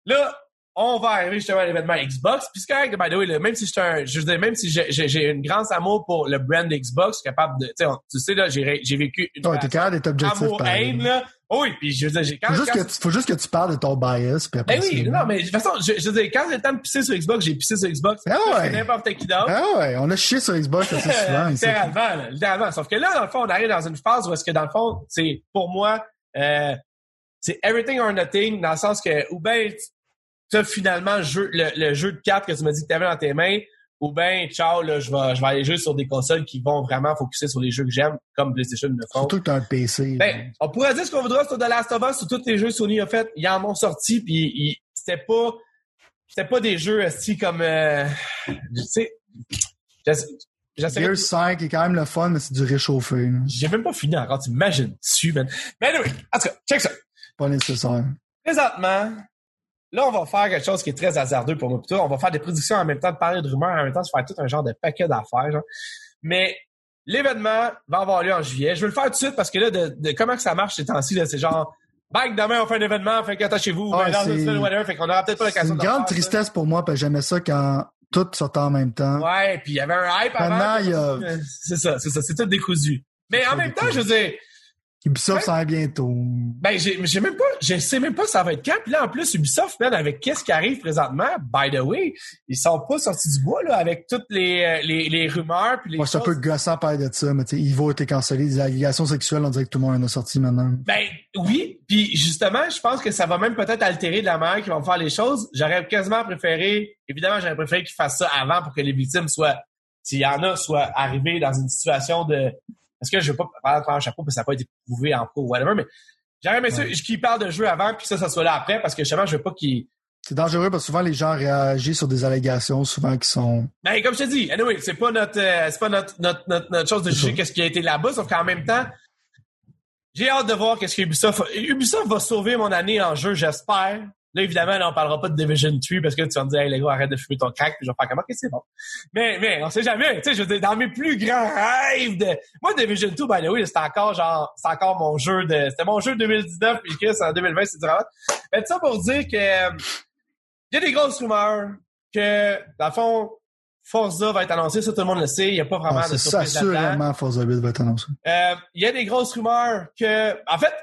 Là, on va arriver justement à l'événement Xbox. Puis c'est correct, by the way, là, même si je suis un, je veux dire, même si j'ai, une grande amour pour le brand Xbox, je suis capable de, tu sais, on- tu sais, là, j'ai, j'ai vécu une Ouais, t'es capable d'être objectif amour haine, là. Oui, puis je veux dire, j'ai quand, Faut juste, quand- que tu, faut juste que tu parles de ton bias. Puis après ben oui, non, mais de toute façon, je, je veux dire, quand j'ai le temps de pisser sur Xbox, j'ai pissé sur Xbox. Ah ouais. n'importe qui d'autre. Ah ouais, on a chié sur Xbox assez souvent. littéralement, là, littéralement. Sauf que là, dans le fond, on arrive dans une phase où est-ce que, dans le fond, c'est, pour moi, euh, c'est everything or nothing, dans le sens que, ou ben, tu as finalement le jeu, le, le jeu de cartes que tu m'as dit que tu avais dans tes mains, ou ben, ciao, là, je vais, je vais aller jouer sur des consoles qui vont vraiment focuser sur les jeux que j'aime, comme PlayStation le font. Surtout que t'as un PC. Ben, on pourrait dire ce qu'on voudra sur The Last of Us, sur tous les jeux Sony a fait, ils en ont sorti, puis c'était pas, c'était pas des jeux si comme, euh, tu sais, Gears 5 est quand même le fun, mais c'est du réchauffé. j'ai même pas fini encore, t'imagines dessus, man? Mais anyway, en tout cas, check ça. Pas nécessaire. Présentement, là, on va faire quelque chose qui est très hasardeux pour moi. Plutôt. On va faire des prédictions en même temps, de parler de rumeurs, en même temps, de faire tout un genre de paquet d'affaires. Mais l'événement va avoir lieu en juillet. Je vais le faire tout de suite parce que là, de, de comment que ça marche ces temps-ci, là, c'est genre, bang, demain, on fait un événement, fait qu'attachez-vous, Ouais, ben, dans c'est- une whatever, fait qu'on aura peut-être pas C'est l'occasion une de grande ça. tristesse pour moi, parce que j'aimais ça quand tout sortait en même temps. Ouais, puis il y avait un hype avant. Maintenant, il y a- C'est ça, c'est ça, c'est tout décousu. Mais C'est en même temps, je veux dire, Ubisoft Ouais. s'en vient bientôt. Ben, j'ai, j'ai même pas, je sais même pas ça va être quand. Puis là, en plus, Ubisoft, man, avec qu'est-ce qui arrive présentement, by the way, ils sont pas sortis du bois, là, avec toutes les, euh, les, les rumeurs puis les Moi, c'est un peu gossant parler de ça, mais tu sais, Ivo a été cancellé. Des allégations sexuelles, on dirait que tout le monde en a sorti maintenant. Ben, oui. Puis justement, je pense que ça va même peut-être altérer de la manière qu'ils vont faire les choses. J'aurais quasiment préféré, évidemment, j'aurais préféré qu'ils fassent ça avant pour que les victimes soient, s'il y en a, soient arrivées dans une situation de, parce que je veux pas prendre un chapeau parce que ça n'a pas été prouvé en pro ou whatever, mais j'aurais aimé ça, Ouais. qu'ils parlent de jeu avant puis ça, ça soit là après parce que justement, je veux pas qu'ils, C'est dangereux parce que souvent les gens réagissent sur des allégations, souvent qui sont. Ben, comme je te dis, anyway, c'est pas notre, euh, c'est pas notre, notre, notre, notre chose de juger qu'est-ce qui a été là-bas, sauf qu'en même temps, j'ai hâte de voir qu'est-ce que Ubisoft, Ubisoft va sauver mon année en jeu, j'espère. Là, évidemment, là, on parlera pas de Division 3 parce que tu vas me dire, hey, les gars, arrête de fumer ton crack, puis je vais faire comment, que c'est bon. Mais, mais, on sait jamais, tu sais, je veux dire, dans mes plus grands rêves de, moi, Division 2, by the way, c'était encore genre, c'est encore mon jeu de, c'était mon jeu de 2019, puis que c'est en 2020, c'est du rabat. Mais tout ça pour dire que, il y a des grosses rumeurs que, dans le fond, Forza va être annoncé, ça tout le monde le sait, il n'y a pas vraiment Ah, de c'est surprise assurément Forza 8 va être annoncé. Euh, Il y a des grosses rumeurs que, en fait,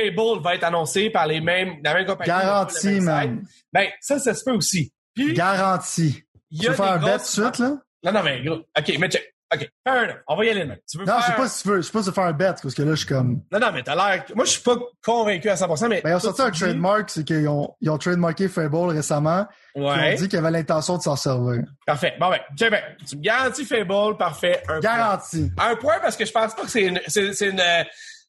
Fable va être annoncé par les mêmes, la même compagnie. Garanti, man. site. Ben, ça, ça se peut aussi. Puis, Garanti. Tu veux faire un bet tout de grosses... suite, là? Non, non, mais gros. OK, mais check. OK, fair enough. On va y aller, man. Tu veux Non, faire... je sais pas si tu veux. Je sais pas si tu veux faire un bet, parce que là, je suis comme. Non, non, mais t'as l'air... Moi, je suis pas convaincu à 100%, mais... Ben, ils ont sorti un dis- trademark, c'est qu'ils ont, ils ont trademarké Fable récemment. Ils ont Ouais. dit qu'ils avaient l'intention de s'en servir. Parfait. Bon, ben, ben, tu me garantis Fable, parfait. Un point. Garanti. Un point parce que je pense pas que c'est une... C'est c'est une...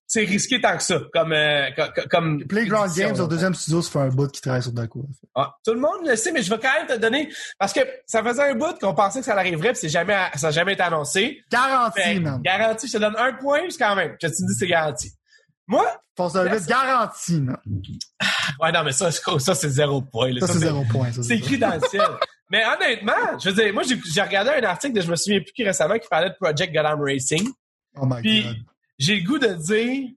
C'est risqué tant que ça, comme... euh, co- co- comme Playground Games, au deuxième studio, ça fait un bout qui travaille sur Daco. Ah, tout le monde le sait, mais je vais quand même te donner parce que ça faisait un bout qu'on pensait que ça arriverait, puis jamais, ça n'a jamais été annoncé. Garanti, Fait, man. garanti, je te donne un point quand même. Je te dis c'est garanti. Moi, Forza 8, garanti, man. ouais non mais ça, c'est- ça c'est zéro point. là. Ça, c'est zéro point. C'est écrit dans le ciel. mais honnêtement, je veux dire, moi j'ai j'ai regardé un article de je me souviens plus qui récemment qui parlait de Project Gotham Racing. Oh my Puis god. J'ai le goût de dire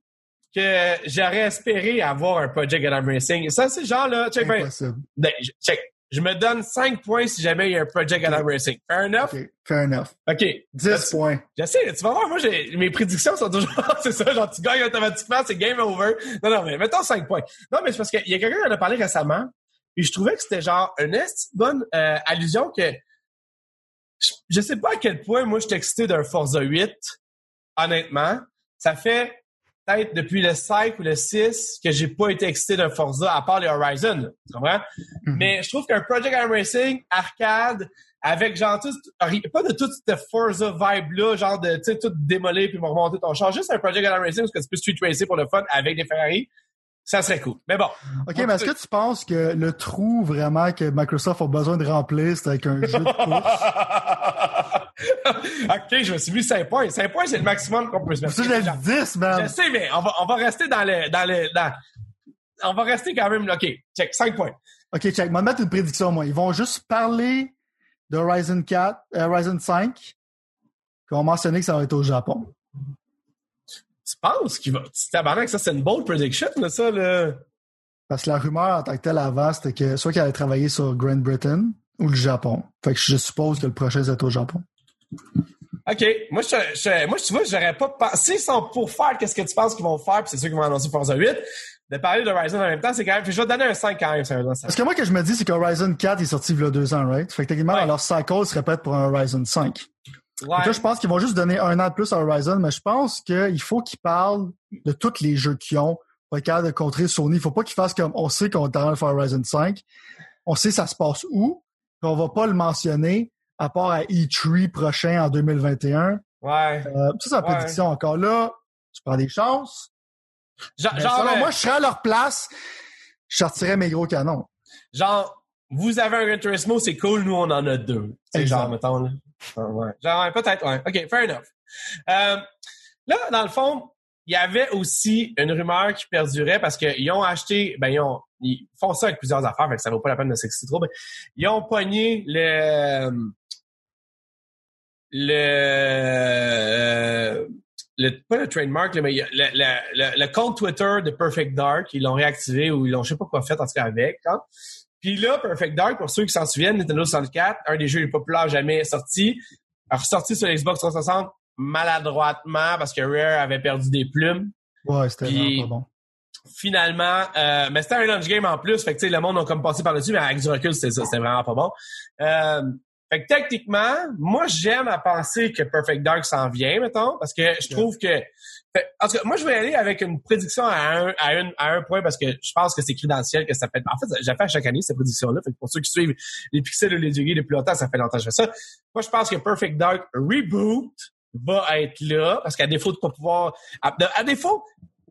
que j'aurais espéré avoir un Project Gotham Racing. Ça c'est genre là, check ben, ben, je- check. Je me donne 5 points si jamais il y a un Project Gotham Racing. Fair enough? OK, fair enough. OK. 10 points. Je sais, tu vas voir, moi, j'ai, mes prédictions sont toujours, c'est ça, genre, tu gagnes automatiquement, c'est game over. Non, non, mais mettons 5 points. Non, mais c'est parce qu'il y a quelqu'un qui en a parlé récemment, et je trouvais que c'était genre une bonne euh, allusion que je, je sais pas à quel point moi je suis excité d'un Forza 8, honnêtement. Ça fait peut-être depuis le 5 ou le 6 que j'ai pas été excité d'un Forza à part les Horizon, tu comprends? Mhm. Mais je trouve qu'un Project Arm Racing arcade avec genre tout, pas de toute cette Forza vibe là, genre de tu sais tout démolir puis remonter ton char, juste un Project Arm Racing parce que tu peux street racer pour le fun avec des Ferrari, ça serait cool. Mais bon, OK, mais est-ce que tu penses que le trou vraiment que Microsoft a besoin de remplir, c'est avec un jeu de course? ok, je me suis mis 5 points. 5 points, c'est le maximum qu'on peut se mettre. Ça, j'ai 10, Je man. sais, mais on va, on va rester dans le, dans le, dans, on va rester quand même, ok, check, 5 points. OK, check. Je vais mettre une prédiction, moi. Ils vont juste parler de Horizon 4, euh, Horizon 5, puis on va mentionner que ça va être au Japon. Tu penses qu'il va, tabarnak, ça c'est une bold prediction, là, ça, là. Parce que la rumeur en tant que telle avant, c'était que soit qu'il allait travailler sur Great Britain ou le Japon. Fait que je suppose que le prochain, c'est au Japon. OK. Moi, je, je- moi, tu vois, j'aurais pas pensé. Sont pour faire qu'est-ce que tu penses qu'ils vont faire, puis c'est sûr qu'ils vont annoncer Forza 8, de parler de Horizon en même temps, c'est quand même. Puis je vais te donner un 5 quand même, sérieusement. Parce que moi, que je me dis, c'est que Horizon 4 est sorti il y a deux ans, right? Fait que techniquement, Ouais. leur cycle, seraient prêts pour un Horizon 5. Ouais. Donc là, je pense qu'ils vont juste donner un an de plus à Horizon, mais je pense qu'il faut qu'ils parlent de tous les jeux qu'ils ont pour être capable de contrer Sony. Il faut pas qu'ils fassent comme on sait qu'on est en train de faire Horizon 5. On sait ça se passe où, puis on va pas le mentionner à part à E3 prochain en 2021. Ouais. Euh, ça, c'est la Ouais. prédiction encore là. Tu prends des chances. Genre, genre, selon euh, moi, je serais à leur place, je sortirais mes gros canons. genre, vous avez un Gran Turismo, c'est cool, nous, on en a deux. C'est genre, mettons, là. Ah, ouais. Genre, peut-être, ouais. OK, fair enough. Euh, là, dans le fond, il y avait aussi une rumeur qui perdurait parce qu'ils ont acheté, ben ils ont, ils font ça avec plusieurs affaires, fait que ça vaut pas la peine de s'exciter trop. Mais ils ont pogné le, le, euh, le pas le trademark, mais le, le, le, compte Twitter de Perfect Dark, ils l'ont réactivé ou ils l'ont je sais pas quoi fait en tout cas avec. Hein. Puis là, Perfect Dark, pour ceux qui s'en souviennent, Nintendo 64, un des jeux les populaires jamais sorti, a ressorti sur l'Xbox 360 maladroitement parce que Rare avait perdu des plumes. Ouais, c'était vraiment pas bon. Finalement, euh, mais c'était un launch game en plus, fait que le monde a comme passé par-dessus, mais avec du recul, c'était ça, c'était vraiment pas bon. Euh, fait que techniquement, moi j'aime à penser que Perfect Dark s'en vient, mettons, parce que je trouve que en tout cas, moi, je vais aller avec une prédiction à un, à, à un point parce que je pense que c'est crudanciel que ça fait. En fait, j'ai fait chaque année cette prédiction-là. Fait que pour ceux qui suivent les pixels ou les depuis longtemps, ça fait longtemps que je fais ça. Moi, je pense que Perfect Dark Reboot va être là parce qu'à défaut de pas pouvoir, à, défaut,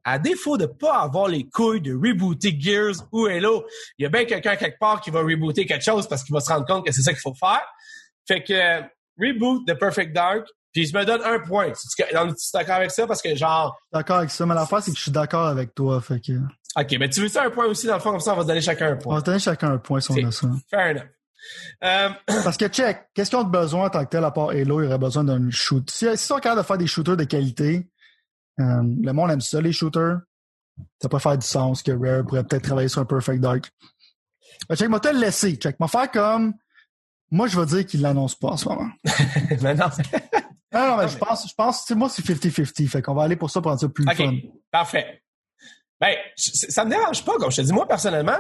à défaut de pas avoir les couilles de rebooter Gears ou Halo, il y a bien quelqu'un quelque part qui va rebooter quelque chose parce qu'il va se rendre compte que c'est ça qu'il faut faire. Fait que reboot de Perfect Dark, puis je me donne un point. Tu es d'accord avec ça? Parce que genre. D'accord avec ça, mais la fois, c'est que je suis d'accord avec toi. Fait que... OK, mais tu veux ça un point aussi, dans le fond, comme ça, on va donner chacun un point. On va donner chacun un point si on a ça. Fair enough. Euh... Parce que check, qu'est-ce qu'ils ont besoin en tant que tel à part Halo? Il aurait besoin d'un shoot. Si, si ils sont capables de faire des shooters de qualité, euh, le monde aime ça, les shooters. Ça peut faire du sens que Rare pourrait peut-être travailler sur un Perfect Dark. Mais check, moi, te le laisser. Check, moi, faire comme. Moi, je vais dire qu'il l'annonce pas en ce moment. mais non, non, non, mais je pense, je pense, moi, c'est 50-50. Fait qu'on va aller pour ça pour rendre ça plus OK, fun. Parfait. Ben, ça me dérange pas, comme je te dis. Moi, personnellement,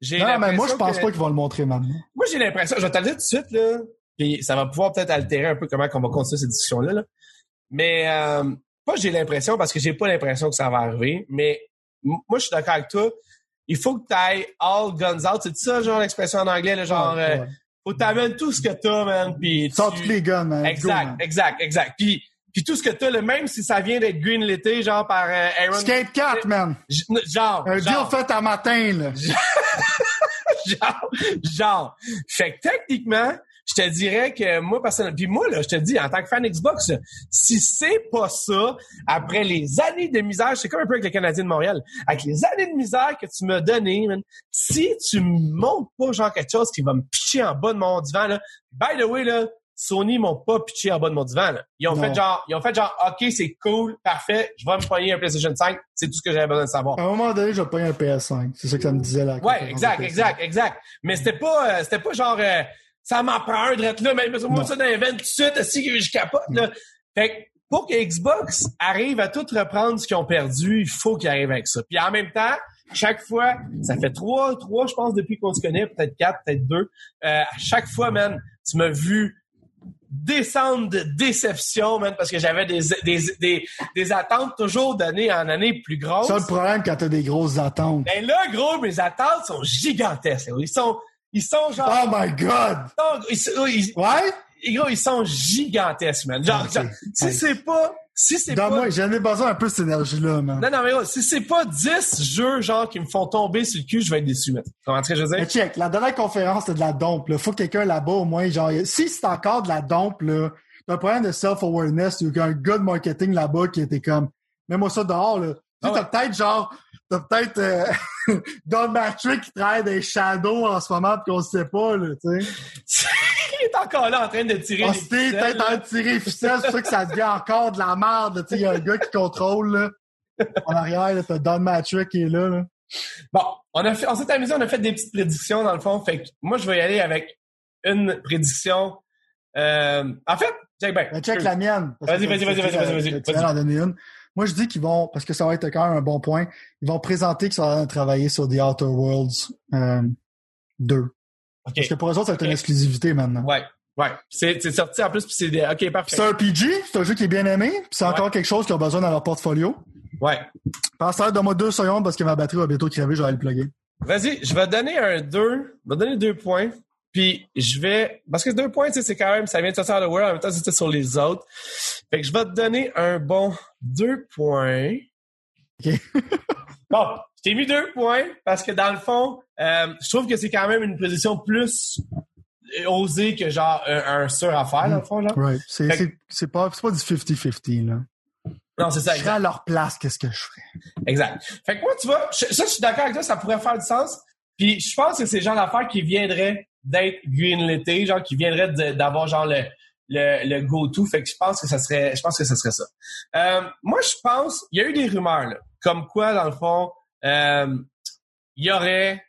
j'ai Non, mais moi, je pense pas qu'ils vont le montrer maintenant. Moi, j'ai l'impression, je vais te le dire tout de suite, là, puis ça va pouvoir peut-être altérer un peu comment on va continuer cette discussion-là, là. Mais, euh, pas j'ai l'impression, parce que j'ai pas l'impression que ça va arriver, mais moi, je suis d'accord avec toi. Il faut que tu ailles all guns out. C'est ça, genre, l'expression en anglais, là, genre, euh, faut t'amener tout ce que t'as, man. Puis tu... tous les guns, man. Exact, exact, exact. Puis, puis tout ce que t'as, le même si ça vient d'être green l'été, genre par euh, Aaron. Skate 4, man. Genre. Un deal fait à matin, là. genre, genre. Fait que techniquement, je te dirais que moi, personnellement, puis moi, là, je te dis, en tant que fan Xbox, si c'est pas ça, après les années de misère, c'est comme un peu avec les Canadiens de Montréal, avec les années de misère que tu m'as donné, si tu me montres pas genre quelque chose qui va me pitcher en bas de mon divan, là, by the way, là, Sony m'ont pas pitché en bas de mon divan. Là. Ils ont fait genre, ils ont fait genre, ok, c'est cool, parfait, je vais me poigner un PlayStation 5, c'est tout ce que j'avais besoin de savoir. À un moment donné, je vais pogner un PS5, c'est ça que ça me disait là. Ouais, exact, exact, exact. Mais c'était pas, euh, c'était pas genre, euh, ça prend un d'être là, mais moi ça dans les tout de suite, si je capote, là. Fait que, pour que Xbox arrive à tout reprendre ce qu'ils ont perdu, il faut qu'ils arrivent avec ça. Puis en même temps, chaque fois, ça fait trois, trois, je pense, depuis qu'on se connaît, peut-être quatre, peut-être deux. Euh, à chaque fois, man, tu m'as vu descendre de déception, man, parce que j'avais des, des, des, des, attentes toujours d'année en année plus grosses. C'est le problème quand t'as des grosses attentes. Ben là, gros, mes attentes sont gigantesques. Ils sont, ils sont genre. Oh my god! Ils sont, ils, ouais? Ils sont gigantesques, man. Genre, genre si c'est pas, si c'est pas. moi, j'en ai besoin un peu de cette énergie-là, man. Non, non, mais si c'est pas 10 jeux, genre, qui me font tomber sur le cul, je vais être déçu, man. Comment que je veux dire? Mais check, la dernière conférence, c'était de la dompe, là. Faut que quelqu'un là-bas, au moins, genre, si c'est encore de la dompe, là, t'as un problème de self-awareness, a un gars de marketing là-bas qui était comme, mets-moi ça dehors, là. Tu sais, ah t'as peut-être genre, t'as peut-être euh, Don Matrick qui travaille des shadows en ce moment pis qu'on sait pas, là, tu sais. il est encore là en train de tirer oh, les ficelles. peut-être en train de tirer les ficelles, c'est sûr que ça devient encore de la merde, tu sais. Il y a un gars qui contrôle, là. En arrière, là, t'as Don Matrick qui est là, là. Bon, on a fait, on s'est amusé, on a fait des petites prédictions dans le fond. Fait que moi, je vais y aller avec une prédiction. Euh, en fait, check ben, check la mienne. Vas-y, vas-y, vas-y, vas-y, vas-y, vas-y. Tu vas en donner une. Moi, je dis qu'ils vont, parce que ça va être quand même un bon point, ils vont présenter qu'ils sont en travailler sur The Outer Worlds euh, 2. Parce que pour eux autres, ça va être une exclusivité maintenant. Ouais. Ouais. C'est, sorti en plus, puis c'est des... OK, parfait. C'est un PG, c'est un jeu qui est bien aimé, puis c'est encore quelque chose qu'ils ont besoin dans leur portfolio. Ouais. Passe de moi deux secondes parce que ma batterie va bientôt crever, je vais aller le plugger. Vas-y, je vais donner un 2. Je vais donner deux points. Puis je vais. Parce que deux points, tu sais, c'est quand même. Ça vient de sortir de World, en même temps, c'était sur les autres. Fait que je vais te donner un bon deux points. OK. bon, je t'ai mis deux points parce que dans le fond, euh, je trouve que c'est quand même une position plus osée que genre un, un sur à faire, dans le fond. Là. Right. C'est, pas, pas du 50-50, là. Non, c'est ça, Je serais à leur place, qu'est-ce que je ferais? Exact. Fait que moi, tu vois, je- ça, je suis d'accord avec toi, ça pourrait faire du sens. Puis je pense que c'est le genre d'affaires qui viendraient d'être greenlité, genre qui viendraient de- d'avoir genre le, le, le go-to. Fait que je pense que ça serait, je pense que ça serait ça. Euh, moi, je pense, il y a eu des rumeurs, là, comme quoi, dans le fond, euh, il y aurait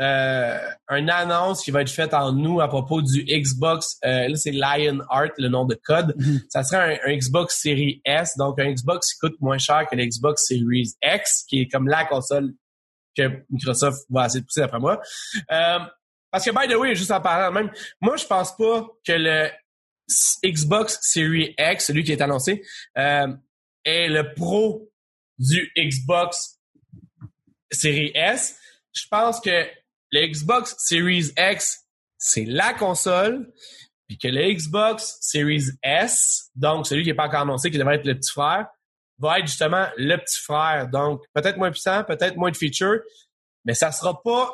euh, une annonce qui va être faite en nous à propos du Xbox. euh, là, c'est Lionheart, le nom de code. Mhm. Ça serait un, un Xbox Series S, donc un Xbox qui coûte moins cher que le Xbox Series X, qui est comme la console que Microsoft va essayer de pousser d'après moi. Euh, parce que, by the way, juste en parlant même, moi, je pense pas que le Xbox Series X, celui qui est annoncé, euh, est le pro du Xbox Series S. Je pense que le Xbox Series X, c'est la console, puis que le Xbox Series S, donc celui qui n'est pas encore annoncé, qui devrait être le petit frère, va être justement le petit frère. Donc, peut-être moins puissant, peut-être moins de features, mais ça sera pas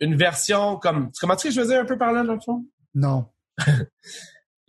une version comme... Comment tu sais que je veux dire un peu par là, dans le fond? Non.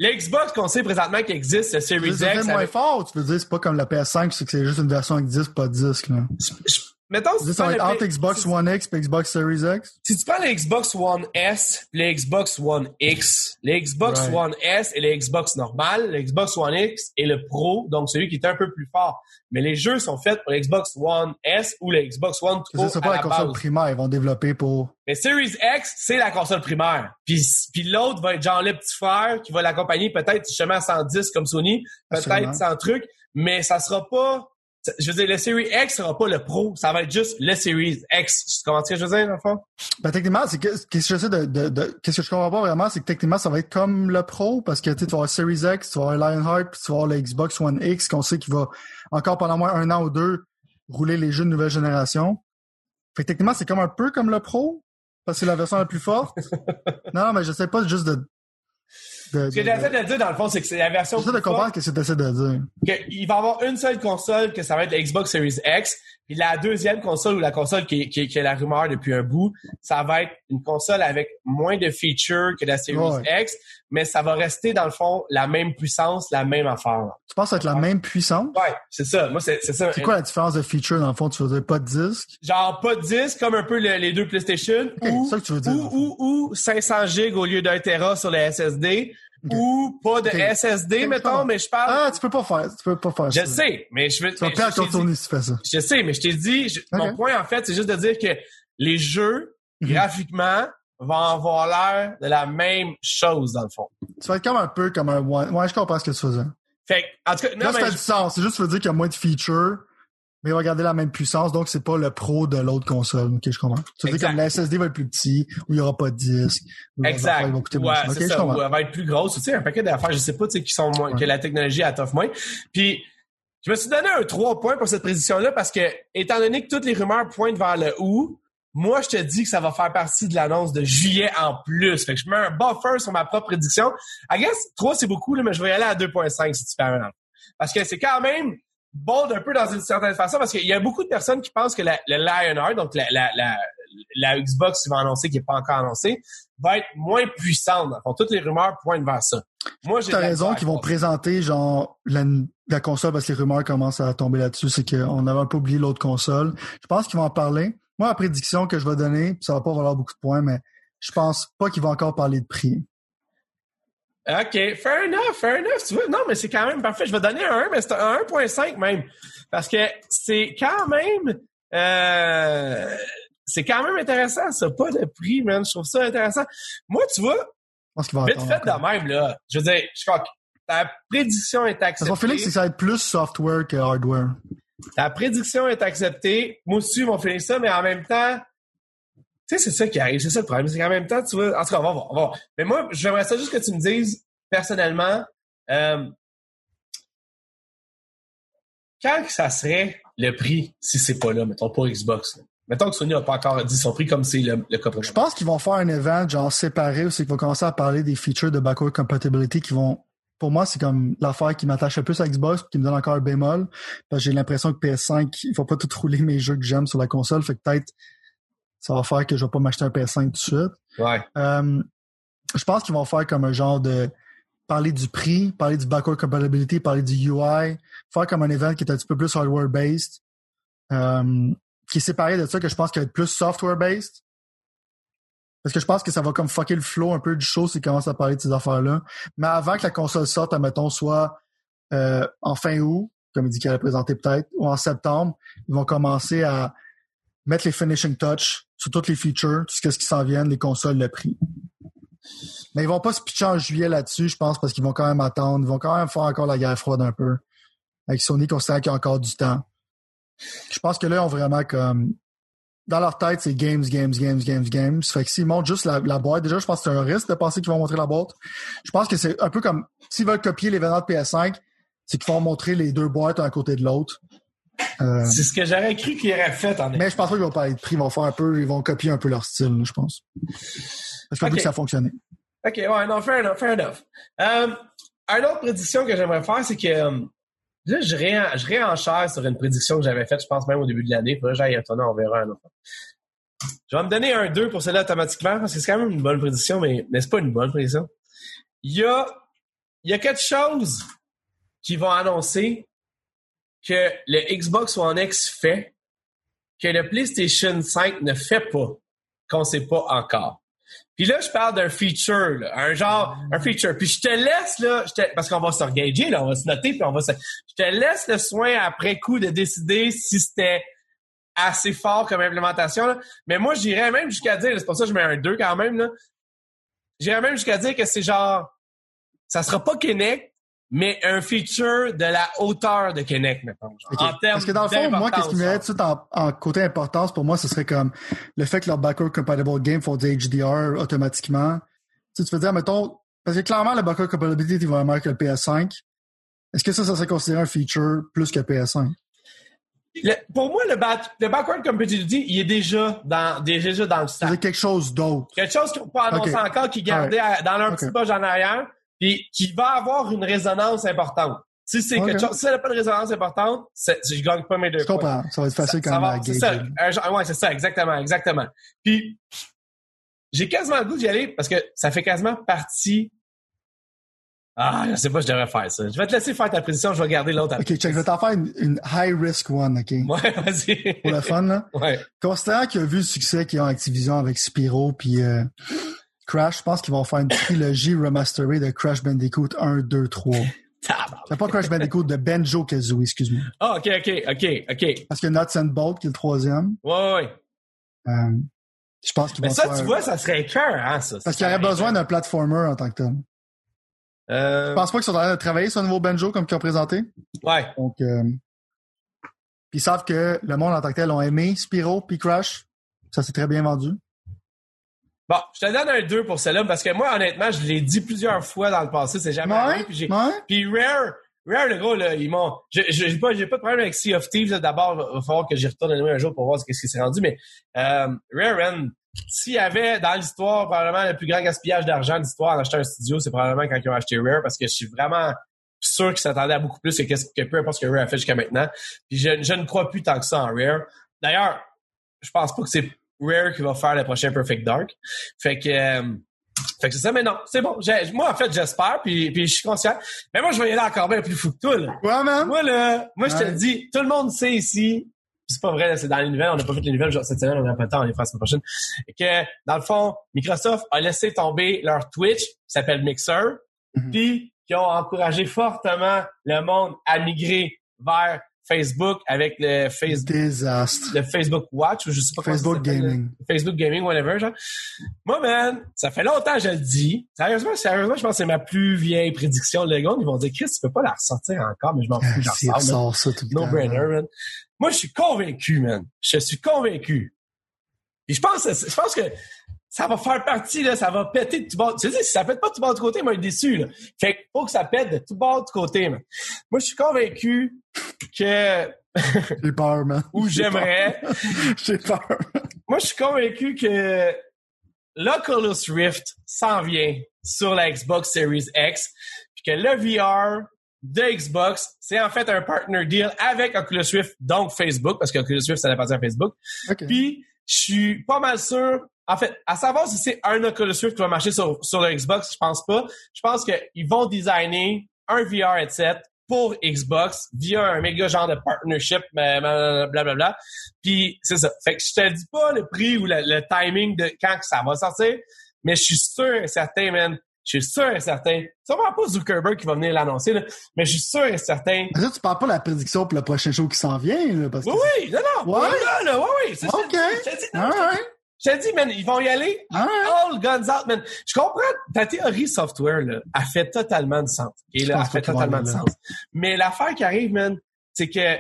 Le Xbox qu'on sait présentement qui existe, le Series X, moins avec- fort, tu veux dire, c'est pas comme la PS5, c'est que c'est juste une version avec disque, pas de disque, là. je- je- mettons, si ça va prends être entre Xbox One X et Xbox Series X? Si tu prends le Xbox One S, le Xbox One X, le Xbox Right. One S et le Xbox normal, le Xbox One X et le Pro, donc celui qui est un peu plus fort. Mais les jeux sont faits pour le Xbox One S ou le Xbox One Pro c'est à pas la la console base. primaire, ils vont développer pour... Mais Series X, c'est la console primaire. Puis, puis l'autre va être genre le petit frère qui va l'accompagner peut-être justement sans 10 comme Sony, peut-être sans truc, mais ça sera pas... Je veux dire, le Series X sera pas le Pro, ça va être juste le Series X. Tu comprends ce que je veux dire, dans le fond? Ben, techniquement, c'est que, qu'est-ce que j'essaie de, de, de- qu'est-ce que je comprends pas vraiment, c'est que techniquement, ça va être comme le Pro, parce que, tu sais, tu vas avoir Series X, tu vas avoir Lionheart, puis tu vas avoir le Xbox One X, qu'on sait qu'il va encore pendant moins un an ou deux rouler les jeux de nouvelle génération. Fait que techniquement, c'est comme un peu comme le Pro, parce que c'est la version la plus forte. non, non, mais j'essaie pas juste de, de, Ce que j'essaie de dire, dans le fond, c'est que c'est la version j'essaie de comprendre ce que essaies de dire. qu'il va y avoir une seule console que ça va être la Xbox Series X. Puis la deuxième console ou la console qui, est- qui, qui est la rumeur depuis un bout, ça va être une console avec moins de features que la Series Ouais. X, mais ça va rester dans le fond la même puissance, la même affaire. Tu penses être la même puissance? Ouais, c'est ça. Moi, c'est c'est ça. C'est quoi la différence de feature, dans le fond? Tu veux dire pas de disque? Genre pas de disque comme un peu le- les deux PlayStation Ok, ou, c'est ça que tu veux dire, ou, ou, ou 500 gigs au lieu d'un Tera sur le SSD. Ou pas de. SSD, mettons, mais je parle... Ah, tu peux pas faire, tu peux pas faire je ça. sais, mais je veux... Tu vas perdre ton tourné si tu fais ça. Je sais, mais je t'ai dit, je- mon point en fait, c'est juste de dire que les jeux, Mhm. graphiquement, vont avoir l'air de la même chose dans le fond. Tu vas être comme un peu comme un one. Ouais, je comprends ce que tu faisais. Fait que, en tout cas, non, Là, ça mais fait du sens. C'est juste, veux dire qu'il y a moins de features, mais il va garder la même puissance, donc c'est pas le pro de l'autre console. Ok, je comprends. Tu veux dire comme la SSD va être plus petit, où il y aura pas de disque. Exact. vont coûter Ouais, moins cher. Ok, c'est je ça. Ou elle va être plus grosse. Tu sais, un paquet d'affaires, je sais pas, tu sais, qui sont moins, Ouais. que la technologie t'offre moins. Puis, je me suis donné un 3 points pour cette prédiction-là parce que, étant donné que toutes les rumeurs pointent vers le ou, moi, je te dis que ça va faire partie de l'annonce de juillet en plus. Fait que je mets un buffer sur ma propre prédiction. I guess, 3, c'est beaucoup, là, mais je vais y aller à 2.5 si tu permets. Parce que c'est quand même bold un peu dans une certaine façon parce qu'il y a beaucoup de personnes qui pensent que la, le Lionheart, donc la, la, la, la Xbox qui va annoncer, qui n'est pas encore annoncée, va être moins puissante. Donc, toutes les rumeurs pointent vers ça. Moi, j'ai raison qu'ils vont présenter genre la, la console parce que les rumeurs commencent à tomber là-dessus. C'est qu'on avait un peu oublié l'autre console. Je pense qu'ils vont en parler. Moi, la prédiction que je vais donner, ça va pas valoir beaucoup de points, mais je pense pas qu'ils vont encore parler de prix. OK, fair enough, fair enough. Tu vois, non, mais c'est quand même parfait. Je vais donner un 1, mais c'est un 1.5 même. Parce que c'est quand même... Euh, c'est quand même intéressant, ça. Pas de prix, man. Je trouve ça intéressant. Moi, tu vois, Je pense vite fait de même, là. Je veux dire, je crois que ta prédiction est que mon acceptée. feeling, c'est que ça va être plus software que hardware. Ta prédiction est acceptée. Moi aussi, mon feeling ça, mais en même temps, tu sais, c'est ça qui arrive. C'est ça le problème. C'est qu'en même temps, tu vois, en tout cas, on va voir. Mais moi, j'aimerais ça juste que tu me dises, personnellement, euh, quand que ça serait le prix si c'est pas là, mettons, pour Xbox? Mettons que Sony n'a pas encore dit son prix comme c'est le, le cas Je pense qu'ils vont faire un event genre séparé où c'est qu'ils vont commencer à parler des features de backward compatibility qui vont pour moi, c'est comme l'affaire qui m'attache le plus à Xbox, qui me donne encore un bémol. Parce que j'ai l'impression que PS5, il faut pas tout rouler mes jeux que j'aime sur la console. Fait que peut-être ça va faire que je vais pas m'acheter un PS5 tout de suite. Ouais. Euh, je pense qu'ils vont faire comme un genre de parler du prix, parler du backward compatibility, parler du UI, faire comme un event qui est un petit peu plus hardware-based, euh, qui est séparé de ça, que je pense qu'il va être plus software-based. Parce que je pense que ça va comme fucker le flow un peu du show s'ils commencent à parler de ces affaires-là. Mais avant que la console sorte, admettons, soit euh, en fin août, comme il dit qu'elle a présenté peut-être, ou en septembre, ils vont commencer à mettre les finishing touch sur toutes les features, tout ce qui s'en vient, les consoles, le prix. Mais ils vont pas se pitcher en juillet là-dessus, je pense, parce qu'ils vont quand même attendre. Ils vont quand même faire encore la guerre froide un peu. Avec Sony considérant qu'il y a encore du temps. Je pense que là, ils ont vraiment comme. Dans leur tête, c'est games, games, games, games, games. Fait que s'ils montrent juste la, boîte, déjà, je pense que c'est un risque de penser qu'ils vont montrer la boîte. Je pense que c'est un peu comme s'ils veulent copier l'événement de PS5, c'est qu'ils vont montrer les deux boîtes un à côté de l'autre. Euh, c'est ce que j'aurais cru qu'ils auraient fait en Mais je pense pas qu'ils vont parler de prix, ils vont faire un peu, ils vont copier un peu leur style, je pense. Parce que okay. que ça a fonctionné. OK, ouais, non, fair enough, fair enough. Um, une autre prédiction que j'aimerais faire, c'est que um, là, je, ré, je réenchère sur une prédiction que j'avais faite, je pense même au début de l'année. Faudrait que j'aille étonner, on verra un autre. Je vais me donner un 2 pour celle-là automatiquement, parce que c'est quand même une bonne prédiction, mais, mais c'est pas une bonne prédiction. Il y a, il y a quelque chose qui vont annoncer que le Xbox One X fait, que le PlayStation 5 ne fait pas, qu'on sait pas encore. Puis là, je parle d'un feature, là, un genre, un feature. Puis je te laisse, là, je te, parce qu'on va s'engager, là, on va se noter, puis on va se... Je te laisse le soin après coup de décider si c'était assez fort comme implémentation. Là. Mais moi, j'irais même jusqu'à dire, c'est pour ça que je mets un 2 quand même, là. J'irais même jusqu'à dire que c'est genre, ça sera pas Kinect, mais un feature de la hauteur de Kinect, maintenant. En termes Parce que dans le fond, moi, qu'est-ce qui me tout en, en, côté importance pour moi, ce serait comme le fait que leur backward compatible game font du HDR automatiquement. Tu, sais, tu veux dire, mettons, parce que clairement, le backward compatibility est vraiment meilleur que le PS5. Est-ce que ça, ça serait considéré un feature plus que PS5? pour moi, le, back, le backward compatibility, il est déjà dans, déjà dans le stack. C'est quelque chose d'autre. Quelque chose qu'on peut annoncer encore, qui gardait dans leur petit poche en arrière puis qui va avoir une résonance importante. Si c'est quelque chose, si elle n'a pas de résonance importante, je gagne pas mes deux Je comprends. Ça va être facile quand même C'est ça. ouais, c'est ça, exactement, exactement. Puis, j'ai quasiment le goût d'y aller parce que ça fait quasiment partie. Ah, je sais pas, je devrais faire ça. Je vais te laisser faire ta prédiction, je vais garder l'autre. OK, check, je vais t'en faire une, high risk one, OK? Ouais, vas-y. Pour le fun, là. Ouais. Considérant qu'il a vu le succès qu'ils ont Activision avec Spyro puis euh, Crash, je pense qu'ils vont faire une trilogie remasterée de Crash Bandicoot 1, 2, 3. C'est pas Crash Bandicoot, de Benjo Kazooie, excuse-moi. Ah, ok, ok, ok, ok. Parce que Nuts and Bolt, qui est le troisième. Ouais, ouais. Euh, je pense qu'ils vont Mais ça, tu vois, ça serait cœur, hein, ça. Parce qu'il y aurait besoin d'un platformer en tant que tel. Euh... Je pense pas qu'ils sont en train de travailler sur un nouveau Benjo comme qu'ils ont présenté. Ouais. Donc, euh... Puis ils savent que le monde en tant que tel ont aimé Spyro puis Crash. Ça s'est très bien vendu. Bon, je te donne un 2 pour cela parce que moi, honnêtement, je l'ai dit plusieurs fois dans le passé, c'est jamais ouais, Puis, ouais. puis Rare, Rare, le gros, là, ils m'ont. J'ai pas, pas de problème avec Sea of Thieves. D'abord, il va falloir que j'y retourne un jour pour voir ce qui s'est rendu. Mais euh, Rare, s'il y avait dans l'histoire probablement le plus grand gaspillage d'argent de l'histoire en achetant un studio, c'est probablement quand ils ont acheté Rare parce que je suis vraiment sûr qu'ils s'attendaient à beaucoup plus que, que peu importe ce que Rare a fait jusqu'à maintenant. Puis je, je ne crois plus tant que ça en Rare. D'ailleurs, je pense pas que c'est Rare qui va faire le prochain Perfect Dark. Fait que, euh, fait que c'est ça, mais non, c'est bon. Moi, en fait, j'espère, puis, puis je suis conscient. Mais moi, je vais y aller encore bien plus fou que toi, là. Ouais, man. Moi, là, moi, je te le dis, tout le monde sait ici, c'est pas vrai, c'est dans les nouvelles, on n'a pas fait les nouvelles cette semaine, on n'a pas le temps, on les fera la semaine prochaine. Et que, dans le fond, Microsoft a laissé tomber leur Twitch, qui s'appelle Mixer, mm-hmm. puis qui ont encouragé fortement le monde à migrer vers Facebook avec le Facebook le Facebook Watch ou je sais pas Facebook Gaming. Facebook Gaming whatever genre. Moi man, ça fait longtemps que je le dis. Sérieusement, sérieusement, je pense que c'est ma plus vieille prédiction de Lego. Ils vont dire Chris, tu peux pas la ressortir encore, mais je m'en fous, ah, j'en sors. ça tout no brainer, man. Moi, je suis convaincu, man. Je suis convaincu. Puis je pense je pense que ça va faire partie, là, ça va péter de tout bord. Tu sais, si ça pète pas de tout bord du côté, moi, je suis déçu, là. Fait qu'il faut que ça pète de tout bord du côté, man. Moi, je suis convaincu que... J'ai peur, man. Ou j'aimerais... J'ai peur. moi, je suis convaincu que l'Oculus Rift s'en vient sur la Xbox Series X, puis que le VR de Xbox, c'est en fait un partner deal avec Oculus Rift, donc Facebook, parce qu'Oculus Rift, ça appartient à Facebook. Puis, je suis pas mal sûr en fait, à savoir si c'est un Oculus Rift qui va marcher sur, sur le Xbox, je pense pas. Je pense qu'ils vont designer un VR headset pour Xbox via un méga genre de partnership, blablabla. Puis c'est ça. Fait que je te dis pas le prix ou le, timing de quand que ça va sortir, mais je suis sûr et certain, man. Je suis sûr et certain. C'est vraiment pas Zuckerberg qui va venir l'annoncer, mais je suis sûr et certain. Là, tu parles pas de la prédiction pour le prochain show qui s'en vient, là, parce que... Oui, oui, non, non. Ouais. Là, là, oui, oui. C'est OK. Je te dis, man, ils vont y aller all guns out, man. Je comprends, ta théorie software, là, a fait totalement de sens. Et là, a fait totalement de sens. Mais l'affaire qui arrive, man, c'est que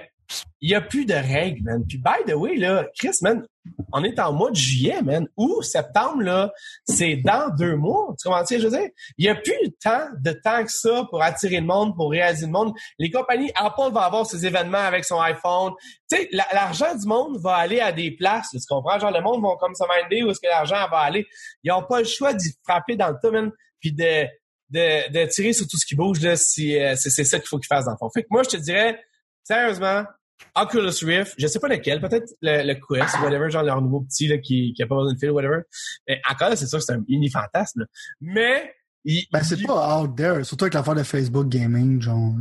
il y a plus de règles, man. Puis by the way, là, Chris, man, on est en mois de juillet, man. Ou septembre, là, c'est dans deux mois. Tu comprends? Je veux dire, il y a plus tant de temps que ça pour attirer le monde, pour réaliser le monde. Les compagnies, Apple va avoir ses événements avec son iPhone. Tu sais, l'argent du monde va aller à des places. tu comprends? Genre, le monde va comme se minder où est-ce que l'argent va aller. Ils n'ont pas le choix d'y frapper dans le tas, man. Puis de, de, de tirer sur tout ce qui bouge, là, si euh, c'est ça qu'il faut qu'ils fassent dans le fond. Fait que moi, je te dirais, sérieusement, Oculus Rift, je sais pas lequel, peut-être le, le, Quest, whatever, genre leur nouveau petit là, qui, qui a pas besoin de fil, whatever. Mais encore c'est sûr que c'est un mini fantasme. Mais il, ben, c'est pas out there, surtout avec l'affaire de Facebook Gaming, genre.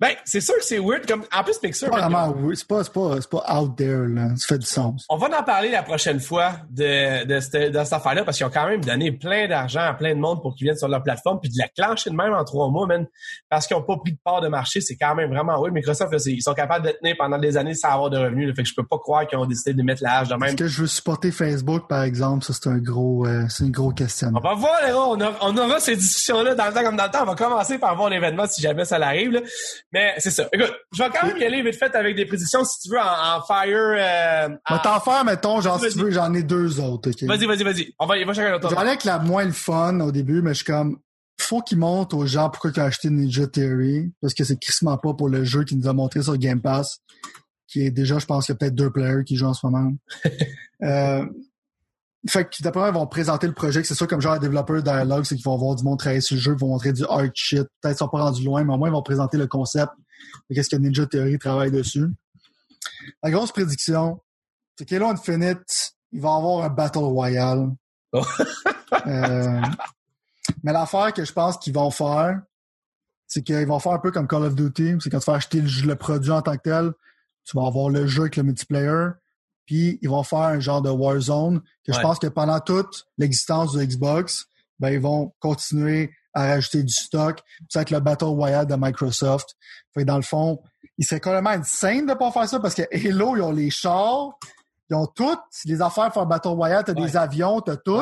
Ben, c'est sûr que c'est weird. Comme, en plus, Pixar. C'est pas vraiment weird. C'est pas, c'est pas, c'est pas out there, là. Ça fait du sens. On va en parler la prochaine fois de, de, cette, de cette affaire-là parce qu'ils ont quand même donné plein d'argent à plein de monde pour qu'ils viennent sur leur plateforme puis de la clencher de même en trois mois, man. Parce qu'ils ont pas pris de part de marché. C'est quand même vraiment weird. Microsoft, là, ils sont capables de tenir pendant des années sans avoir de revenus. Là. Fait que je peux pas croire qu'ils ont décidé de mettre l'âge de même. Est-ce que je veux supporter Facebook, par exemple? Ça, c'est un gros, euh, c'est une grosse question. On va voir, là, on, aura, on aura ces discussions-là dans le temps comme dans le temps. On va commencer par voir l'événement si jamais ça l'arrive, là. Mais c'est ça je vais quand même y aller vite fait avec des prédictions si tu veux en, fire. Euh, en... t'en faire, mettons, genre, si tu veux, j'en ai deux autres. Vas-y, vas-y, vas-y. On va, va chacun notre J'en ai avec la moins le fun au début, mais je suis comme, faut qu'ils montrent aux gens pourquoi ils ont acheté Ninja Theory, parce que c'est crissement pas pour le jeu qu'ils nous a montré sur Game Pass, qui est déjà, je pense qu'il y a peut-être deux players qui jouent en ce moment. euh, fait que d'après ils vont présenter le projet, c'est sûr comme genre développeur dialogue, c'est qu'ils vont avoir du monde travailler sur le jeu, ils vont montrer du art shit, peut-être qu'ils sont pas rendus loin, mais au moins ils vont présenter le concept, qu'est-ce que Ninja Theory travaille dessus. La grosse prédiction, c'est qu'Halo Infinite, il va avoir un Battle Royale. Oh. euh, mais l'affaire que je pense qu'ils vont faire, c'est qu'ils vont faire un peu comme Call of Duty. C'est quand tu vas acheter le, produit en tant que tel, tu vas avoir le jeu avec le multiplayer, puis ils vont faire un genre de Warzone que je pense que pendant toute l'existence de Xbox, ben ils vont continuer à rajouter du stock. C'est avec le Battle Royale de Microsoft. Fait dans le fond, il serait carrément insane de pas faire ça parce que Halo, ils ont les chars, ils ont toutes les affaires pour Battle Royale, t'as des avions, t'as tout.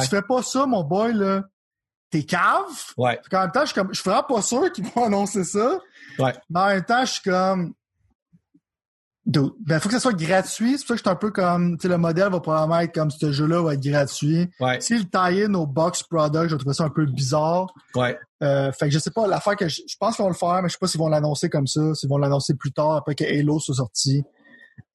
Tu fais pas ça, mon boy, là. T'es cave. Ouais. en même temps, je suis comme, je suis vraiment pas sûr qu'ils vont annoncer ça. Ouais. Mais en même temps, je suis comme, il Ben, faut que ça soit gratuit. C'est pour ça que je suis un peu comme, tu sais, le modèle va probablement être comme ce jeu-là va être gratuit. Ouais. S'il tie-in au box product, je trouve ça un peu bizarre. Ouais. Euh, fait que je sais pas, l'affaire que je, pense qu'ils vont le faire, mais je sais pas s'ils vont l'annoncer comme ça, s'ils vont l'annoncer plus tard après que Halo soit sorti.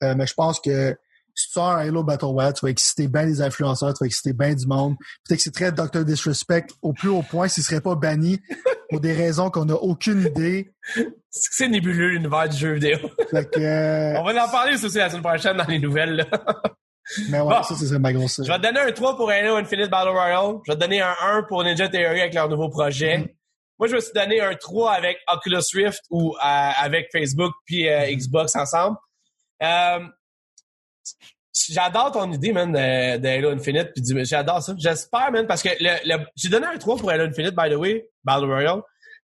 Euh, mais je pense que si tu sors Halo Battle Royale, tu vas exciter bien les influenceurs, tu vas exciter bien du monde. Peut-être que c'est très Dr. Disrespect au plus haut point s'il serait pas banni pour des raisons qu'on n'a aucune idée. C'est nébuleux l'univers du jeu vidéo. Euh, On va en parler aussi la semaine prochaine dans les nouvelles. Mais ouais, ça, c'est ma grosse. Je vais te donner un 3 pour Halo Infinite Battle Royale. Je vais te donner un 1 pour Ninja Theory avec leur nouveau projet. Mm-hmm. Moi, je vais te donner un 3 avec Oculus Rift ou euh, avec Facebook puis euh, mm-hmm. Xbox ensemble. J'adore ton idée, man, de, de Halo Infinite. Puis j'adore ça. J'espère, man, parce que le, j'ai donné un 3 pour Halo Infinite, by the way, Battle Royale,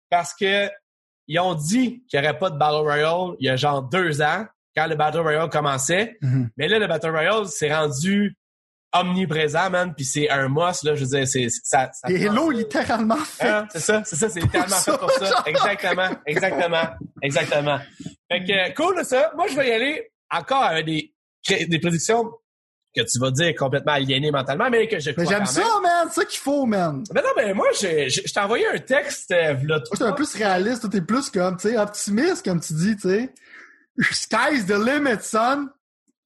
parce que ils ont dit qu'il n'y aurait pas de Battle Royale il y a genre deux ans, quand le Battle Royale commençait. Mm-hmm. Mais là, le Battle Royale s'est rendu omniprésent, man, puis c'est un must, là, je veux dire, c'est, ça, ça Et Hello, littéralement fait. Hein? c'est ça, c'est ça, c'est littéralement fait pour ça. Exactement, exactement, exactement. Fait que, cool, ça. Moi, je vais y aller encore avec des, des prédictions que tu vas dire complètement aliéné mentalement, mais que je crois Mais j'aime ça, man. C'est ça qu'il faut, man. Mais non, mais moi, je, je, t'ai envoyé un texte, euh, là, Moi, t'es un peu réaliste. Toi, t'es plus comme, tu sais, optimiste, comme tu dis, tu sais. Sky's the limit, son.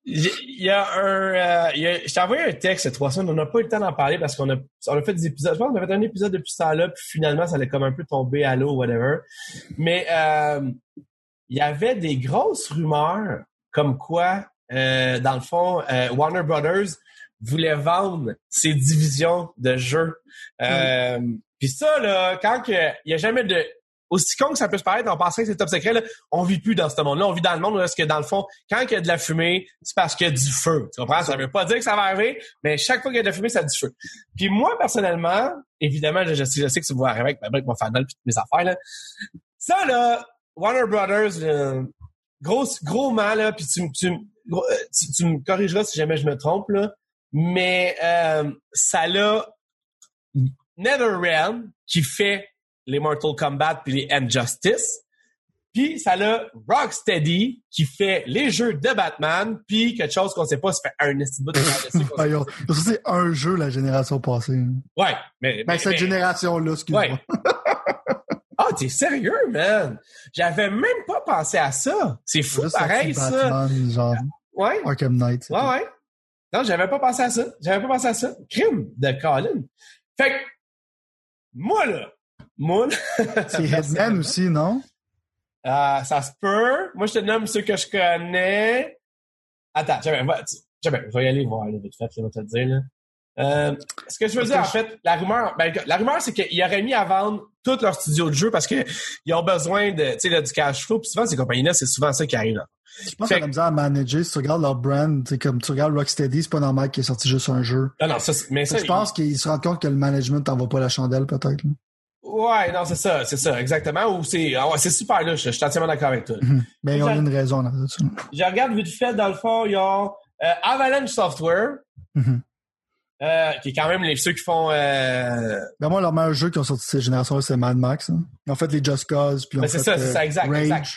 Il y a un, euh, je t'ai envoyé un texte trois semaines. On n'a pas eu le temps d'en parler parce qu'on a, on a fait des épisodes. Je pense qu'on a fait un épisode depuis ça là, puis finalement, ça allait comme un peu tomber à l'eau, whatever. Mais euh, il y avait des grosses rumeurs comme quoi euh, dans le fond, euh, Warner Brothers voulait vendre ses divisions de jeux. Euh, Puis ça, là, quand il y a jamais de... Aussi con que ça peut se paraître, on pensait que c'est top secret, là, on vit plus dans ce monde-là. On vit dans le monde où est-ce que, dans le fond, quand il y a de la fumée, c'est parce qu'il y a du feu. Tu comprends? Ça veut pas dire que ça va arriver, mais chaque fois qu'il y a de la fumée, ça a du feu. Puis moi, personnellement, évidemment, je, sais, je sais que ça va arriver avec, avec mon fanal et mes affaires, là. Ça, là, Warner Brothers, là, gros, gros mal, là, puis tu, tu, tu, tu, me corrigeras si jamais je me trompe, là, mais euh, ça l'a NetherRealm qui fait les Mortal Kombat puis les Injustice. Puis ça l'a Rocksteady qui fait les jeux de Batman puis quelque chose qu'on sait pas, ça fait un bout de c'est un jeu la génération passée. Ouais, mais, ben, cette génération-là, excuse-moi. Ouais. Ah, t'es sérieux, man? J'avais même pas pensé à ça. C'est fou pareil, ça. Batman, genre. Ouais. Arkham Knight. Ouais, ouais. Non, j'avais pas pensé à ça. J'avais pas pensé à ça. Crime de Colin. Fait que, moi, là, moi, C'est Hitman aussi, non? Euh, ça se peut. Moi, je te nomme ceux que je connais. Attends, j'avais, je vais y aller voir, là, vite fait, je vais te le dire, là. Euh, ce que je veux dire, en fait, la rumeur, ben, la rumeur, c'est qu'ils auraient mis à vendre tout leur studio de jeu parce qu'ils ont besoin de, du cash flow. Puis souvent, ces compagnies-là, c'est souvent ça qui arrive. Là. Je pense qu'ils ont besoin à manager. Si tu regardes leur brand, comme tu regardes Rocksteady, c'est pas normal qu'ils aient sorti juste un jeu. Non, non, ça, mais ça, je pense qu'ils se rendent compte que le management t'envoie pas la chandelle, peut-être. Ouais, non, c'est ça, c'est ça, exactement. Ou c'est, ah ouais, c'est super là, je, suis entièrement d'accord avec toi. Mais ils ont une raison là dessus Je regarde vite fait, dans le fond, ils ont euh, Avalanche Software. Mm-hmm. Euh, qui est quand même les ceux qui font. Euh... Ben moi, leur meilleur jeu qui ont sorti cette génération, c'est Mad Max. Hein. Ils ont fait les Just Cause, puis ben c'est ça, c'est ça, exact, Rage. exact.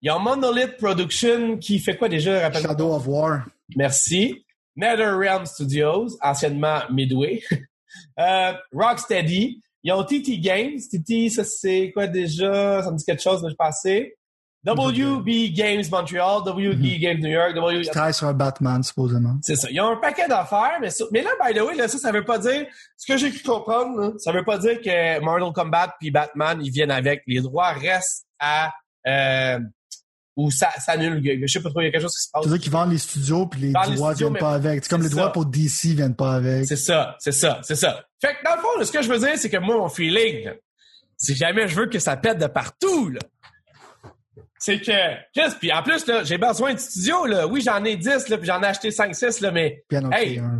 Il y a Monolith Production qui fait quoi déjà rappelle Shadow of War. Merci. NetherRealm Studios, anciennement Midway. euh, Rocksteady. Ils ont TT Games. TT, ça c'est quoi déjà? Ça me dit quelque chose, mais je passais. WB Games Montreal, WB mm-hmm. Games New York, WB... Qui travaille sur un Batman, supposément. C'est ça. Ils ont un paquet d'affaires, mais, mais là, by the way, là, ça, ça veut pas dire... Ce que j'ai cru comprendre, là, ça veut pas dire que Mortal Kombat puis Batman, ils viennent avec. Les droits restent à... Euh, ou ça s'annule. Je sais pas trop, il y a quelque chose qui se passe. Tu veux dire qu'ils vendent les studios puis les droits viennent pas avec. C'est comme les droits pour DC viennent pas avec. C'est ça, c'est ça, c'est ça. Fait que dans le fond, ce que je veux dire, c'est que moi, mon feeling, si jamais je veux que ça pète de partout, là, c'est que, qu'est-ce, puis en plus, là, j'ai besoin de studio, là. Oui, j'en ai 10, là, puis j'en ai acheté 5, 6, là, mais. Puis hey, un,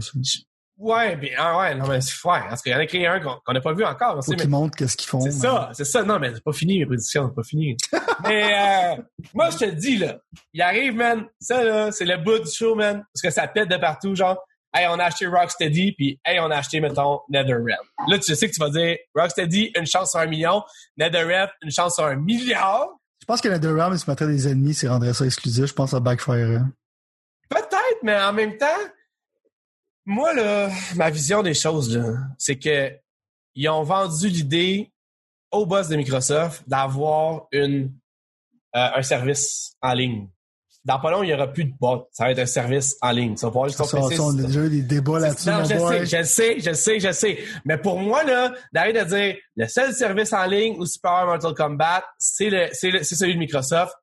Ouais, puis, ah ouais, non, mais c'est ouais, parce qu'il y en a créé un qu'on n'a pas vu encore. Faut qu'ils montrent qu'est-ce qu'ils font. C'est ça, c'est ça. Non, mais c'est pas fini, mes prédictions, c'est pas fini. mais, euh, moi, je te le dis, là, il arrive, man, ça, là, c'est le bout du show, man, parce que ça pète de partout, genre, hey, on a acheté Rocksteady, puis hey, on a acheté, mettons, NetherRealm. Là, tu sais que tu vas dire, Rocksteady, une chance sur un million, NetherRealm, une chance sur un milliard. Je pense que NetherRealm, il se mettrait des ennemis s'il rendrait ça exclusif. Je pense ça backfire. Peut-être, mais en même temps, moi, là, ma vision des choses, c'est que ils ont vendu l'idée au boss de Microsoft d'avoir euh, un service en ligne. Dans pas long, il n'y aura plus de bot. Ça va être un service en ligne. Ça va pouvoir juste on a déjà des débats là-dessus. Non, je sais, je sais, je sais, je sais. Mais pour moi, là, d'arrêter de dire le seul service en ligne où Super Mortal Kombat, c'est le, c'est le, c'est celui de Microsoft.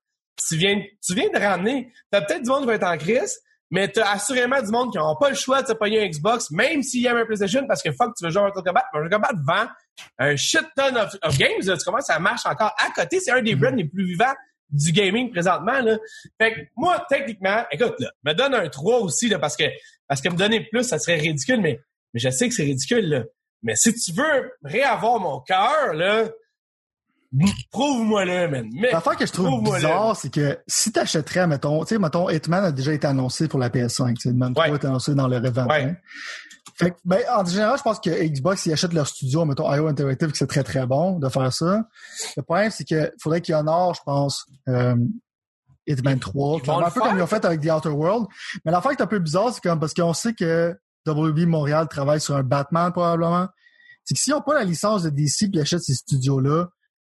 Tu viens, tu viens de ramener. T'as peut-être du monde qui va être en crise, mais t'as assurément du monde qui n'aura pas le choix de se payer un Xbox, même s'il y a un PlayStation, parce que fuck, tu veux jouer à Mortal Kombat. Mortal Kombat vend un shit ton of, games. Tu commences, ça marche encore à côté. C'est un des mm-hmm. brands les plus vivants du gaming présentement. Là. Fait que moi, techniquement, écoute, là, me donne un 3 aussi, là, parce que parce que me donner plus, ça serait ridicule, mais, mais je sais que c'est ridicule. Là. Mais si tu veux réavoir mon cœur, là, Prouve-moi le, man. L'affaire que je trouve bizarre, c'est que si t'achèterais, mettons, tu sais, mettons, Hitman a déjà été annoncé pour la PS5. Hitman 3 a été annoncé dans le Rev Fait que, ben, en général, je pense que Xbox, ils achètent leur studio, mettons, IO Interactive, que c'est très, très bon de faire ça. Le problème, c'est qu'il faudrait qu'ils honorent, je pense, euh, Hitman 3. un peu comme ils ont fait avec The Outer World. Mais l'affaire qui est un peu bizarre, c'est comme parce qu'on sait que WB Montréal travaille sur un Batman, probablement. C'est que s'ils n'ont pas la licence de DC puis achètent ces studios-là,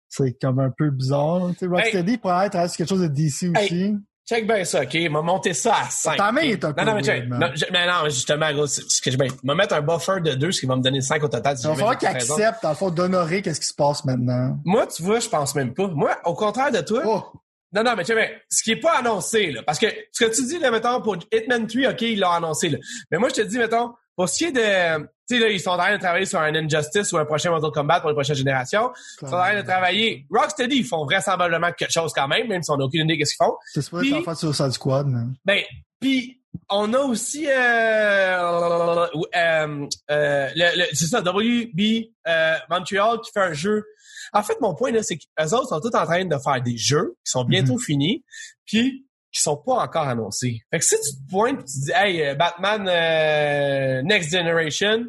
c'est comme un peu bizarre. Rocksteady hey. pourrait être quelque chose de DC aussi. Hey. Check bien ça, OK? M'a monté ça à 5. Ta main est un peu Non, non, mais, check, non, je, mais non, justement, gros, ce que je vais m'a mettre un buffer de 2, ce qui va me donner 5 au total. Si Il va falloir qu'il accepte, dans le fond, d'honorer qu'est-ce qui se passe maintenant. Moi, tu vois, je pense même pas. Moi, au contraire de toi. Oh. Non, non, mais tu sais, ce qui est pas annoncé, là, parce que ce que tu dis, là, mettons, pour Hitman 3, OK, il l'a annoncé, là. Mais moi, je te dis, mettons, pour ce qui est de, tu sais, là, ils sont en train de travailler sur un Injustice ou un prochain Mortal Kombat pour les prochaines générations. Ils sont en train de travailler. Rocksteady, ils font vraisemblablement quelque chose quand même, même si on n'a aucune idée de ce qu'ils font. C'est sûr en fait sur Side Squad. Ben, puis on a aussi euh, euh, euh, le, le- c'est ça, WB euh, Montreal qui fait un jeu. En fait, mon point là, c'est qu'eux autres sont tous en train de faire des jeux qui sont bientôt finis, puis qui sont pas encore annoncés. Fait que si tu te pointes, tu te dis, hey, euh, Batman euh, Next Generation,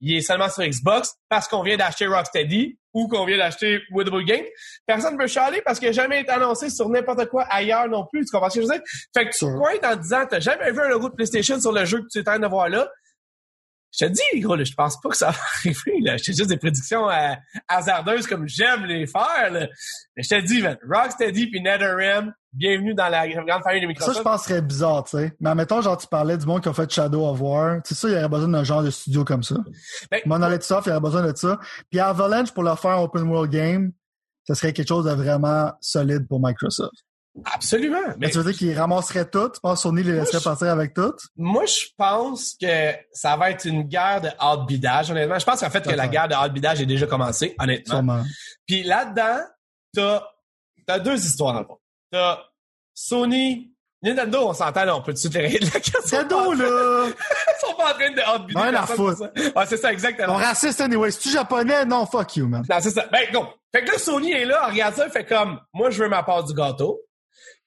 il est seulement sur Xbox parce qu'on vient d'acheter Rocksteady ou qu'on vient d'acheter Woodable Game. Personne ne veut chialer parce qu'il n'a jamais été annoncé sur n'importe quoi ailleurs non plus. Tu comprends ce que je veux dire? Fait que tu Sûr. te pointes en disant, t'as jamais vu un logo de PlayStation sur le jeu que tu es en train de voir là. Je te dis, gros, là, je pense pas que ça va arriver. Là. C'est juste des prédictions euh, hasardeuses comme j'aime les faire. Là. Mais je te dis, man, Rocksteady puis NetherRealm, bienvenue dans la grande famille de Ça, Microsoft. je pense serait bizarre, tu sais. Mais admettons, genre, tu parlais du monde qui a fait Shadow of War. Tu sais, ça, il y aurait besoin d'un genre de studio comme ça. Ben, Monolith Soft, il y aurait besoin de ça. Puis Avalanche, pour leur faire un open world game, ça serait quelque chose de vraiment solide pour Microsoft. Absolument. Mais Mais tu veux dire qu'ils ramasseraient tout? Tu penses Sony les laisserait partir avec tout? moi, je pense que ça va être une guerre de hard-bidage, honnêtement. Je pense en fait que la guerre de hard-bidage est déjà commencée, honnêtement. Sûrement. Puis là-dedans, t'as, t'as deux histoires le fond. T'as Sony, Nintendo, on s'entend, là, on peut tout les régler la. Cadeau, là! Ils sont pas en train de à personne pour ça. Ouais, c'est ça, exactement. On raciste anyway. Si tu japonais, non, fuck you, man. Non, c'est ça. Ben, go. Fait que là, Sony est là, regarde ça, fait comme, moi, je veux ma part du gâteau.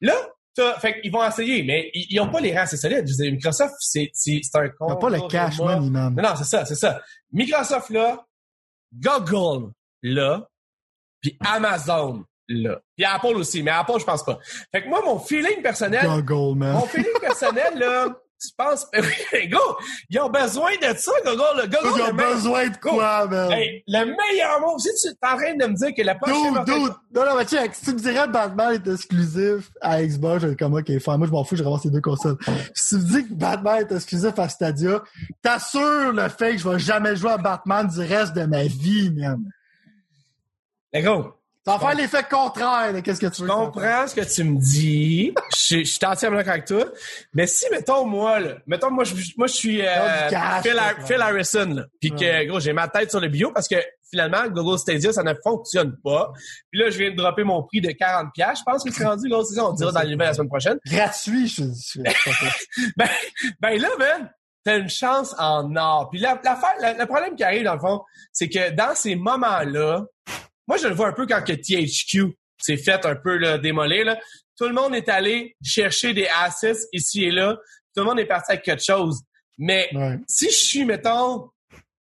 Là, t'as, fait qu'ils vont essayer, mais ils, ils ont pas les rangs assez solides. Je veux dire, Microsoft, c'est, un con. T'as pas le cash money, man. Non, non, c'est ça, c'est ça. Microsoft, là, Google, là, puis Amazon, là. Puis Apple aussi, mais Apple, je pense pas. Fait que moi, mon feeling personnel, Goggle, man. mon feeling personnel, là, je pense, go, ils ont besoin de ça, Google, là. Google, Ils ont le besoin de quoi, man? Hey, le meilleur mot, si tu es en train de me dire que la prochaine... Dude, dude. Non, non, mais check. Si tu me dirais que Batman est exclusif à Xbox, je comme, ok, fine. Moi, je m'en fous, je ramasse les deux consoles. Si tu me dis que Batman est exclusif à Stadia, t'assures le fait que je vais jamais jouer à Batman du reste de ma vie, man. Mais gros, Ça va faire l'effet contraire de qu'est-ce que tu veux. je comprends ce que tu me dis. Je, je suis entièrement d'accord avec toi. Mais si, mettons, moi, là, mettons, moi, je, moi, je suis euh, cash, Phil, Har- Phil Harrison, là, puis que, gros, j'ai ma tête sur le bio parce que finalement, Google Stadia, ça ne fonctionne pas. Puis là, je viens de dropper mon prix de 40$. Je pense que c'est rendu, c'est ça, on dira dans les nouvelles la semaine prochaine. Gratuit, je dis. ben, ben là, man, t'as une chance en or. Puis la, l'affaire- la- le problème qui arrive, dans le fond, c'est que dans ces moments-là, moi, je le vois un peu quand que THQ s'est fait un peu là, démolir. Là. Tout le monde est allé chercher des assets ici et là. Tout le monde est parti avec quelque chose. Mais Ouais. si je suis, mettons,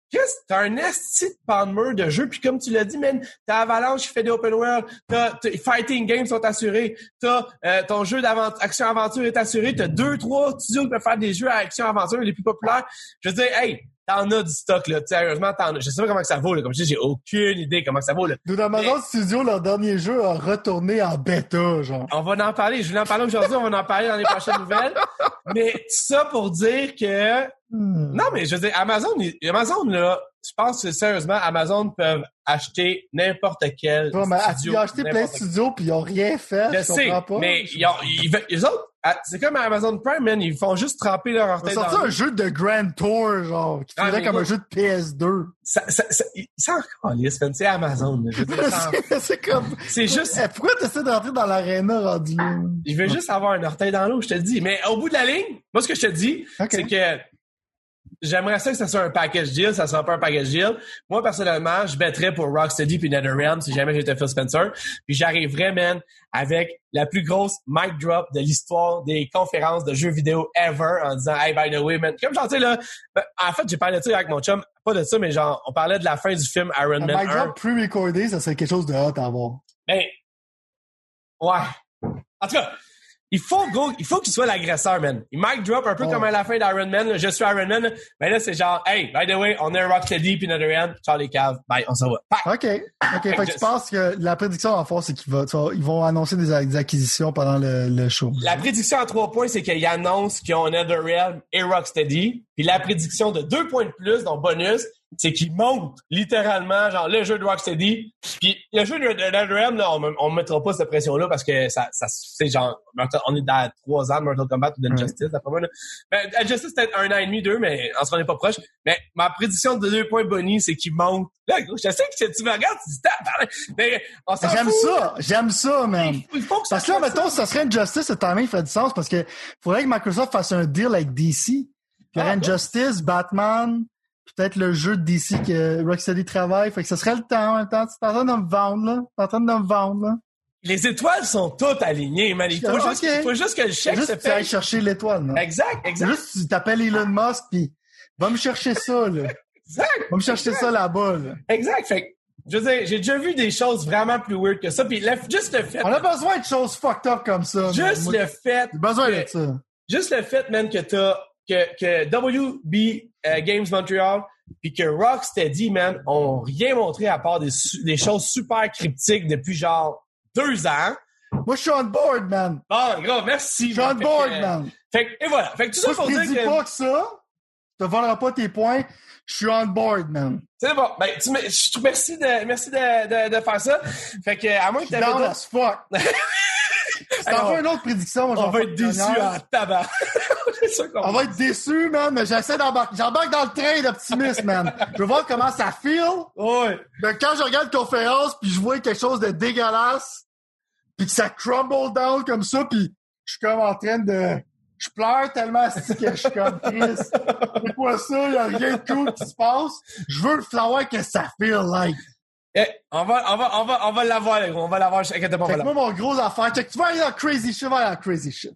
qu'est-ce t'as un esti de pan de jeu, puis comme tu l'as dit, man, t'as Avalanche qui fait des open world, t'as, t'as- Fighting Games sont assurés, t'as euh, ton jeu d'action-aventure est assuré, t'as deux, trois studios qui peuvent faire des jeux à action-aventure les plus populaires. Je veux dire, hey, t'en as du stock, là, sérieusement, t'en as. Je sais pas comment que ça vaut, là, comme je dis, j'ai aucune idée comment que ça vaut, là. Dude, Amazon Studio, leur dernier jeu a retourné en bêta, genre. On va en parler, je voulais en parler aujourd'hui, on va en parler dans les prochaines nouvelles. Mais ça pour dire que Hmm. Non, mais je veux dire, Amazon, Amazon, là, je pense que sérieusement, Amazon peuvent acheter n'importe quel Ouais, mais studio. ils ont acheté plein de studios puis ils ont rien fait. Je Je sais, pas. mais ils ont, ils, autres, ah, c'est comme Amazon Prime, man, ils font juste tremper leur orteil sorti dans un jeu de Grand Tour, genre, qui Ah, mais comme un jeu de PS2. ça, ça, ça, calissent, man, c'est Amazon. ça- c'est comme... c'est juste, Eh, pourquoi t'essaies d'entrer dans l'aréna rendu je veux juste avoir un orteil dans l'eau, je te le dis. Mais au bout de la ligne, moi, ce que je te dis, c'est que j'aimerais ça que ça soit un package deal, ça sera pas un package deal. Moi, personnellement, je bêterais pour Rocksteady puis NetherRealm si jamais j'étais Phil Spencer. Puis j'arriverais, man, avec la plus grosse mic drop de l'histoire des conférences de jeux vidéo ever en disant, hey, by the way, man. Comme j'en sais, là, ben, en fait, j'ai parlé de ça avec mon chum. Pas de ça, mais genre, on parlait de la fin du film Iron Un Man mic 1. drop pre-recordé, ça serait quelque chose de hot à avoir. Ben, ouais. En tout cas, il faut il faut qu'il soit l'agresseur, man. Il mic drop un peu Ouais. comme à la fin d'Iron Man. là, Je suis Iron Man. Mais là, c'est genre, hey, by the way, on est un Rocksteady puis NetherRealm. Ciao les caves. Bye, on s'en va. OK. OK. Fait que tu penses que la prédiction en force, c'est qu'ils vont annoncer des, des acquisitions pendant le, le show. La prédiction à trois points, c'est qu'ils annoncent qu'ils ont NetherRealm et Rocksteady. Puis la prédiction de deux points de plus, donc bonus, c'est qu'il monte littéralement, genre, le jeu de Rocksteady. Puis le jeu de, de là, on, on mettra pas cette pression-là parce que ça, ça c'est genre, on est dans trois ans de Mortal Kombat ou d'Injustice, d'après moi. Là. Ben, Injustice, c'était un an et demi, deux, mais on se rendait pas proche. Mais ma prédiction de deux points bonus, c'est qu'il monte. Là, je sais que tu me regardes, tu dis, mais on s'en J'aime ça, j'aime ça, man. Il faut que ça parce que là, mettons, ça serait Injustice, le timing fait du sens parce que faudrait que Microsoft fasse un deal avec DC. Puis ah, Injustice, Batman, peut-être le jeu de DC que Rocksteady travaille. Fait que ce serait le temps en même temps. Tu es en train de me vendre, là. Tu en train de me vendre, là. Les étoiles sont toutes alignées, man. Il faut, juste, il faut juste que le chèque juste se fait. Tu ailles chercher l'étoile, non? Exact, exact. Juste tu t'appelles Elon Musk pis va me chercher ça, là. Exact. Va me chercher ça là-bas, là. Exact. Fait que, je veux dire, j'ai déjà vu des choses vraiment plus weird que ça. Puis juste le fait. On a besoin de choses fucked up comme ça. Juste le fait. J'ai besoin de ça. Juste le fait, man, que t'as que, que WB euh, Games Montreal puis que Rocksteady, man, ont rien montré à part des, des choses super cryptiques depuis genre deux ans. Moi, je suis on board, man. Bon, gros, merci. Je suis on board, man. Fait que, et voilà. Fait que tout ça pour dire que... pas que ça, tu te voleras pas tes points. Je suis on board, man. C'est bon. Ben, tu me, je, merci de, merci de, de, de faire ça. Fait que, à moins que t'avais... fuck. Si t'en fais une autre prédiction, moi, On va être déçus en tabac. On va être déçus, man, mais j'essaie d'embarquer. J'embarque dans le train d'optimisme, man. Je veux voir comment ça feel. Ouais. Mais quand je regarde la conférence, puis je vois quelque chose de dégueulasse, puis que ça crumble down comme ça, puis je suis comme en train de... Je pleure tellement que je suis comme triste. C'est quoi ça? Y a rien de cool qui se passe. Je veux savoir que ça feel like. Eh, on va, on va, on va, on va l'avoir, On va l'avoir. Inquiète pas, Moi, mon gros affaire, tu vas aller dans crazy shit, va aller dans crazy shit.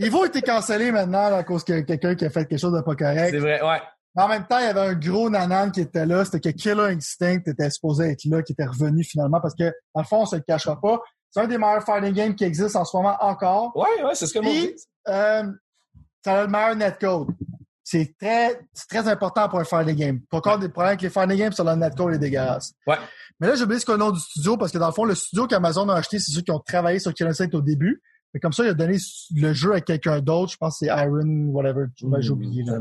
Evo a été cancellé maintenant à cause que quelqu'un qui a fait quelque chose de pas correct. C'est vrai, ouais. Mais en même temps, il y avait un gros nanan qui était là. C'était que Killer Instinct était supposé être là, qui était revenu finalement parce que, dans le fond, on se le cachera pas. C'est un des meilleurs fighting games qui existent en ce moment encore. Ouais, ouais, c'est ce que moi. Euh, ça a le meilleur netcode. C'est très, c'est très important pour un fighting game. Pas encore des problèmes avec les fighting games sur le netcode est dégueulasse. Ouais. Mais là, j'ai oublié ce le nom du studio parce que dans le fond, le studio qu'Amazon a acheté, c'est ceux qui ont travaillé sur Killer Instinct au début. Mais comme ça, il a donné le jeu à quelqu'un d'autre. Je pense que c'est Iron, whatever. J'ai oublié. Là.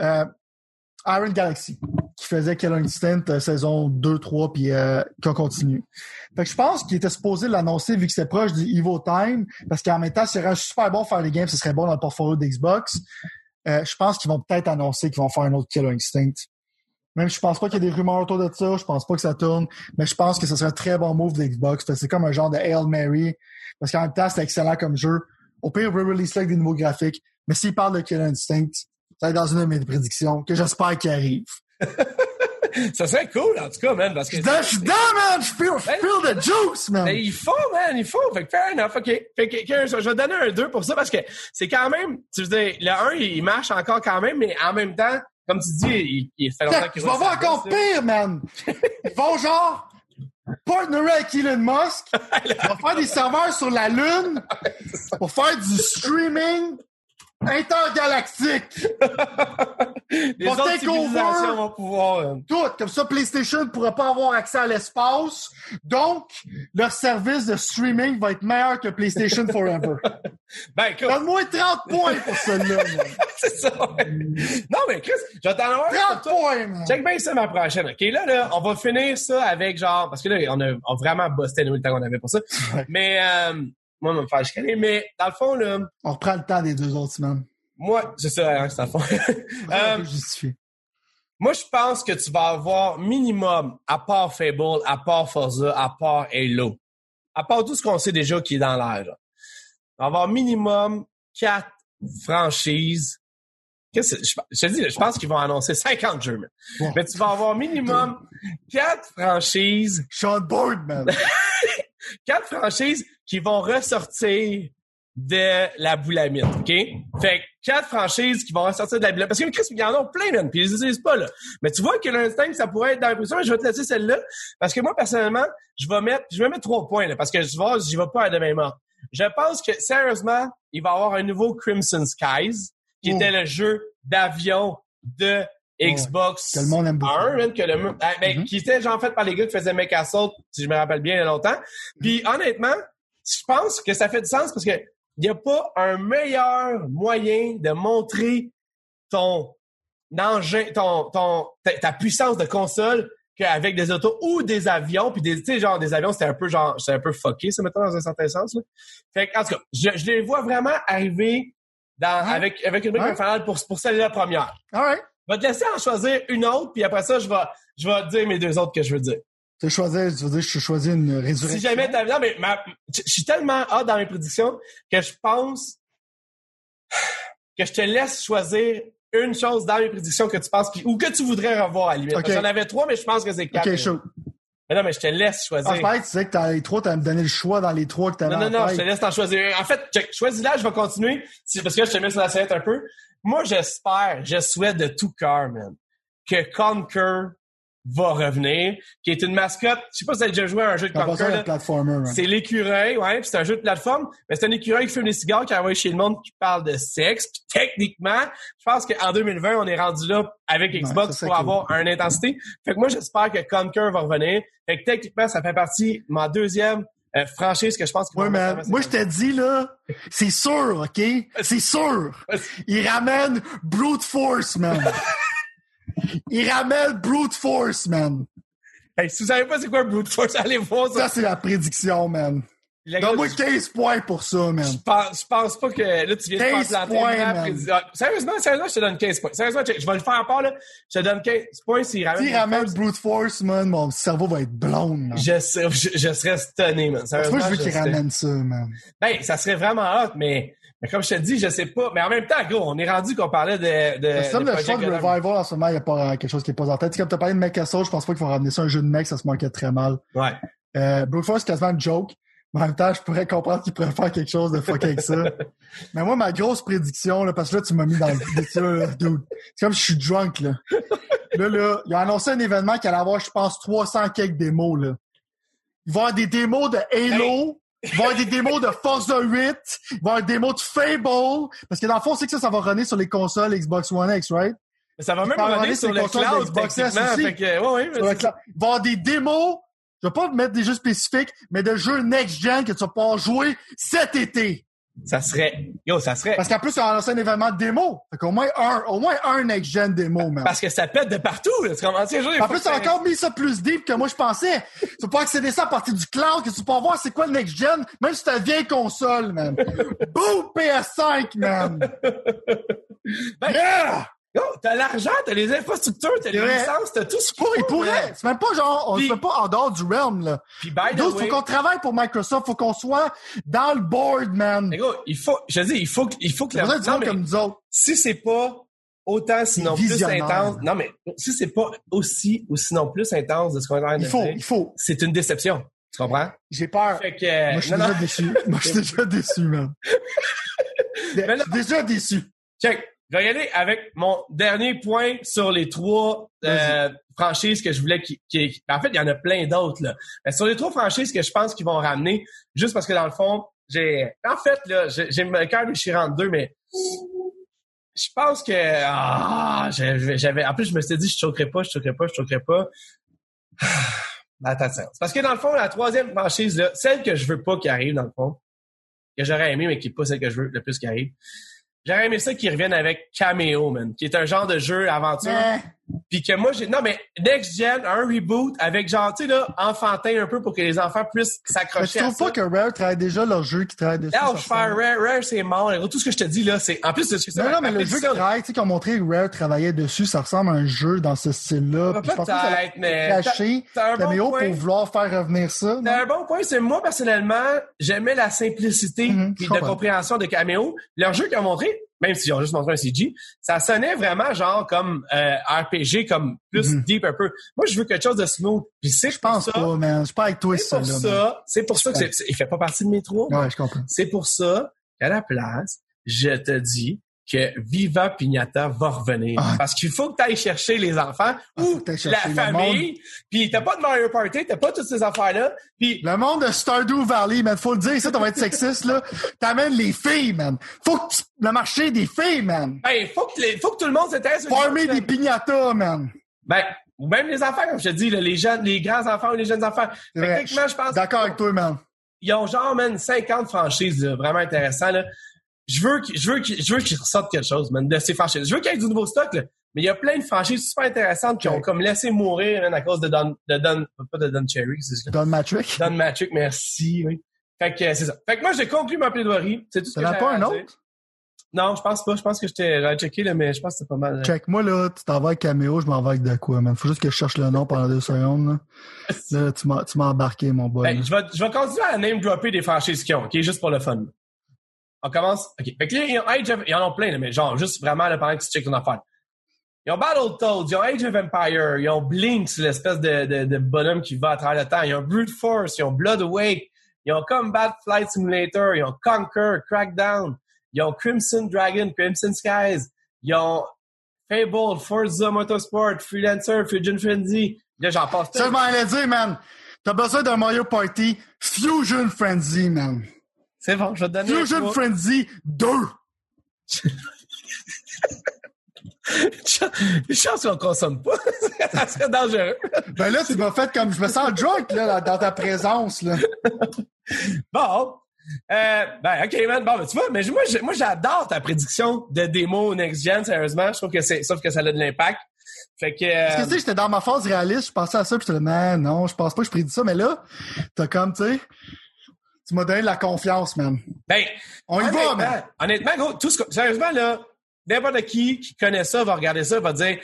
Euh, Iron Galaxy, qui faisait Killer Instinct euh, saison 2, 3, puis euh, qui continue. Fait que je pense qu'il était supposé l'annoncer vu que c'est proche du Evo Time, parce qu'en même temps, c'est super bon faire des games, ce serait bon dans le portfolio d'Xbox. Euh, je pense qu'ils vont peut-être annoncer qu'ils vont faire un autre Killer Instinct. Même je pense pas qu'il y ait des rumeurs autour de ça, je pense pas que ça tourne, mais je pense que ce serait un très bon move de Xbox. C'est comme un genre de Hail Mary parce qu'en même temps, c'est excellent comme jeu. Au pire, on peut release avec des nouveaux graphiques. Mais s'il parle de Killer Instinct, ça va être dans une de mes prédictions que j'espère qu'il arrive. ça serait cool, en tout cas, man, parce que... Je suis dedans, man! Je feel, ben, feel the juice, man! Mais il faut, man, il faut. Fait que fair enough, OK. Fait que, je vais donner un 2 pour ça, parce que c'est quand même... Tu veux le 1, il marche encore quand même, mais en même temps, comme tu dis, il, il fait longtemps qu'il va... Je vais voir encore pire, man! Ils vont genre partnerer avec Elon Musk, va faire des serveurs sur la Lune pour faire du streaming intergalactique. Les autres civilisations vont pouvoir... Euh, Tout. Comme ça, PlayStation ne pourra pas avoir accès à l'espace. Donc, leur service de streaming va être meilleur que PlayStation Forever. ben, Donne-moi 30 points pour celui-là. C'est ça. Non, mais Chris, j'attends avoir 30 points, man. Check bien ça ma prochaine. OK, là, là, on va finir ça avec genre... Parce que là, on a, on a vraiment busté nous le temps qu'on avait pour ça. Mais... Euh, moi, me faire chicaner. Mais dans le fond, là. On reprend le temps des deux autres semaines. Moi, c'est ça, hein, c'est à fond. euh, justifié. Moi, je pense que tu vas avoir minimum, à part Fable, à part Forza, à part Halo, à part tout ce qu'on sait déjà qui est dans l'air, tu vas avoir minimum quatre franchises. Qu'est-ce que, je, je te dis, je pense qu'ils vont annoncer 50 jeux, mais tu vas avoir minimum quatre franchises. Sean Boardman. quatre franchises qui vont ressortir de la boulamite, OK? Fait quatre franchises qui vont ressortir de la boulamite. Parce que Chris, il y en a plein, man, puis ils les utilisent pas, là. Mais tu vois que l'instinct, ça pourrait être dans l'impression, je vais te laisser celle-là. Parce que moi, personnellement, je vais mettre, je vais mettre trois points, là, parce que je vois, j'y vais pas à demain mort. Je pense que, sérieusement, il va y avoir un nouveau Crimson Skies, qui était le jeu d'avion de Xbox que le monde aime beaucoup. 1, que le, ben, mm-hmm. qui était genre fait par les gars qui faisaient Make Assault, si je me rappelle bien il y a longtemps. Puis honnêtement, je pense que ça fait du sens parce que il n'y a pas un meilleur moyen de montrer ton engin, ton, ton, ta, ta puissance de console qu'avec des autos ou des avions, puis des, tu sais, genre, des avions, c'était un peu, genre, c'était un peu fucké, ça, mettons, dans un certain sens, là. Fait que, en tout cas, je, je les vois vraiment arriver dans, avec, avec une brique infernale pour, pour celle-là première. Alright. Je vais te laisser en choisir une autre, puis après ça, je vais, je vais te dire mes deux autres que je veux dire. Tu tu veux dire, je choisis une résurrection. Si jamais t'as, non, mais ma, je suis tellement hâte dans mes prédictions que je pense que je te laisse choisir une chose dans mes prédictions que tu penses, qui- ou que tu voudrais revoir à la limite. Ok. Parce que J'en avais trois, mais je pense que c'est quatre. Ok, chaud. Mais non, mais je te laisse choisir. Ah, parlais que tu disais que t'as les trois, t'as me donné le choix dans les trois que t'avais Non, non, en non, je te laisse t'en choisir un. En fait, choisis-la, je vais continuer. Parce que là, je te mets sur la sellette un peu. Moi, j'espère, je souhaite de tout cœur, man, que Conquer va revenir, qui est une mascotte. Je sais pas si t'as déjà joué à un jeu de man. C'est l'écureuil, ouais, puis c'est un jeu de plateforme, mais c'est un écureuil qui fume des cigares, qui envoie chez le monde, qui parle de sexe. Puis techniquement, je pense qu'en 2020, on est rendu là avec Xbox pour cool. avoir une intensité. Fait que moi, j'espère que Conquer va revenir. Fait que techniquement, ça fait partie de ma deuxième euh, franchise que je pense qu'il Ouais, va man. Moi, je te dis, là, c'est sûr, OK? C'est sûr. Il ramène Brute Force, man. Il ramène Brute Force, man. Hey, si vous savez pas c'est quoi Brute Force, allez voir ça. Ça, c'est la prédiction, man. Donne-moi je- 15 points pour ça, man. Je pense, je pense pas que là tu viens de 15 faire planter points, ma man. prédiction. Ah, Sérieusement, sérieusement, je te donne 15 points. Sérieusement, je vais le faire à part là. Je te donne 15 points s'il ramène. S'il ramène Force. Brute Force, man, mon cerveau va être blonde, man. Je, je, je serais stunné, man. Sérieusement, que je veux qu'il ramène ça, man. Ben, ça serait vraiment hot, mais, mais comme je te dis, je sais pas. Mais en même temps, gros, on est rendu qu'on parlait de, de, de le choix de. Revival, en ce moment, il n'y a pas euh, quelque chose qui est pas en tête. Comme tu as parlé de Mech Assault, je pense pas qu'il faut ramener ça un jeu de mec, ça se manquait très mal. Ouais. Euh, Brute Force, c'est quasiment une joke. Mais en même temps, je pourrais comprendre qu'il pourrait faire quelque chose de fuck avec ça. Mais moi, ma grosse prédiction, là, parce que là, tu m'as mis dans le là, dude. C'est comme si je suis drunk, là. Là, là, il a annoncé un événement qui allait avoir, je pense, 300 quelques démos, là. Il va y avoir des démos de Halo. Il va y avoir des démos de Forza 8. Il va y avoir des démos de Fable. Parce que dans le fond, c'est que ça, ça va runner sur les consoles Xbox One X, right? Mais ça va même aller sur sur le les consoles cloud, d'Xbox S aussi. Fait que, ouais, ouais, mais Sur le c'est- cloud. Il va y avoir des démos. Je vais pas mettre des jeux spécifiques, mais de jeux next-gen que tu vas pouvoir jouer cet été. Ça serait, yo, ça serait, Parce qu'en plus, on a lancé un événement de démo. Fait qu'au moins un, au moins un next-gen démo, man. parce que ça pète de partout, là. Tu je veux dire, En plus, t'as encore mis ça plus deep que moi je pensais. Tu peux accéder ça à partir du cloud, que tu peux voir c'est quoi le next-gen, même si t'as vieille console, man. Boom! PS5, man! Ben, Yeah! Yo, t'as l'argent, t'as les infrastructures, t'as les vrai. licences, t'as tout ce qu'il Pour, il pourrait. C'est même pas genre, on se fait pas en dehors du realm, là. Puis, by the D'autres, way, faut qu'on travaille pour Microsoft, faut qu'on soit dans le board, man. les gars, il faut, je dis, il faut, que- il faut que besoin du non, mais comme nous autres. si c'est pas autant, sinon plus intense, non, mais si c'est pas aussi ou sinon plus intense de ce qu'on est en train de Il faut, dire, il faut. c'est une déception. Tu comprends? J'ai peur. Fait que, Moi, je suis non, non, déjà déçu. Moi, je suis déjà déçu, man. Je Mais suis déjà déçu. check. Je vais y aller avec mon dernier point sur les trois euh, franchises que je voulais qui, qui- En fait, il y en a plein d'autres, là. Mais sur les trois franchises que je pense qu'ils vont ramener, juste parce que dans le fond, j'ai... En fait, là, j'ai le cœur déchirant de deux, mais... Je pense que... Ah, j'avais... En plus, je me suis dit, je choquerai pas, je choquerai pas, je choquerai pas. Ah, attends. Parce que dans le fond, la troisième franchise, là, celle que je veux pas qui arrive, dans le fond, que j'aurais aimé, mais qui est pas celle que je veux le plus qui arrive, J'aurais aimé ça qu'ils reviennent avec Cameo, man, qui est un genre de jeu aventure. Mais, Puis que moi, j'ai... Non, mais Next Gen, un reboot avec genre, tu sais, là, enfantin un peu pour que les enfants puissent mais tu s'accrocher trouves ça. pas que Rare travaille déjà leur jeu qui travaille dessus? ça Hellfire, ressemble? Rare, Rare, c'est mort. Tout ce que je te dis, là, c'est... En plus, c'est ce que c'est. Non, non, mais ma le jeu qui travaille, tu sais, qu'ils ont montré que Rare travaillait dessus, ça ressemble à un jeu dans ce style-là. Ah, je ça l'a Peut-être, mais... caché un bon pour vouloir faire revenir ça. T'as un bon point, c'est moi, personnellement, j'aimais la simplicité je de comprends. compréhension de Cameo. Leur jeu qu'ils ont montré, même s'ils ont juste montré un CG, ça sonnait vraiment genre comme euh, RPG, comme plus Mhm. deep un peu. Moi, je veux quelque chose de smooth. Puis c'est Je pense ça, pas, man. Je suis pas avec toi, C'est ça, pour ça, c'est pour ça que il fait pas partie de mes trois. Ouais, je comprends. C'est pour ça qu'à la place, je te dis que Viva Pignata va revenir. Ah. Parce qu'il faut que tu ailles chercher les enfants Ah, ou la famille. Puis t'as pas de Mario Party, t'as pas toutes ces affaires-là. Puis Le monde de Stardew Valley, man, faut le dire, ça, on va être sexiste, là. T'amènes les filles, man. Faut que tu... le marché des filles, man. ben, faut que, les- faut que tout le monde s'intéresse. jeux. des pignatas, man. Ben, ou même les enfants, comme je te dis, là, les jeunes, les grands enfants ou les jeunes enfants. Techniquement, je pense D'accord avec toi, man. ils ont genre, man, 50 franchises, là, vraiment intéressant, là. Je veux qu'il, je veux qu'il, je veux qu'il ressorte quelque chose, man, de ces franchises. Je veux qu'il y ait du nouveau stock, là. Mais il y a plein de franchises super intéressantes qui ont comme laissé mourir, man, à cause de Don, de Don, pas de Don Cherry, c'est ça. Don Matrick. Don Matrick, merci, oui. Fait que, c'est ça. Fait que moi, j'ai conclu ma plaidoirie. C'est tout ce que j'ai pas un dire. autre? Non, je pense pas. Je pense que j'étais, j'avais checké, là, mais je pense que c'était pas mal. euh, Check, moi, là, tu t'en vas avec Caméo, je m'en vais avec de quoi, man? Faut juste que je cherche le nom pendant deux secondes, là. Là, tu m'as, embarqué, mon boy. Ben, je vais, je vais continuer à name dropper des franchises qu'ils ont, OK? Juste pour le fun. On commence. OK. Fait que là, ils, ont Age of- ils en ont plein, mais genre, juste vraiment, là, pendant que tu checkes ton affaire. Ils ont Battletoads, ils ont Age of Empire, ils ont Blinks, l'espèce de, de, de bonhomme qui va à travers le temps. Ils ont Brute Force, ils ont Blood Awake, ils ont Combat Flight Simulator, ils ont Conquer, Crackdown, ils ont Crimson Dragon, Crimson Skies, ils ont Fable, Forza Motorsport, Freelancer, Fusion Frenzy. Là, j'en passe. Ça, je m'en dire, man. T'as besoin d'un Mario Party Fusion Frenzy, man. C'est bon, je vais te donner. Fusion. Frenzy 2. Chance qu'on consomme pas. ça serait dangereux. Ben là, tu m'as fait comme, je me sens drunk, là, dans ta présence, là. Bon. Euh, ben, OK, man. Bon, ben, tu vois, mais moi, j'adore ta prédiction de démo next-gen, sérieusement. Je trouve que c'est, sauf que ça a de l'impact. Fait que, Parce que, euh, tu sais, j'étais dans ma phase réaliste, je pensais à ça, puis j'étais là, non, non, je pense pas que je prédis ça, mais là, t'as comme, tu sais, tu m'as donné de la confiance, man. ben, On y va, man. honnêtement, gros, tout ce que, sérieusement, là, n'importe qui qui connaît ça va regarder ça, va dire,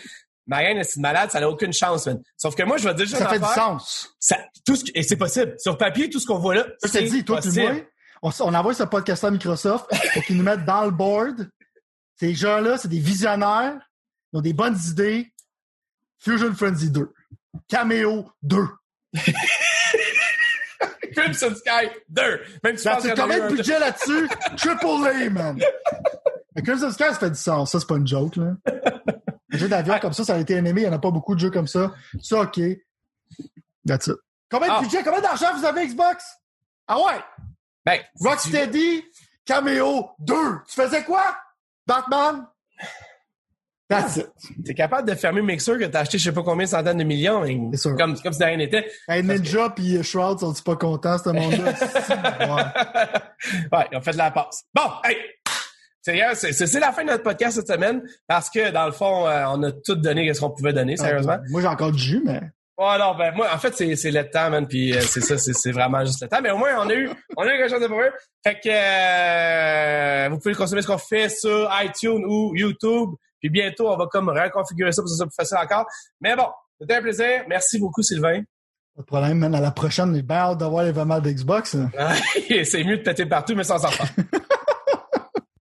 Marianne, c'est une malade, ça n'a aucune chance, man. Sauf que moi, je vais te dire juste Ça fait du sens. Ça, tout ce et c'est possible. Sur papier, tout ce qu'on voit là, c'est dis, toi, tu possible. moi, on, s- on envoie ce podcast à Microsoft pour qu'ils nous mettent dans le board. Ces gens-là, c'est des visionnaires, ils ont des bonnes idées. Fusion Frenzy 2. Cameo 2. Crimson Sky 2. Même si tu Ben, un- budget là-dessus? Triple A, man. Mais Crimson Sky, ça fait du sens. Ça, c'est pas une joke, là. Un jeu d'avion comme ça, ça a été aimé. Il y en a pas beaucoup de jeux comme ça. Ça, OK. That's it. Combien de Ah. budget, combien d'argent vous avez, Xbox? Ah ouais! Ben, Rocksteady, Cameo 2. Tu faisais quoi? Batman? T'es capable de fermer Mixer que t'as acheté je sais pas combien de centaines de millions. et C'est sûr. Comme, comme si de rien n'était. Hey, Ninja pis Shroud sont pas contents, ce monde-là? Ouais. ouais, ils ont fait de la passe. Bon, hey! Sérieux, c'est la fin de notre podcast cette semaine parce que dans le fond, euh, on a tout donné ce qu'on pouvait donner, sérieusement. Moi, j'ai encore du jus, mais... Ouais, non, ben moi, en fait, c'est c'est le temps, man, puis euh, c'est ça, c'est c'est vraiment juste le temps. Mais au moins, on a eu, on a eu quelque chose de pour eux. Fait que euh, vous pouvez consommer ce qu'on fait sur iTunes ou YouTube. Puis bientôt, on va comme reconfigurer ça pour que ce soit plus facile encore. Mais bon, c'était un plaisir. Merci beaucoup, Sylvain. Pas de problème, man. À la prochaine, j'ai bien hâte d'avoir l'événement d'Xbox. là. c'est mieux de péter partout, mais sans s'en faire.